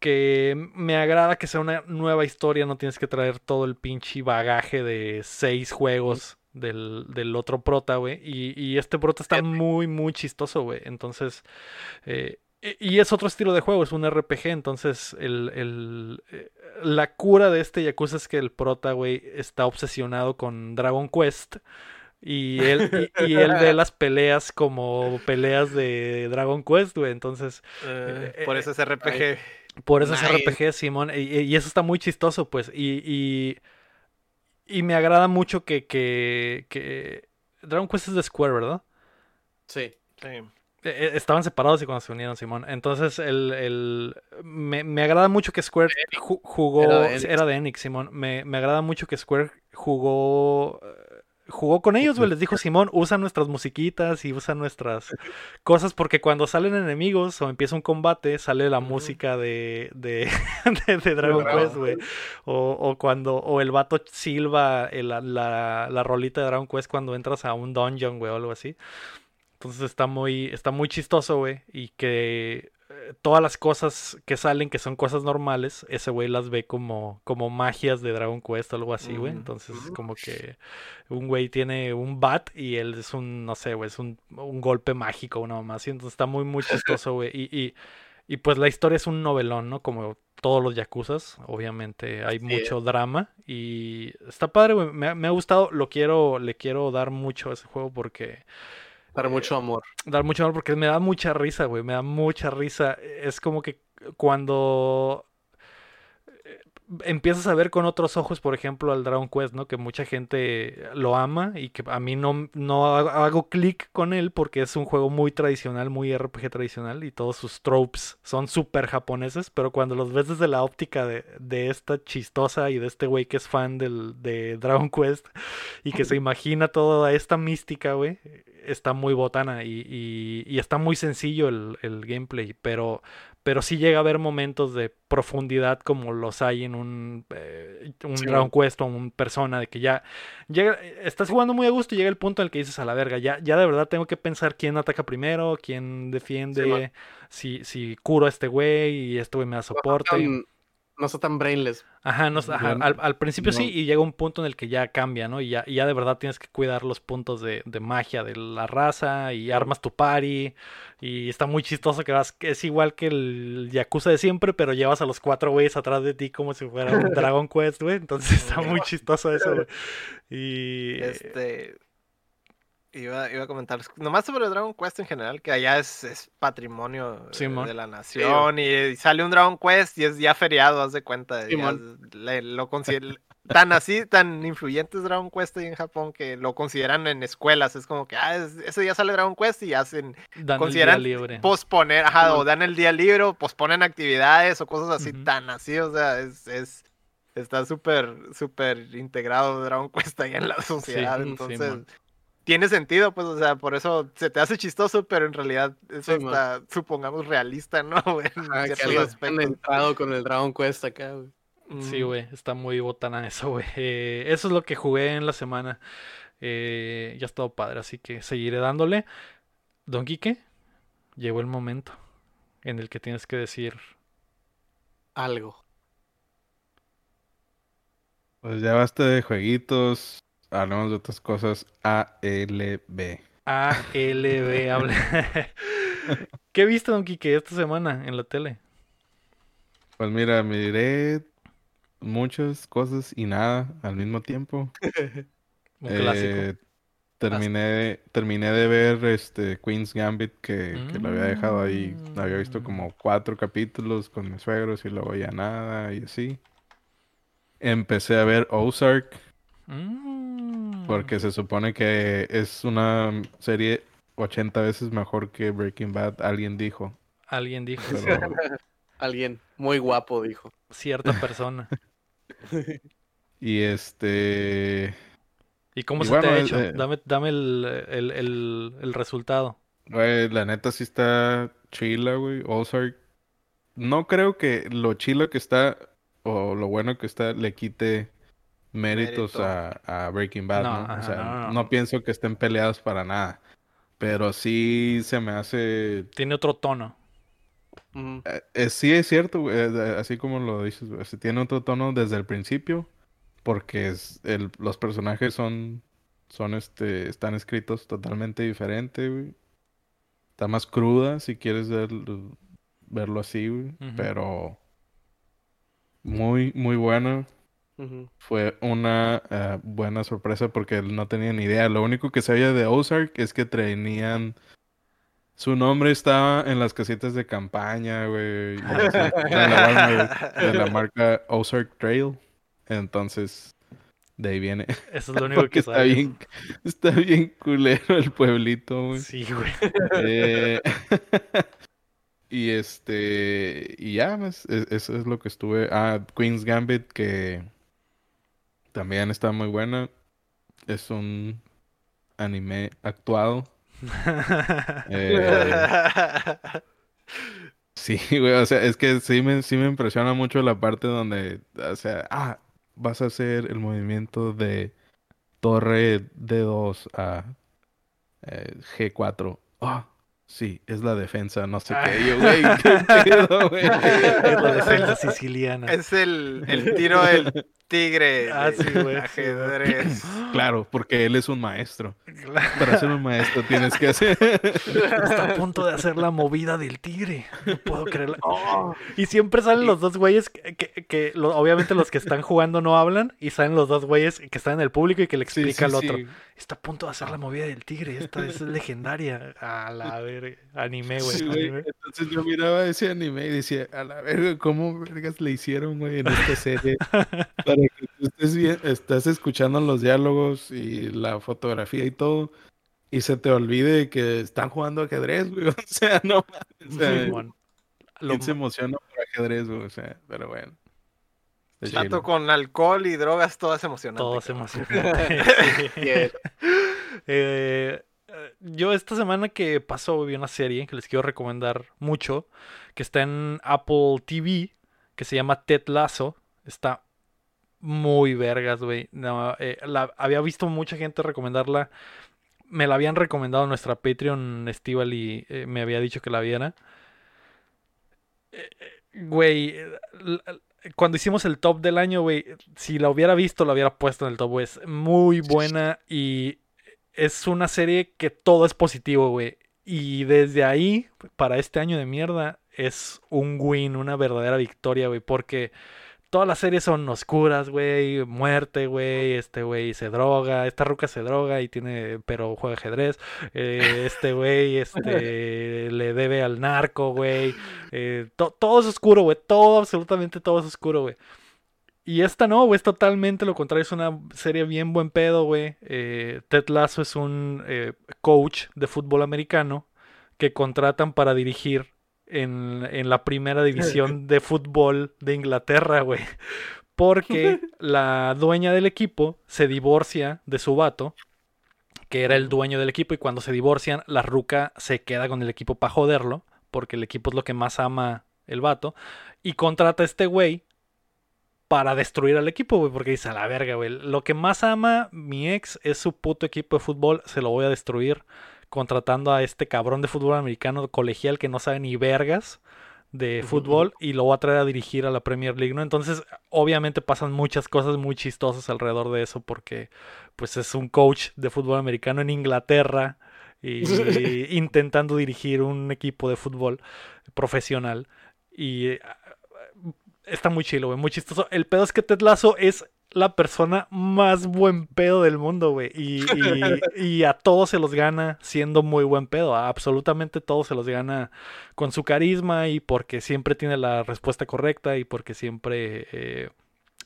Que me agrada que sea una nueva historia, no tienes que traer todo el pinche bagaje de seis juegos del, del otro prota, güey. Y, y este prota está muy, muy chistoso, güey. Entonces, eh, y es otro estilo de juego, es un RPG, entonces el, el, eh, la cura de este Yakuza es que el prota, güey, está obsesionado con Dragon Quest. Y él, y, y él ve las peleas como peleas de Dragon Quest, güey. Entonces, Eh, por eso es RPG. Por eso es Nice. RPG, Simón. Y, y eso está muy chistoso, pues. Y, y, y me agrada mucho que, que, que Dragon Quest es de Square, ¿verdad? Sí. Sí. Eh, Estaban separados y cuando se unieron, Simón. Entonces, el, el- me, me agrada mucho que Square ju- jugó. Era de sí, Enix. Era de Enix, Simón. Me, me agrada mucho que Square jugó. Jugó con ellos, güey. Les dijo, Simón, usa nuestras musiquitas y usa nuestras cosas. Porque cuando salen enemigos o empieza un combate, sale la música de, de, de, de Dragon Quest, güey. O, o cuando. O el vato silba el- la, la, la rolita de Dragon Quest cuando entras a un dungeon, güey, o algo así. Entonces está muy, está muy chistoso, güey. Y que todas las cosas que salen, que son cosas normales, ese güey las ve como, como magias de Dragon Quest o algo así, güey. Entonces ujú. como que un güey tiene un bat y él es un, no sé, güey, es un, un golpe mágico, una mamá así. Entonces está muy, muy chistoso, güey. Y, y, y pues la historia es un novelón, ¿no? Como todos los yakuzas, obviamente hay mucho drama y está padre, güey. Me, ha- me ha gustado, lo quiero, le quiero dar mucho a ese juego porque Dar mucho amor. dar mucho amor porque me da mucha risa, güey, me da mucha risa. Es como que cuando eh, empiezas a ver con otros ojos, por ejemplo, al Dragon Quest, ¿no? Que mucha gente lo ama y que a mí no, no hago, hago clic con él porque es un juego muy tradicional, muy RPG tradicional y todos sus tropes son súper japoneses, pero cuando los ves desde la óptica de, de esta chistosa y de este güey que es fan del, de Dragon Quest y que se imagina toda esta mística, güey, está muy botana y, y- y está muy sencillo el, el gameplay, pero, pero sí llega a haber momentos de profundidad como los hay en un, eh, un Sí, Dragon Quest o un Persona, de que ya llega, estás jugando muy a gusto y llega el punto en el que dices a la verga, ya, ya de verdad tengo que pensar quién ataca primero, quién defiende, si, si curo a este güey y este güey me da soporte. Tan- no está tan brainless. Ajá, no, ajá, al, al principio sí, y llega un punto en el que ya cambia, ¿no? Y ya, y ya de verdad tienes que cuidar los puntos de, de magia de la raza y armas tu party. Y está muy chistoso que vas, que es igual que el Yakuza de siempre, pero llevas a los cuatro güeyes atrás de ti como si fuera un Dragon Quest, güey. Entonces está muy chistoso eso, güey. Y Este. Iba, iba a comentar nomás sobre Dragon Quest en general, que allá es, es patrimonio eh, de la nación y, y sale un Dragon Quest y es ya feriado, haz de cuenta. le- lo tan así, tan influyentes Dragon Quest ahí en Japón que lo consideran en escuelas. Es como que, ah, ese día sale Dragon Quest y hacen, Dan consideran el día libre. posponer, ajá, o dan el día libre, o posponen actividades o cosas así tan así, o sea, es, es está súper, súper integrado Dragon Quest ahí en la sociedad, entonces tiene sentido, pues, o sea, por eso se te hace chistoso, pero en realidad eso está, supongamos, realista, ¿no? ah, que alguien entrado con el Dragon Quest acá, güey. Sí, güey, está muy botana eso, güey. Eh, eso es lo que jugué en la semana. Eh, ya ha estado padre, así que seguiré dándole. Don Quique, llegó el momento en el que tienes que decir algo. Pues ya basta de jueguitos, hablamos de otras cosas. ALB. ALB, habla. ¿Qué viste, Don Quique, esta semana en la tele? Pues mira, miré muchas cosas y nada al mismo tiempo. Un clásico. Eh, terminé, terminé de ver este Queen's Gambit que, lo había dejado ahí. Había visto mm. como cuatro capítulos con mis suegros y luego ya nada y así. Empecé a ver Ozark. Mm. Porque se supone que es una serie 80 veces mejor que Breaking Bad, alguien dijo. Alguien dijo. alguien muy guapo dijo. Cierta persona. y este. ¿Y cómo se te ha hecho? Eh, dame, dame el, el, resultado. la neta sí está chila, güey. Ozark. No creo que lo chilo que está o lo bueno que está le quite méritos a, Breaking Bad, no, O sea, no, pienso que estén peleados para nada. Pero sí se me hace. Tiene otro tono. Eh, eh, sí es cierto, eh, así como lo dices, tiene otro tono desde el principio, porque es el, los personajes son, son este, están escritos totalmente diferente, Está más cruda, si quieres verlo así, pero muy, muy Fue una buena sorpresa porque no tenía ni idea. Lo único que sabía de Ozark es que tenían su nombre estaba en las casitas de campaña, güey. de, la, marca Ozark Trail. Entonces, de ahí viene. Eso es lo único que está bien, está bien culero el pueblito, güey. Sí, güey. Eh, y este. Y ya, pues, e, eso es lo que estuve. Ah, Queen's Gambit, que también está muy buena. Es un anime actuado eh, sí, güey, o sea, es que sí me, sí me impresiona mucho la parte donde, o sea, ah, vas a hacer el movimiento de torre D2 a eh, G4. Ah, sí, es la defensa, no sé qué. Yo, güey, qué güey. Es la defensa siciliana. Es el, el tiro del tigre ah, sí, güey. ajedrez. Claro, porque él es un maestro. Para ser un maestro tienes que hacer. Está a punto de hacer la movida del tigre. No puedo creerlo. Oh. Y siempre salen los dos güeyes que, que, obviamente los que están jugando no hablan y salen los dos güeyes que están en el público y que le explica al otro. Está a punto de hacer la movida del tigre. Esta es legendaria. A la verga. Anime, güey. Entonces yo miraba ese anime y decía, a la verga, ¿cómo vergas le hicieron, güey, en esta serie? que tú estés bien, estás escuchando los diálogos y la fotografía y todo, y se te olvide que están jugando ajedrez, güey. O sea, no o sea, se emociona por ajedrez, güey? O sea, pero bueno. Chato con alcohol y drogas, todo es emocionante. Todo es emocionante. Eh, yo esta semana que pasó vi una serie que les quiero recomendar mucho, que está en Apple TV, que se llama Ted Lasso. Está muy vergas, güey. No, eh, había visto mucha gente recomendarla. Me la habían recomendado nuestra Patreon Estival y eh, me había dicho que la viera. Eh, güey, cuando hicimos el top del año, güey, si la hubiera visto, la hubiera puesto en el top, güey. Es muy buena y es una serie que todo es positivo, güey. Y desde ahí, para este año de mierda, es un win, una verdadera victoria, güey. Porque todas las series son oscuras, güey, muerte, güey, este güey se droga, esta ruca se droga y tiene, pero juega ajedrez, eh, este güey, este, le debe al narco, güey, eh, todo es oscuro, güey, todo, absolutamente todo es oscuro, güey. y esta no, güey, es totalmente lo contrario. Es una serie bien buen pedo, güey. Eh, Ted Lasso es un coach de fútbol americano que contratan para dirigir en, en la primera división de fútbol de Inglaterra, güey. Porque la dueña del equipo se divorcia de su vato, que era el dueño del equipo, y cuando se divorcian, la ruca se queda con el equipo para joderlo, porque el equipo es lo que más ama el vato, y contrata a este güey para destruir al equipo, güey, porque dice, a la verga, güey, lo que más ama mi ex es su puto equipo de fútbol, se lo voy a destruir contratando a este cabrón de fútbol americano colegial que no sabe ni vergas de fútbol y lo voy a traer a dirigir a la Premier League, ¿no? Entonces, obviamente pasan muchas cosas muy chistosas alrededor de eso porque pues es un coach de fútbol americano en Inglaterra y, intentando dirigir un equipo de fútbol profesional y está muy chilo, güey, muy chistoso. El pedo es que Ted Lasso es la persona más buen pedo del mundo, güey. Y, y, a todos se los gana siendo muy buen pedo. A absolutamente todos se los gana con su carisma y porque siempre tiene la respuesta correcta y porque siempre eh,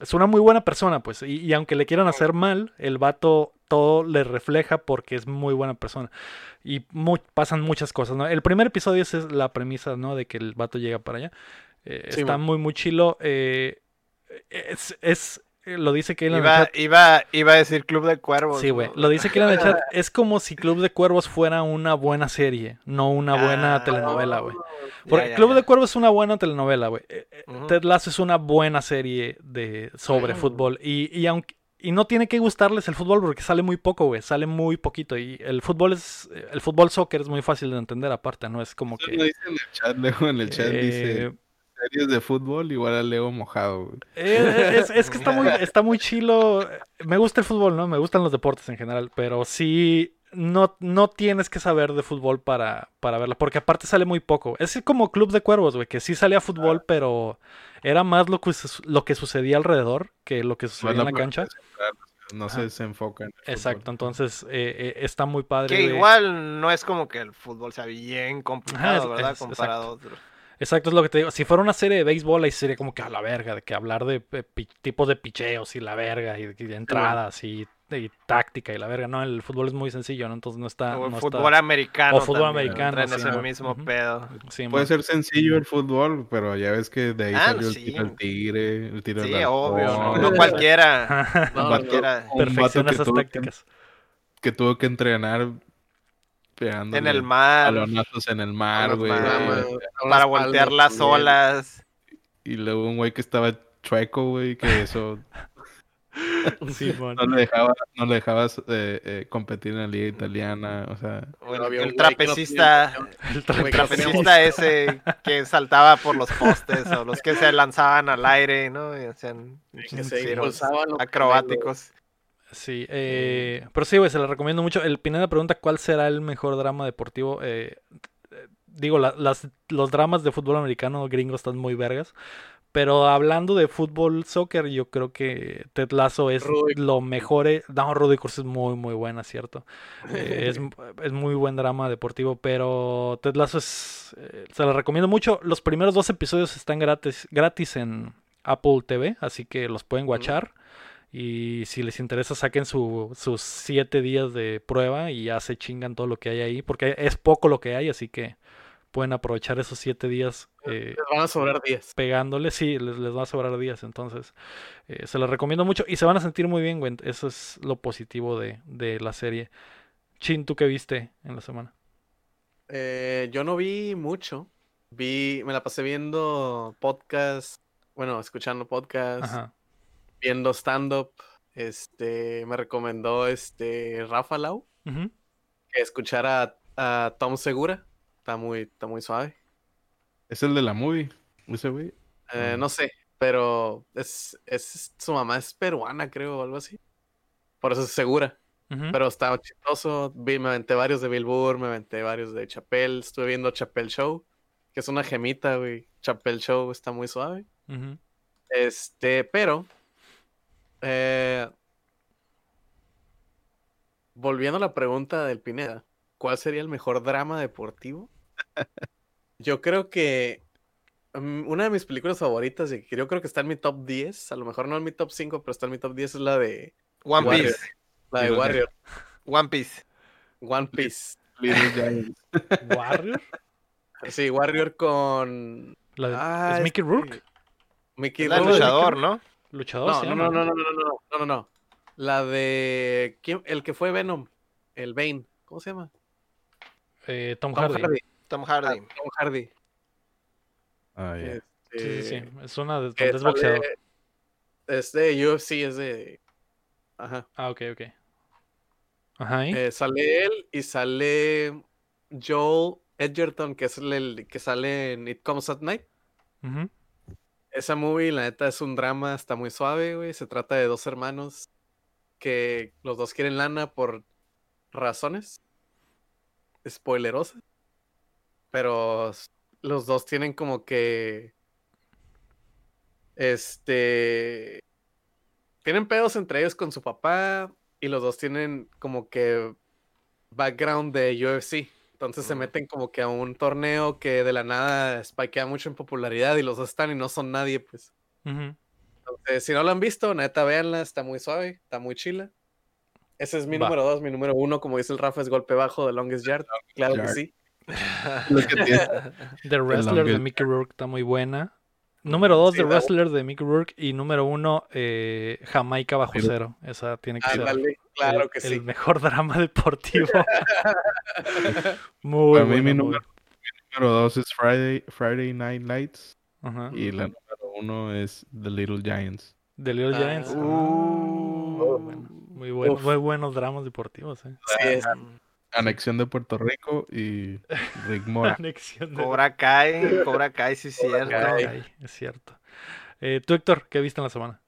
es una muy buena persona, pues. Y, aunque le quieran hacer mal, el vato todo le refleja porque es muy buena persona. Y pasan muchas cosas, ¿no? El primer episodio es la premisa, ¿no? De que el vato llega para allá. Eh, está muy, muy chilo. Eh, es, es, lo dice que iba, iba, iba, a decir Club de Cuervos. Sí, güey. Lo dice que en el chat. Es como si Club de Cuervos fuera una buena serie, no una buena ah, telenovela, güey. Porque Club de Cuervos es una buena telenovela, güey. Eh, Ted Lasso es una buena serie de sobre fútbol. Y, y aunque y no tiene que gustarles el fútbol porque sale muy poco, güey. Sale muy poquito. Y el fútbol es. El fútbol soccer es muy fácil de entender aparte, ¿no? Es como que. Lo dice en el chat, Leo, en el chat dice. Series de fútbol igual a Leo mojado, güey. Eh, es, que está muy, está muy chilo. Me gusta el fútbol, ¿no? Me gustan los deportes en general. Pero sí. No, no tienes que saber de fútbol para, para verla, porque aparte sale muy poco. Es como Club de Cuervos, güey, que sí salía fútbol, pero era más lo que, lo que sucedía alrededor que lo que sucedía en la cancha. No se, enfoca en Exacto, entonces eh, eh, está muy padre. Que igual no es como que el fútbol sea bien complicado, ¿verdad? Comparado a otros. Exacto, es lo que te digo. Si fuera una serie de béisbol, ahí sería como que a la verga, de que hablar de, tipos de picheos y la verga, y, de entradas y y táctica y la verga. No, el fútbol es muy sencillo, ¿no? Entonces no está. O no fútbol americano. O fútbol americano. En ese mismo pedo. Puede ser sencillo el fútbol, pero ya ves que de ahí ah, salió el tiro del tigre, el tiro sí, obvio. No, cualquiera. no, cualquiera. Perfecciona esas tácticas. Que, tuvo que entrenar pegando en el mar. Balonazos en el mar, güey. Para voltear las olas. Y luego un güey que estaba chueco, güey, que eso no le dejabas, no le dejabas eh, eh, competir en la liga italiana, o sea... el, trapecista, el, trapecista ese que saltaba por los postes o los que se lanzaban al aire, ¿no? Y hacían acrobáticos. Sí, eh, pero sí, güey, se lo recomiendo mucho. El Pineda pregunta cuál será el mejor drama deportivo. digo, las, los dramas de fútbol americano gringo están muy vergas. Pero hablando de fútbol, soccer, yo creo que Ted Lasso es lo mejor. Eh, no, Rudy Curso es muy, muy buena, ¿cierto? Eh, es, muy buen drama deportivo, pero Ted Lasso es... Eh, se lo recomiendo mucho. Los primeros dos episodios están gratis, gratis en Apple TV, así que los pueden guachar. Y si les interesa, saquen sus siete días de prueba y ya se chingan todo lo que hay ahí, porque es poco lo que hay, así que pueden aprovechar esos siete días. Eh, les van a sobrar días. Pegándole, sí, les, les, va a sobrar días. Entonces, eh, se los recomiendo mucho y se van a sentir muy bien, güey. Eso es lo positivo de, de la serie. Chin, ¿tú qué viste en la semana? Eh, yo no vi mucho. Vi, me la pasé viendo podcast, bueno, escuchando podcast, viendo stand-up. Este, me recomendó este Rafa Lau que escuchara a Tom Segura Está muy, está muy suave. ¿Es el de la movie? ¿Ese güey? Eh, no sé, pero es, es, su mamá es peruana, creo, o algo así. Por eso es segura. Pero está chistoso. Vi, me aventé varios de Billboard, me aventé varios de Chapel. Estuve viendo Chapel Show, que es una gemita, güey. Chapel Show está muy suave. Este, pero. Eh, volviendo a la pregunta del Pineda, ¿cuál sería el mejor drama deportivo? Yo creo que mm, una de mis películas favoritas, y que yo creo que está en mi top 10, a lo mejor no en mi top 5, pero está en mi top 10, es la de One Warrior. Piece. la de. Warrior. One Piece. One Piece. Warrior. Sí, Warrior con. La de- Ah, ¿Es Mickey Rourke? Mickey Rourke. luchador, ¿no? Luchador No, no, no, no, no, no, no, no, no, no, no. La de. ¿quién? El que fue Venom. El Bane. ¿Cómo se llama? Eh, Tom, Tom Hardy. Hardy. Tom Hardy. Tom Hardy. Ah, ya. Sí, sí, sí. Este, Es una de es boxeador. sale- Es de UFC, es de. Ajá. Ah, ok, ok. Ajá, ¿y? Eh, sale él y sale Joel Edgerton, que es el, el que sale en It Comes at Night. Ujú. Esa movie, la neta, es un drama, está muy suave, güey. Se trata de dos hermanos que los dos quieren lana por razones spoilerosas. Pero los dos tienen como que. Este. Tienen pedos entre ellos con su papá. Y los dos tienen como que. Background de UFC. Entonces se meten como que a un torneo que de la nada spikea mucho en popularidad. Y los dos están y no son nadie, pues. Entonces, si no lo han visto, neta, véanla, está muy suave, está muy chila. Ese es mi Va. número dos, mi número uno, como dice el Rafa, es golpe bajo de Longest Yard. Claro que Yard. sí. Lo que tiene- The Wrestler de Mickey Rourke está muy buena. Número dos, Sí, The la- Wrestler de Mickey Rourke. Y número uno, eh, Jamaica bajo cero. Esa tiene que ser claro el, que el sí. mejor drama deportivo. muy Para mí, mi número, mi número dos es Friday, Friday Night Lights. Y la número uno es The Little Giants. The Little Ah. Giants. Uh. Ah, bueno, muy, bueno, Uf. muy buenos dramas deportivos. Eh. Sí, es- Anexión de Puerto Rico y Rick Mora. Anexión de Cobra Kai, Cobra Kai, sí es cierto. Kai. Es cierto. Eh, ¿Tú, Héctor, qué viste en la semana?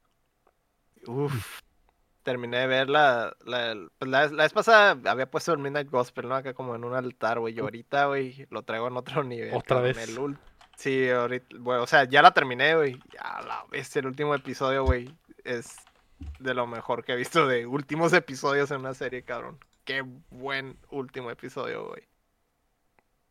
Uf. Terminé de ver la, la, pues la, la vez pasada había puesto el Midnight Gospel, ¿no? Acá como en un altar, güey. Y ahorita, güey, lo traigo en otro nivel. ¿Otra vez? el Sí, ahorita, bueno, o sea, ya la terminé, güey. Ya la vez, el último episodio, güey, es de lo mejor que he visto de últimos episodios en una serie, cabrón. Qué buen último episodio, güey.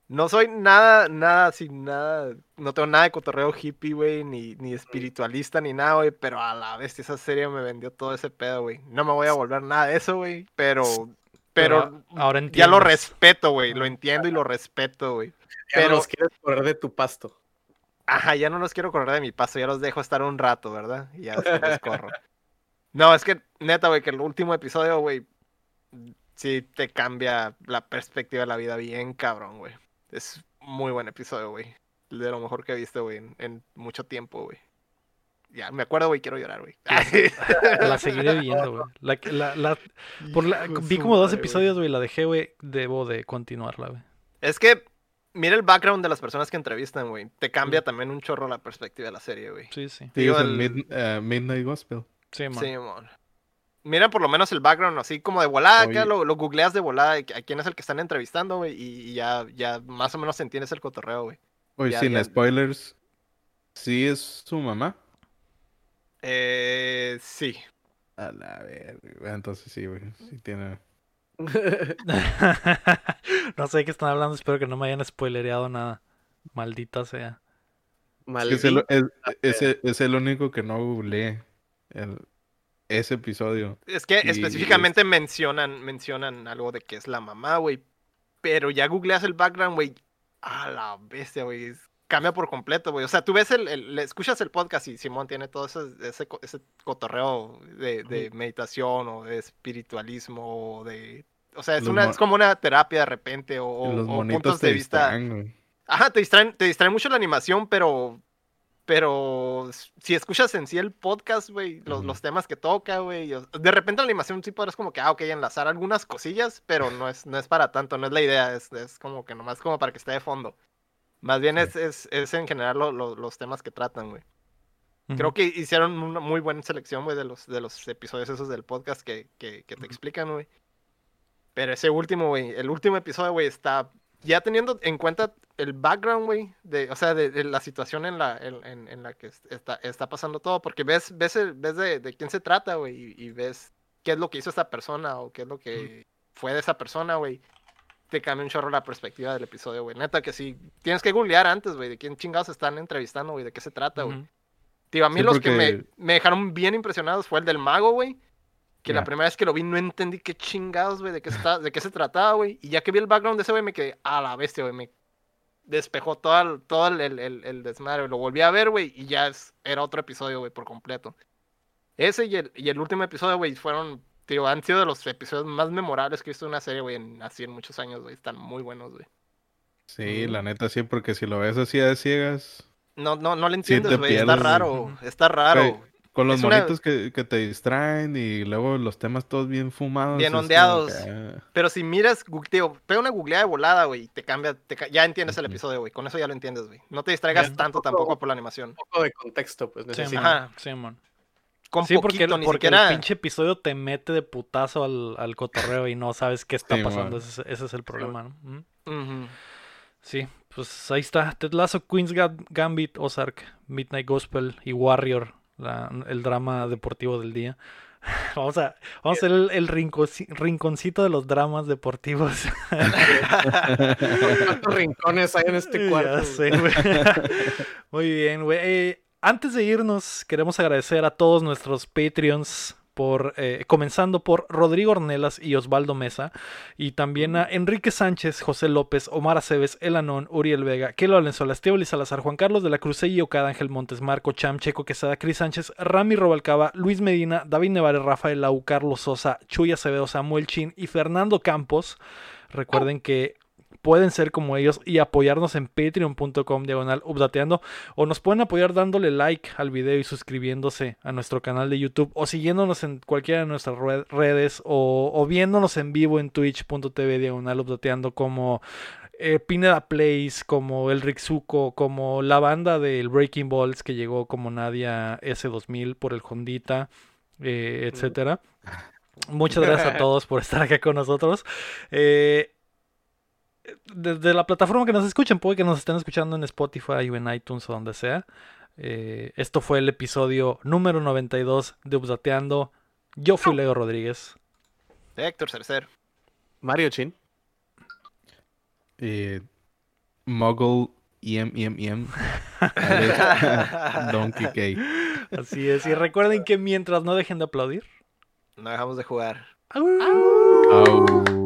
No soy nada, nada, sin nada, no tengo nada de cotorreo hippie, güey, ni, ni espiritualista, ni nada, güey, pero a la vez esa serie me vendió todo ese pedo, güey. No me voy a volver nada de eso, güey, pero, pero, ahora ya lo entiendes. respeto, güey, lo entiendo y lo respeto, güey. Ya no pero- los quieres correr de tu pasto. Ajá, ya no los quiero correr de mi paso, ya los dejo estar un rato, ¿verdad? Y ya los corro. No, es que, neta, güey, que el último episodio, güey, sí te cambia la perspectiva de la vida bien cabrón, güey. Es muy buen episodio, güey. De lo mejor que he visto, güey, en, en mucho tiempo, güey. Ya, me acuerdo, güey, quiero llorar, güey. La seguiré viendo, güey. La, la, la- por la- Hijo vi como dos episodios, güey. La dejé, güey. Debo de continuarla, güey. Es que, mira el background de las personas que entrevistan, güey. Te cambia también un chorro la perspectiva de la serie, güey. Sí, sí. Digo, el Mid- eh, Midnight Gospel. Sí, man. Sí, mon. Mira por lo menos el background, así como de volada, acá lo, lo googleas de volada, de a quién es el que están entrevistando, güey, y, y ya, ya más o menos entiendes el cotorreo, güey. Oye, Ya, sin ya. spoilers, ¿sí es su mamá? Eh, sí. A la verga. Entonces sí, güey. Sí tiene. no sé de qué están hablando. Espero que no me hayan spoilereado nada. Maldita sea. Es, que es, el, Maldita es- es el- es el único que no googleé. El, ese episodio. Es que Y específicamente mencionan, mencionan algo de que es la mamá, güey. Pero ya googleas el background, güey. A la bestia, güey. Cambia por completo, güey. O sea, tú ves el, escuchas el podcast y Simón tiene todo ese, ese, co- ese cotorreo de, de meditación o de espiritualismo o de... O sea, es, una, es como una terapia de repente o, o- puntos de vista... distraen. Ajá, te distraen, te distrae mucho la animación, pero. Pero si escuchas en sí el podcast, güey, los, los temas que toca, güey. De repente la animación sí podrás como que, ah, ok, enlazar algunas cosillas, pero no es, no es para tanto, no es la idea, es, es como que nomás como para que esté de fondo. Más bien es, es, es en general lo- lo- los temas que tratan, güey. Creo que hicieron una muy buena selección, güey, de los, de los episodios esos del podcast que, que, que te explican, güey. Pero ese último, güey, el último episodio, güey, está ya teniendo en cuenta el background, güey, de, o sea, de, de la situación en la, en, la que est- está, está pasando todo, porque ves, ves, el- ves de, de quién se trata, güey, y, y ves qué es lo que hizo esta persona o qué es lo que fue de esa persona, güey. te cambia un chorro la perspectiva del episodio, güey. Neta que sí. Tienes que googlear antes, güey, de quién chingados están entrevistando, güey, de qué se trata, güey. Ujú. Tío, a mí Sí, los que me, me dejaron bien impresionados fue el del mago, güey. Que la primera vez que lo vi no entendí qué chingados, güey, de qué, se tra- de qué se trataba, güey. Y ya que vi el background de ese, güey, me quedé a la bestia, güey. Me despejó todo el, todo el, el, el- desmadre. Lo volví a ver, güey, y ya es- era otro episodio, güey, por completo. Ese y el, y el último episodio, güey, fueron, tío, han sido de los episodios más memorables que he visto en una serie, güey, en, así en muchos años, güey. Están muy buenos, güey. Sí, la neta sí, porque si lo ves así de ciegas, No, no, no le entiendes, güey. está raro, está raro. Con los una- monitos que, que te distraen y luego los temas todos bien fumados. Bien ondeados. que, ah, Pero si miras, tío, pega una googleada de volada, güey, y te cambia, te ca- ya entiendes el episodio, güey. Con eso ya lo entiendes, güey. No te distraigas tanto tampoco por la animación. Un poco de contexto, pues Sí. Ajá. Sí, man. Con Sí, porque, poquito, el, ni porque siquiera. el pinche episodio te mete de putazo al, al cotorreo y no sabes qué está Sí, pasando. Ese, es- ese es el problema, ¿no? Sí, pues ahí está. Ted Lasso, Queen's Ga- Gambit, Ozark, Midnight Gospel y Warrior, la- el drama deportivo del día. Vamos a, vamos a hacer el, el rinconci- rinconcito de los dramas deportivos. ¿Cuántos rincones hay en este cuarto? Sé. Muy bien, güey. Eh, antes de irnos, queremos agradecer a todos nuestros Patreons. Por, eh, comenzando por Rodrigo Ornelas y Osvaldo Mesa, y también a Enrique Sánchez, José López, Omar Aceves, Elanón, Uriel Vega, Kelo Valenzuela, Esteban Salazar, Juan Carlos de la Cruzey y Ocada, Ángel Montes, Marco Cham, Checo Quesada, Cris Sánchez, Rami Robalcaba, Luis Medina, David Nevares, Rafael Lau, Carlos Sosa, Chuy Acevedo, Samuel Chin y Fernando Campos. Recuerden que pueden ser como ellos y apoyarnos en patreon.com diagonal updateando o nos pueden apoyar dándole like al video y suscribiéndose a nuestro canal de YouTube o siguiéndonos en cualquiera de nuestras red- redes o, o viéndonos en vivo en twitch.tv diagonal updateando como eh, Pineda Plays, como el Rixuco, como la banda del Breaking Balls que llegó como Nadia S2000 por el Hondita, eh, etcétera. Muchas gracias a todos por estar acá con nosotros. Eh, desde la plataforma que nos escuchen, puede que nos estén escuchando en Spotify o en iTunes o donde sea. Eh, esto fue el episodio número 92 de Updateando. Yo fui Leo Rodríguez. Héctor Cercer. Mario Chin. y Muggle Yem. Alex Donkey K. Así es. Y recuerden que mientras no dejen de aplaudir. No dejamos de jugar. ¡au! Au.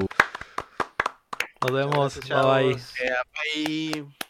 Nos vemos. Gracias, Bye bye. Eh.